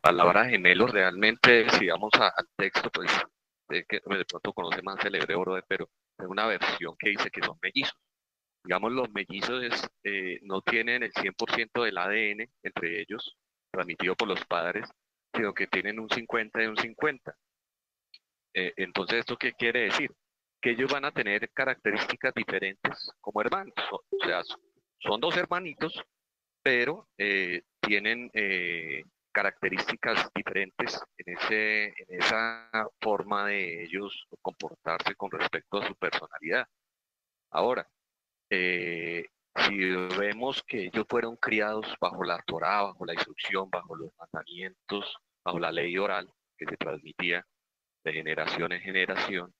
palabra gemelos, realmente, si vamos al texto, pues de, que de pronto conoce más el hebreo, pero es una versión que dice que son mellizos. Digamos, los mellizos eh, no tienen el 100% del ADN entre ellos, transmitido por los padres, sino que tienen un 50 y un 50. Eh, entonces, ¿esto qué quiere decir? Que ellos van a tener características diferentes como hermanos. O sea, son dos hermanitos, pero eh, tienen características diferentes en, ese, en esa forma de ellos comportarse con respecto a su personalidad. Ahora, eh, si vemos que ellos fueron criados bajo la Torah, bajo la instrucción, bajo los mandamientos, bajo la ley oral que se transmitía de generación en generación,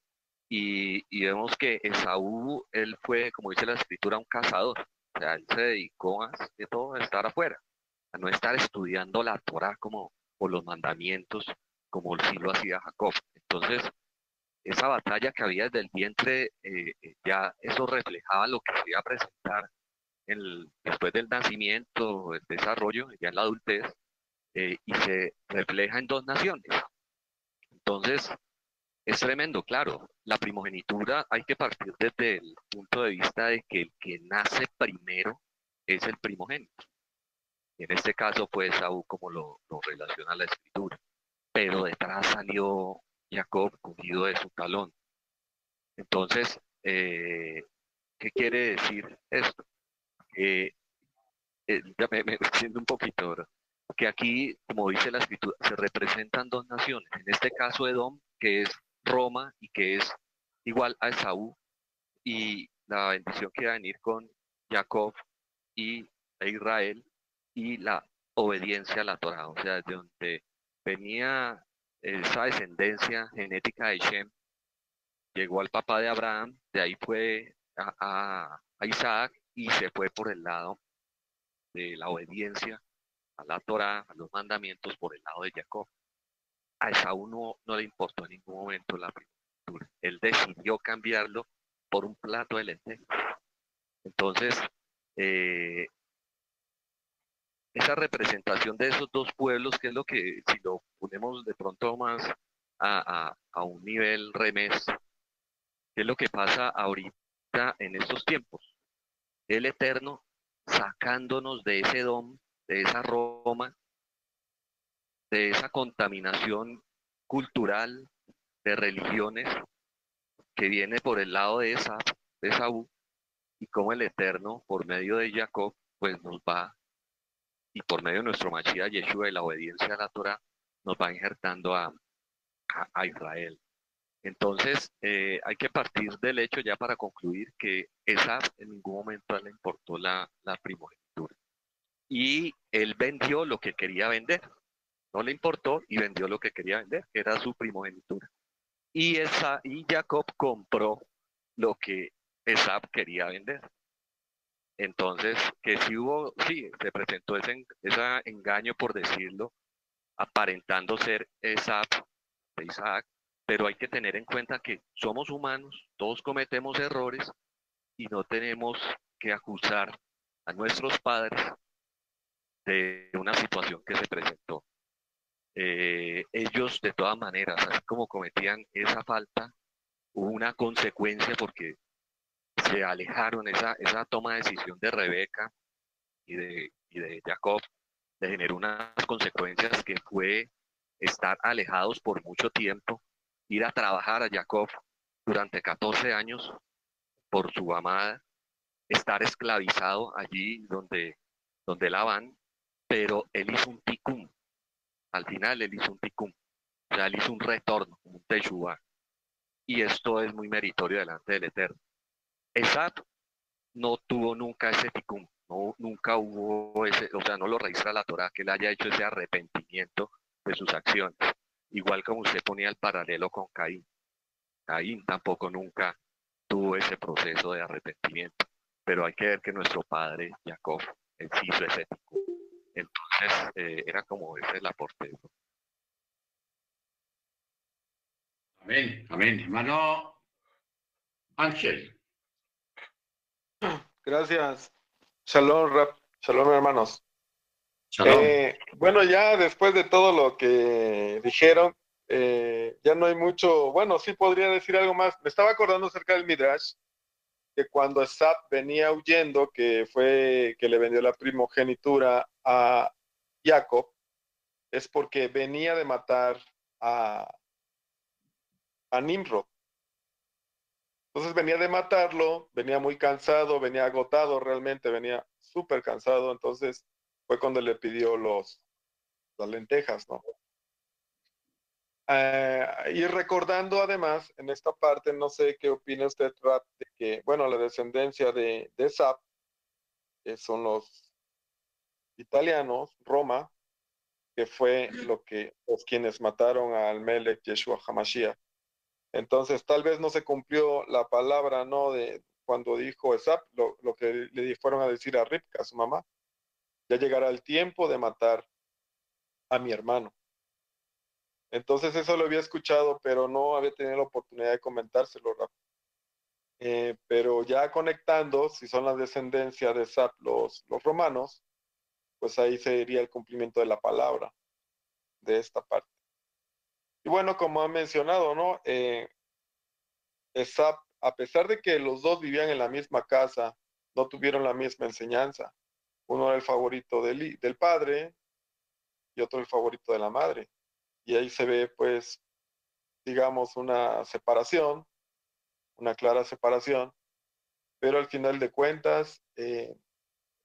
y, vemos que Esaú, él fue, como dice la escritura, un cazador, o sea, él se dedicó a, de todo a estar afuera, a no estar estudiando la Torah como, o los mandamientos, como sí lo hacía Jacob. Entonces, esa batalla que había desde el vientre, eh, eh, ya eso reflejaba lo que se iba a presentar en después del nacimiento, el desarrollo, ya en la adultez, eh, y se refleja en dos naciones. Entonces, es tremendo, claro. La primogenitura hay que partir desde el punto de vista de que el que nace primero es el primogénito. En este caso fue Saúl como lo, lo relaciona la escritura. Pero detrás salió Jacob cogido de su talón. Entonces, eh, ¿qué quiere decir esto? Eh, ya me, me un poquito, que aquí, como dice la escritura, se representan dos naciones. En este caso, Edom, que es Roma y que es igual a Esaú, y la bendición que va a venir con Jacob y Israel, y la obediencia a la Torah, o sea, desde donde venía esa descendencia genética de Shem llegó al papá de Abraham, de ahí fue a, Isaac y se fue por el lado de la obediencia a la Torah, a los mandamientos por el lado de Jacob. A Esaú no, no le importó en ningún momento la primera Él decidió cambiarlo por un plato de lentejas. Entonces, eh, esa representación de esos dos pueblos, que es lo que, si lo ponemos de pronto más a, un nivel remés, ¿qué es lo que pasa ahorita en estos tiempos? El Eterno sacándonos de ese don, de esa Roma, de esa contaminación cultural de religiones que viene por el lado de esa de Saúl, y como el Eterno, por medio de Jacob, pues nos va y por medio de nuestro Mashiach Yeshua y la obediencia a la Torah, nos va injertando a, a, Israel. Entonces, eh, hay que partir del hecho ya para concluir que esa en ningún momento le importó la, la primogenitura. Y él vendió lo que quería vender. No le importó y vendió lo que quería vender, que era su primogenitura. Y, esa, y Jacob compró lo que Esab quería vender. Entonces, que si hubo, sí, se presentó ese, engaño, por decirlo, aparentando ser Isaac, de Isaac, pero hay que tener en cuenta que somos humanos, todos cometemos errores y no tenemos que acusar a nuestros padres de una situación que se presentó. Eh, ellos, de todas maneras, así como cometían esa falta, hubo una consecuencia porque se alejaron, esa, esa toma de decisión de Rebeca y de, y de Jacob, de generar unas consecuencias que fue estar alejados por mucho tiempo, ir a trabajar a Jacob durante 14 años por su amada, estar esclavizado allí donde, donde la van, pero él hizo un ticum. Al final él hizo un ticum. O sea, él hizo un retorno, un teshuva. Y esto es muy meritorio delante del Eterno. Esap no tuvo nunca ese ticum, no, nunca hubo ese, o sea, no lo registra la Torah que le haya hecho ese arrepentimiento de sus acciones. Igual como usted ponía el paralelo con Caín. Caín tampoco nunca tuvo ese proceso de arrepentimiento. Pero hay que ver que nuestro padre, Jacob, él sí hizo ese ticum. Entonces, eh, era como ese el aporte. Amén, amén. Hermano Ángel. Gracias. Shalom, Rap. Shalom, hermanos. Shalom. Eh, bueno, ya después de todo lo que dijeron, eh, ya no hay mucho, bueno, sí podría decir algo más. Me estaba acordando acerca del Midrash, que cuando Esap venía huyendo, que fue que le vendió la primogenitura a Jacob, es porque venía de matar a, a Nimrod. Entonces venía de matarlo, venía muy cansado, venía agotado realmente, venía súper cansado, entonces fue cuando le pidió los, las lentejas, ¿no? Eh, y recordando además, en esta parte, no sé qué opina usted, Rat, de que, bueno, la descendencia de, de Zap, que son los italianos, Roma, que fue lo que, los quienes mataron al Melech Yeshua Hamashiach. Entonces, tal vez no se cumplió la palabra, ¿no? De cuando dijo Esap, lo, lo que le fueron a decir a Ripka, a su mamá, ya llegará el tiempo de matar a mi hermano. Entonces eso lo había escuchado, pero no había tenido la oportunidad de comentárselo, eh, pero ya conectando, si son la descendencia de Sap los, los romanos, pues ahí sería el cumplimiento de la palabra de esta parte. Y bueno, como ha mencionado, ¿no? Eh, Sap, a pesar de que los dos vivían en la misma casa, no tuvieron la misma enseñanza. Uno era el favorito del, del padre y otro el favorito de la madre y ahí se ve pues, digamos, una separación, una clara separación, pero al final de cuentas, eh,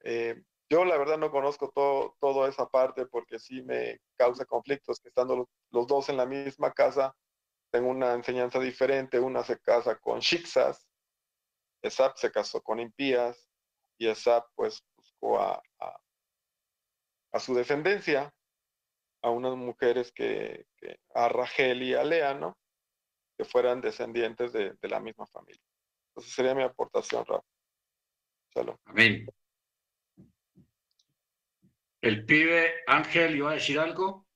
eh, yo la verdad no conozco todo, toda esa parte porque sí me causa conflictos que estando los, dos en la misma casa, tengo una enseñanza diferente, una se casa con Shixas, Esap se casó con impías y Esap pues buscó a, a su descendencia a unas mujeres que, a Rachel y a Lea, ¿no? Que fueran descendientes de, la misma familia. Entonces sería mi aportación, Rafa. Amén. El pibe Ángel iba a decir algo.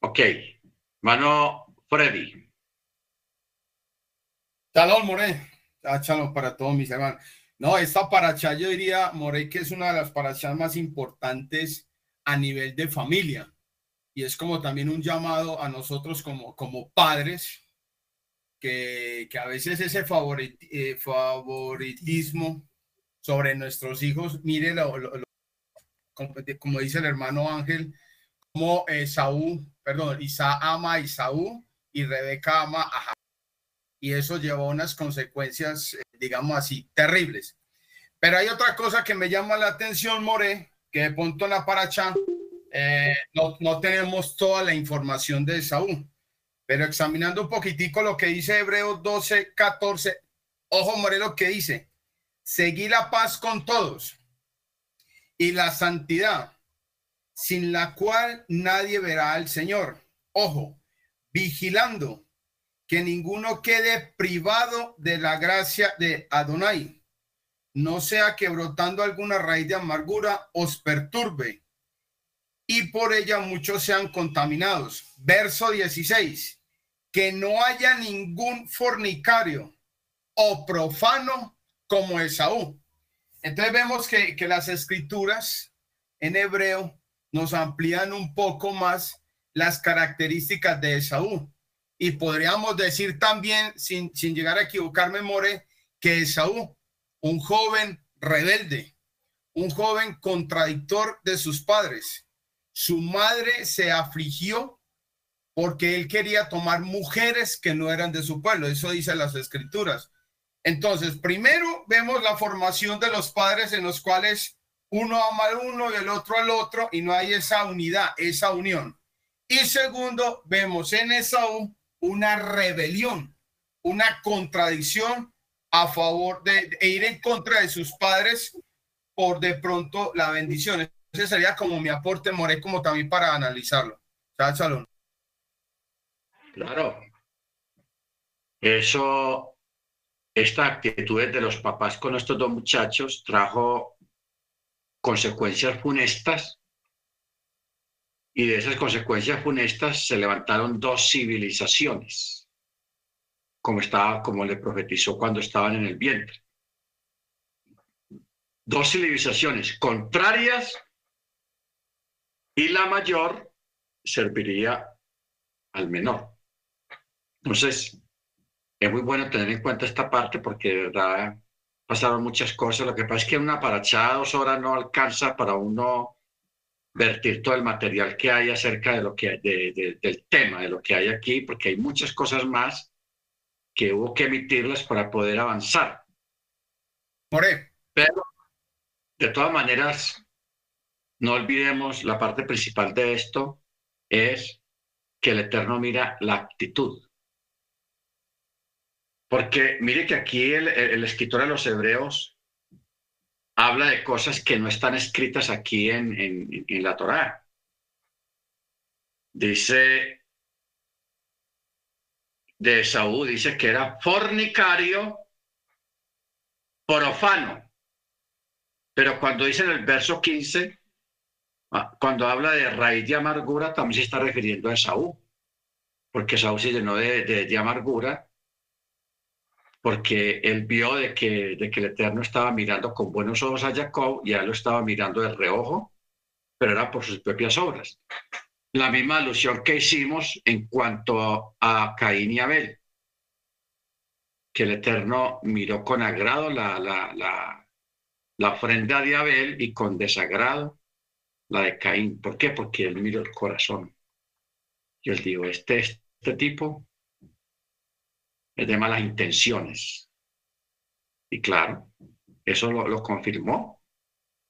Ok. Mano Freddy. Shalom, More. Shalom para todos mis hermanos. No, esta paracha yo diría, Morey, que es una de las parachas más importantes a nivel de familia. Y es como también un llamado a nosotros como, como padres, que, que a veces ese eh, favoritismo sobre nuestros hijos, mire, como, dice el hermano Ángel, como Esaú, perdón, Isa ama a Isaú y Rebeca ama a y eso llevó unas consecuencias, eh, digamos así, terribles. Pero hay otra cosa que me llama la atención, More, que de pronto en la paracha eh, no, no, tenemos toda la información de Saúl. Pero examinando un poquitico lo que dice Hebreos 12, 14, ojo, More, lo que dice, seguí la paz con todos y la santidad, sin la cual nadie verá al Señor. Ojo, vigilando que ninguno quede privado de la gracia de Adonai, no sea que brotando alguna raíz de amargura os perturbe y por ella muchos sean contaminados. Verso 16, que no haya ningún fornicario o profano como Esaú. Entonces vemos que, que las escrituras en hebreo nos amplían un poco más las características de Esaú y podríamos decir también, sin, llegar a equivocarme, More, que Esaú, un joven rebelde, un joven contradictor de sus padres. Su madre se afligió porque él quería tomar mujeres que no eran de su pueblo. Eso dice las escrituras. Entonces, primero vemos la formación de los padres en los cuales uno ama al uno y el otro al otro y no hay esa unidad, esa unión. Y segundo, vemos en Esaú una rebelión, una contradicción a favor de, ir en contra de sus padres por de pronto la bendición. Ese sería como mi aporte, More, como también para analizarlo. Salón. Claro. Eso, esta actitud de los papás con estos dos muchachos trajo consecuencias funestas y de esas consecuencias funestas se levantaron dos civilizaciones, como, estaba, como le profetizó cuando estaban en el vientre. Dos civilizaciones contrarias y la mayor serviría al menor. Entonces, es muy bueno tener en cuenta esta parte porque de verdad pasaron muchas cosas. Lo que pasa es que una parachada dos horas no alcanza para uno vertir todo el material que hay acerca de lo que del tema, de lo que hay aquí, porque hay muchas cosas más que hubo que emitirlas para poder avanzar. More. Pero, de todas maneras, no olvidemos la parte principal de esto es que el Eterno mira la actitud. Porque mire que aquí el, escritor de los Hebreos habla de cosas que no están escritas aquí en, la Torá. Dice de Saúl, dice que era fornicario, profano. Pero cuando dice en el verso 15, ah, cuando habla de raíz de amargura, también se está refiriendo a Saúl, porque Saúl se llenó de, de amargura porque él vio de que, el Eterno estaba mirando con buenos ojos a Jacob y a lo estaba mirando de reojo, pero era por sus propias obras. La misma alusión que hicimos en cuanto a Caín y Abel, que el Eterno miró con agrado la, la, la, la ofrenda de Abel y con desagrado la de Caín. ¿Por qué? Porque él miró el corazón. Y él dijo, este, este tipo es de malas intenciones. Y claro, eso lo, confirmó,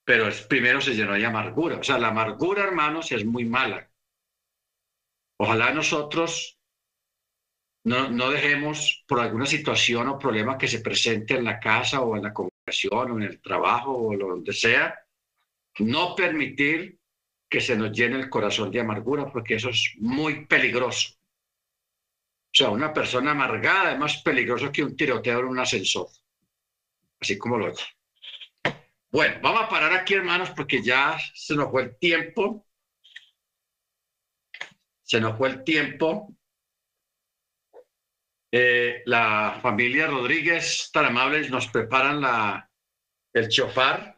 pero primero se llenó de amargura. O sea, la amargura, hermanos, es muy mala. Ojalá nosotros no, no dejemos por alguna situación o problema que se presente en la casa o en la congregación o en el trabajo o donde sea, no permitir que se nos llene el corazón de amargura, porque eso es muy peligroso. O sea, una persona amargada es más peligroso que un tiroteo en un ascensor. Así como lo oye. Bueno, vamos a parar aquí, hermanos, porque ya se nos fue el tiempo. Se nos fue el tiempo. Eh, la familia Rodríguez, tan amables, nos preparan la, el chofar